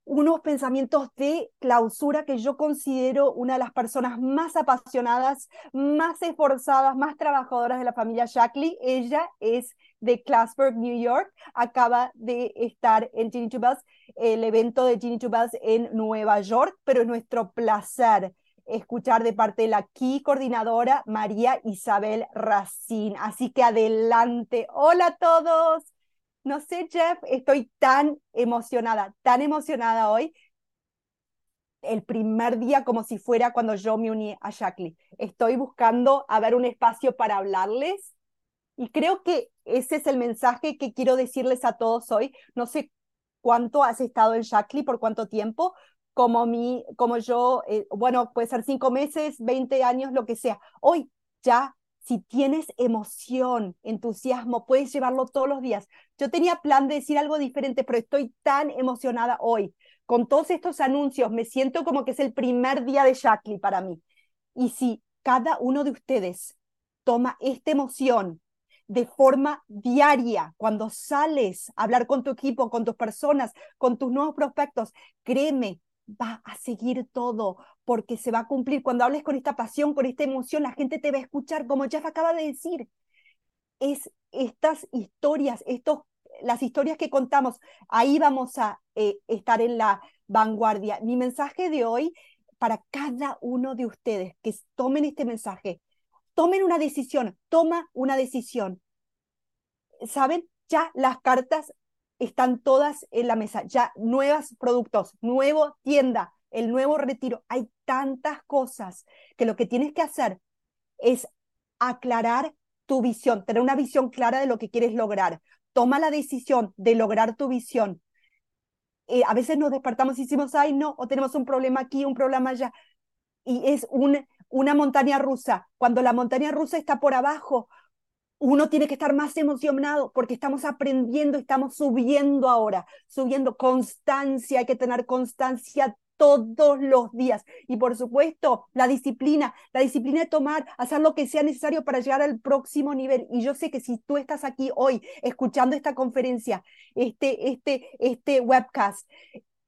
unos pensamientos de clausura que yo considero una de las personas más apasionadas, más esforzadas, más trabajadoras de la familia Shackley. Ella es de Classburg, New York. Acaba de estar en Ginny Bells, el evento de Ginny Two Bells en Nueva York, pero es nuestro placer escuchar de parte de la key coordinadora María Isabel Racín. Así que adelante. Hola a todos. No sé, Jeff, estoy tan emocionada, tan emocionada hoy. El primer día como si fuera cuando yo me uní a Shackley. Estoy buscando a ver un espacio para hablarles y creo que ese es el mensaje que quiero decirles a todos hoy. No sé cuánto has estado en Shackley, por cuánto tiempo, como, mi, como yo, eh, bueno, puede ser cinco meses, 20 años, lo que sea. Hoy ya si tienes emoción, entusiasmo, puedes llevarlo todos los días. Yo tenía plan de decir algo diferente, pero estoy tan emocionada hoy. Con todos estos anuncios, me siento como que es el primer día de Shackley para mí. Y si cada uno de ustedes toma esta emoción de forma diaria, cuando sales a hablar con tu equipo, con tus personas, con tus nuevos prospectos, créeme, va a seguir todo porque se va a cumplir. Cuando hables con esta pasión, con esta emoción, la gente te va a escuchar, como Jeff acaba de decir. Es estas historias, estos, las historias que contamos, ahí vamos a eh, estar en la vanguardia. Mi mensaje de hoy para cada uno de ustedes que tomen este mensaje, tomen una decisión, toma una decisión. ¿Saben? Ya las cartas están todas en la mesa. Ya nuevos productos, nuevo tienda, el nuevo retiro. Hay tantas cosas que lo que tienes que hacer es aclarar tu visión, tener una visión clara de lo que quieres lograr. Toma la decisión de lograr tu visión. Eh, a veces nos despertamos y decimos, ay, no, o tenemos un problema aquí, un problema allá. Y es un, una montaña rusa. Cuando la montaña rusa está por abajo, uno tiene que estar más emocionado porque estamos aprendiendo, estamos subiendo ahora, subiendo constancia, hay que tener constancia todos los días. Y por supuesto, la disciplina, la disciplina de tomar, hacer lo que sea necesario para llegar al próximo nivel. Y yo sé que si tú estás aquí hoy escuchando esta conferencia, este, este, este webcast,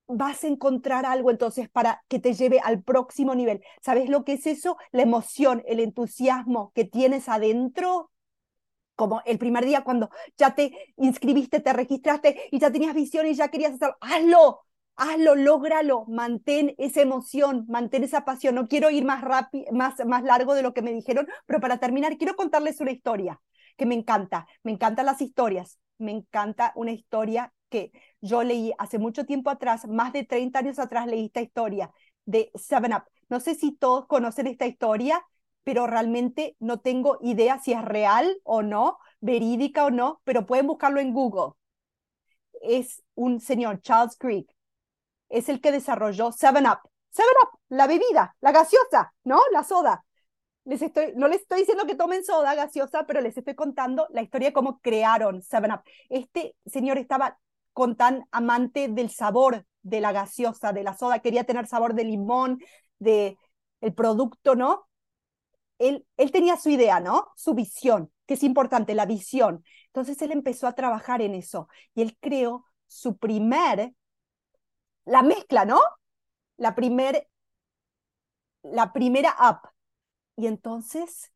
vas a encontrar algo entonces para que te lleve al próximo nivel. ¿Sabes lo que es eso? La emoción, el entusiasmo que tienes adentro como el primer día cuando ya te inscribiste, te registraste y ya tenías visión y ya querías hacerlo, hazlo, hazlo, lógralo, mantén esa emoción, mantén esa pasión. No quiero ir más rápido, más, más largo de lo que me dijeron, pero para terminar, quiero contarles una historia que me encanta. Me encantan las historias. Me encanta una historia que yo leí hace mucho tiempo atrás, más de 30 años atrás leí esta historia de Seven Up. No sé si todos conocen esta historia, pero realmente no tengo idea si es real o no, verídica o no, pero pueden buscarlo en Google. Es un señor, Charles Creek, es el que desarrolló Seven Up. Seven Up, la bebida, la gaseosa, ¿no? La soda. Les estoy, no les estoy diciendo que tomen soda gaseosa, pero les estoy contando la historia de cómo crearon Seven Up. Este señor estaba con tan amante del sabor de la gaseosa, de la soda, quería tener sabor de limón, de el producto, ¿no? Él, él tenía su idea, ¿no? Su visión, que es importante, la visión. Entonces él empezó a trabajar en eso y él creó su primer la mezcla, ¿no? La, primer, la primera app. Y entonces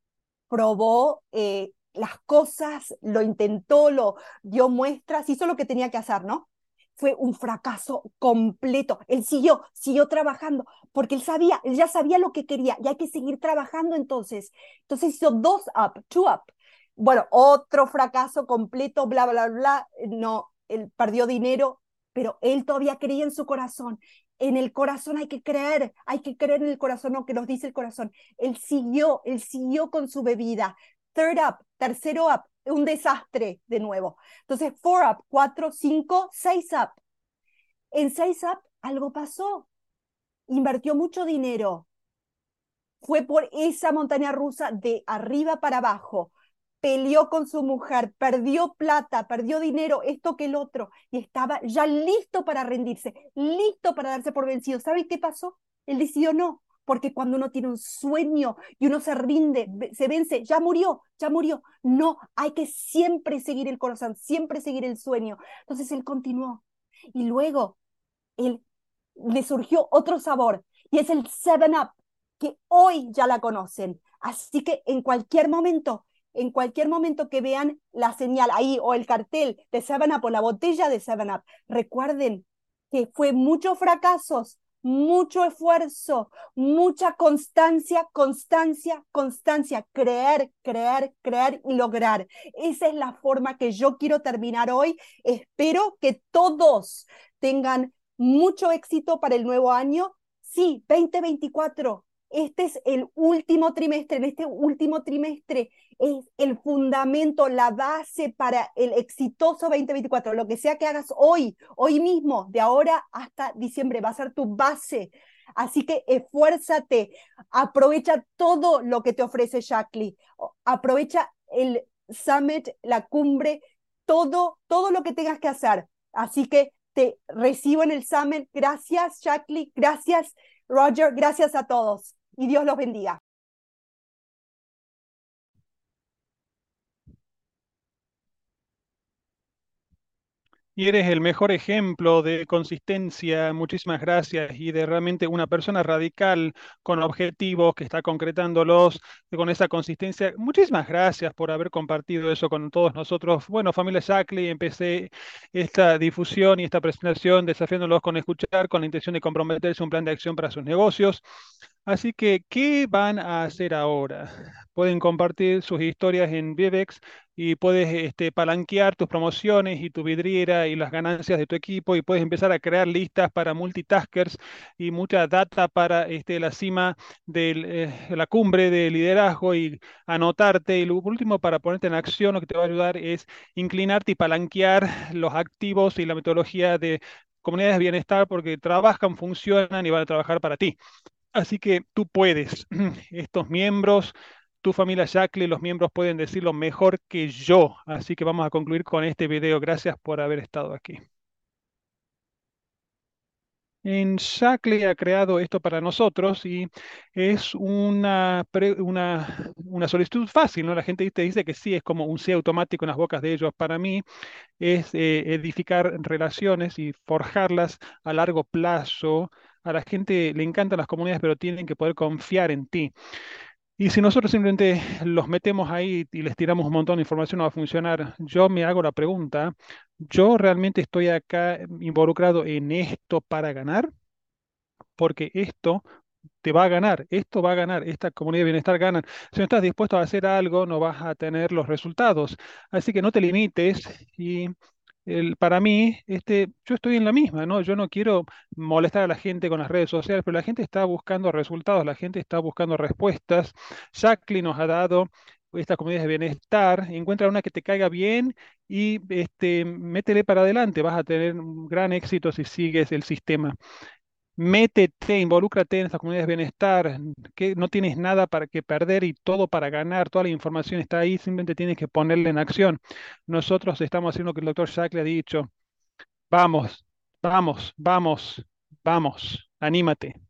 probó eh, las cosas, lo intentó, lo dio muestras, hizo lo que tenía que hacer, ¿no? Fue un fracaso completo. Él siguió, siguió trabajando, porque él sabía, él ya sabía lo que quería y hay que seguir trabajando entonces. Entonces hizo dos up, two up. Bueno, otro fracaso completo, bla, bla, bla. No, él perdió dinero, pero él todavía creía en su corazón. En el corazón hay que creer, hay que creer en el corazón, lo que nos dice el corazón. Él siguió, él siguió con su bebida. Third up, tercero up, un desastre de nuevo. Entonces, four up, cuatro, cinco, seis up. En seis up algo pasó. Invirtió mucho dinero. Fue por esa montaña rusa de arriba para abajo peleó con su mujer, perdió plata, perdió dinero, esto que el otro, y estaba ya listo para rendirse, listo para darse por vencido. ¿Sabe qué pasó? Él decidió no, porque cuando uno tiene un sueño y uno se rinde, se vence, ya murió, ya murió. No, hay que siempre seguir el corazón, siempre seguir el sueño. Entonces él continuó. Y luego él le surgió otro sabor, y es el Seven Up, que hoy ya la conocen. Así que en cualquier momento en cualquier momento que vean la señal ahí o el cartel de Seven Up o la botella de Seven Up, recuerden que fue muchos fracasos, mucho esfuerzo, mucha constancia, constancia, constancia, creer, creer, creer y lograr. Esa es la forma que yo quiero terminar hoy. Espero que todos tengan mucho éxito para el nuevo año. Sí, 2024 este es el último trimestre, en este último trimestre es el fundamento, la base para el exitoso 2024. Lo que sea que hagas hoy, hoy mismo, de ahora hasta diciembre, va a ser tu base. Así que esfuérzate, aprovecha todo lo que te ofrece Shaklee, aprovecha el summit, la cumbre, todo, todo lo que tengas que hacer. Así que te recibo en el summit. Gracias, Shaklee. Gracias, Roger. Gracias a todos y Dios los bendiga. Y eres el mejor ejemplo de consistencia, muchísimas gracias, y de realmente una persona radical con objetivos que está concretándolos con esa consistencia. Muchísimas gracias por haber compartido eso con todos nosotros. Bueno, familia Shackley, empecé esta difusión y esta presentación desafiándolos con escuchar, con la intención de comprometerse un plan de acción para sus negocios. Así que, ¿qué van a hacer ahora? Pueden compartir sus historias en Vivex y puedes este, palanquear tus promociones y tu vidriera y las ganancias de tu equipo y puedes empezar a crear listas para multitaskers y mucha data para este, la cima de eh, la cumbre de liderazgo y anotarte. Y lo último, para ponerte en acción, lo que te va a ayudar es inclinarte y palanquear los activos y la metodología de comunidades de bienestar porque trabajan, funcionan y van a trabajar para ti. Así que tú puedes. Estos miembros, tu familia Jackley, los miembros pueden decirlo mejor que yo. Así que vamos a concluir con este video. Gracias por haber estado aquí. En Shackley ha creado esto para nosotros y es una, una, una, solicitud fácil, ¿no? La gente te dice que sí, es como un sí automático en las bocas de ellos. Para mí es eh, edificar relaciones y forjarlas a largo plazo. A la gente le encantan las comunidades, pero tienen que poder confiar en ti. Y si nosotros simplemente los metemos ahí y les tiramos un montón de información, no va a funcionar. Yo me hago la pregunta, ¿yo realmente estoy acá involucrado en esto para ganar? Porque esto te va a ganar, esto va a ganar, esta comunidad de bienestar gana. Si no estás dispuesto a hacer algo, no vas a tener los resultados. Así que no te limites y para mí, este, yo estoy en la misma, ¿no? Yo no quiero molestar a la gente con las redes sociales, pero la gente está buscando resultados, la gente está buscando respuestas. Jacqueline nos ha dado estas comunidades de bienestar, encuentra una que te caiga bien y este, métele para adelante, vas a tener un gran éxito si sigues el sistema métete, involúcrate en estas comunidades de bienestar, que no tienes nada para que perder y todo para ganar, toda la información está ahí, simplemente tienes que ponerla en acción. Nosotros estamos haciendo lo que el doctor le ha dicho. Vamos, vamos, vamos, vamos, anímate.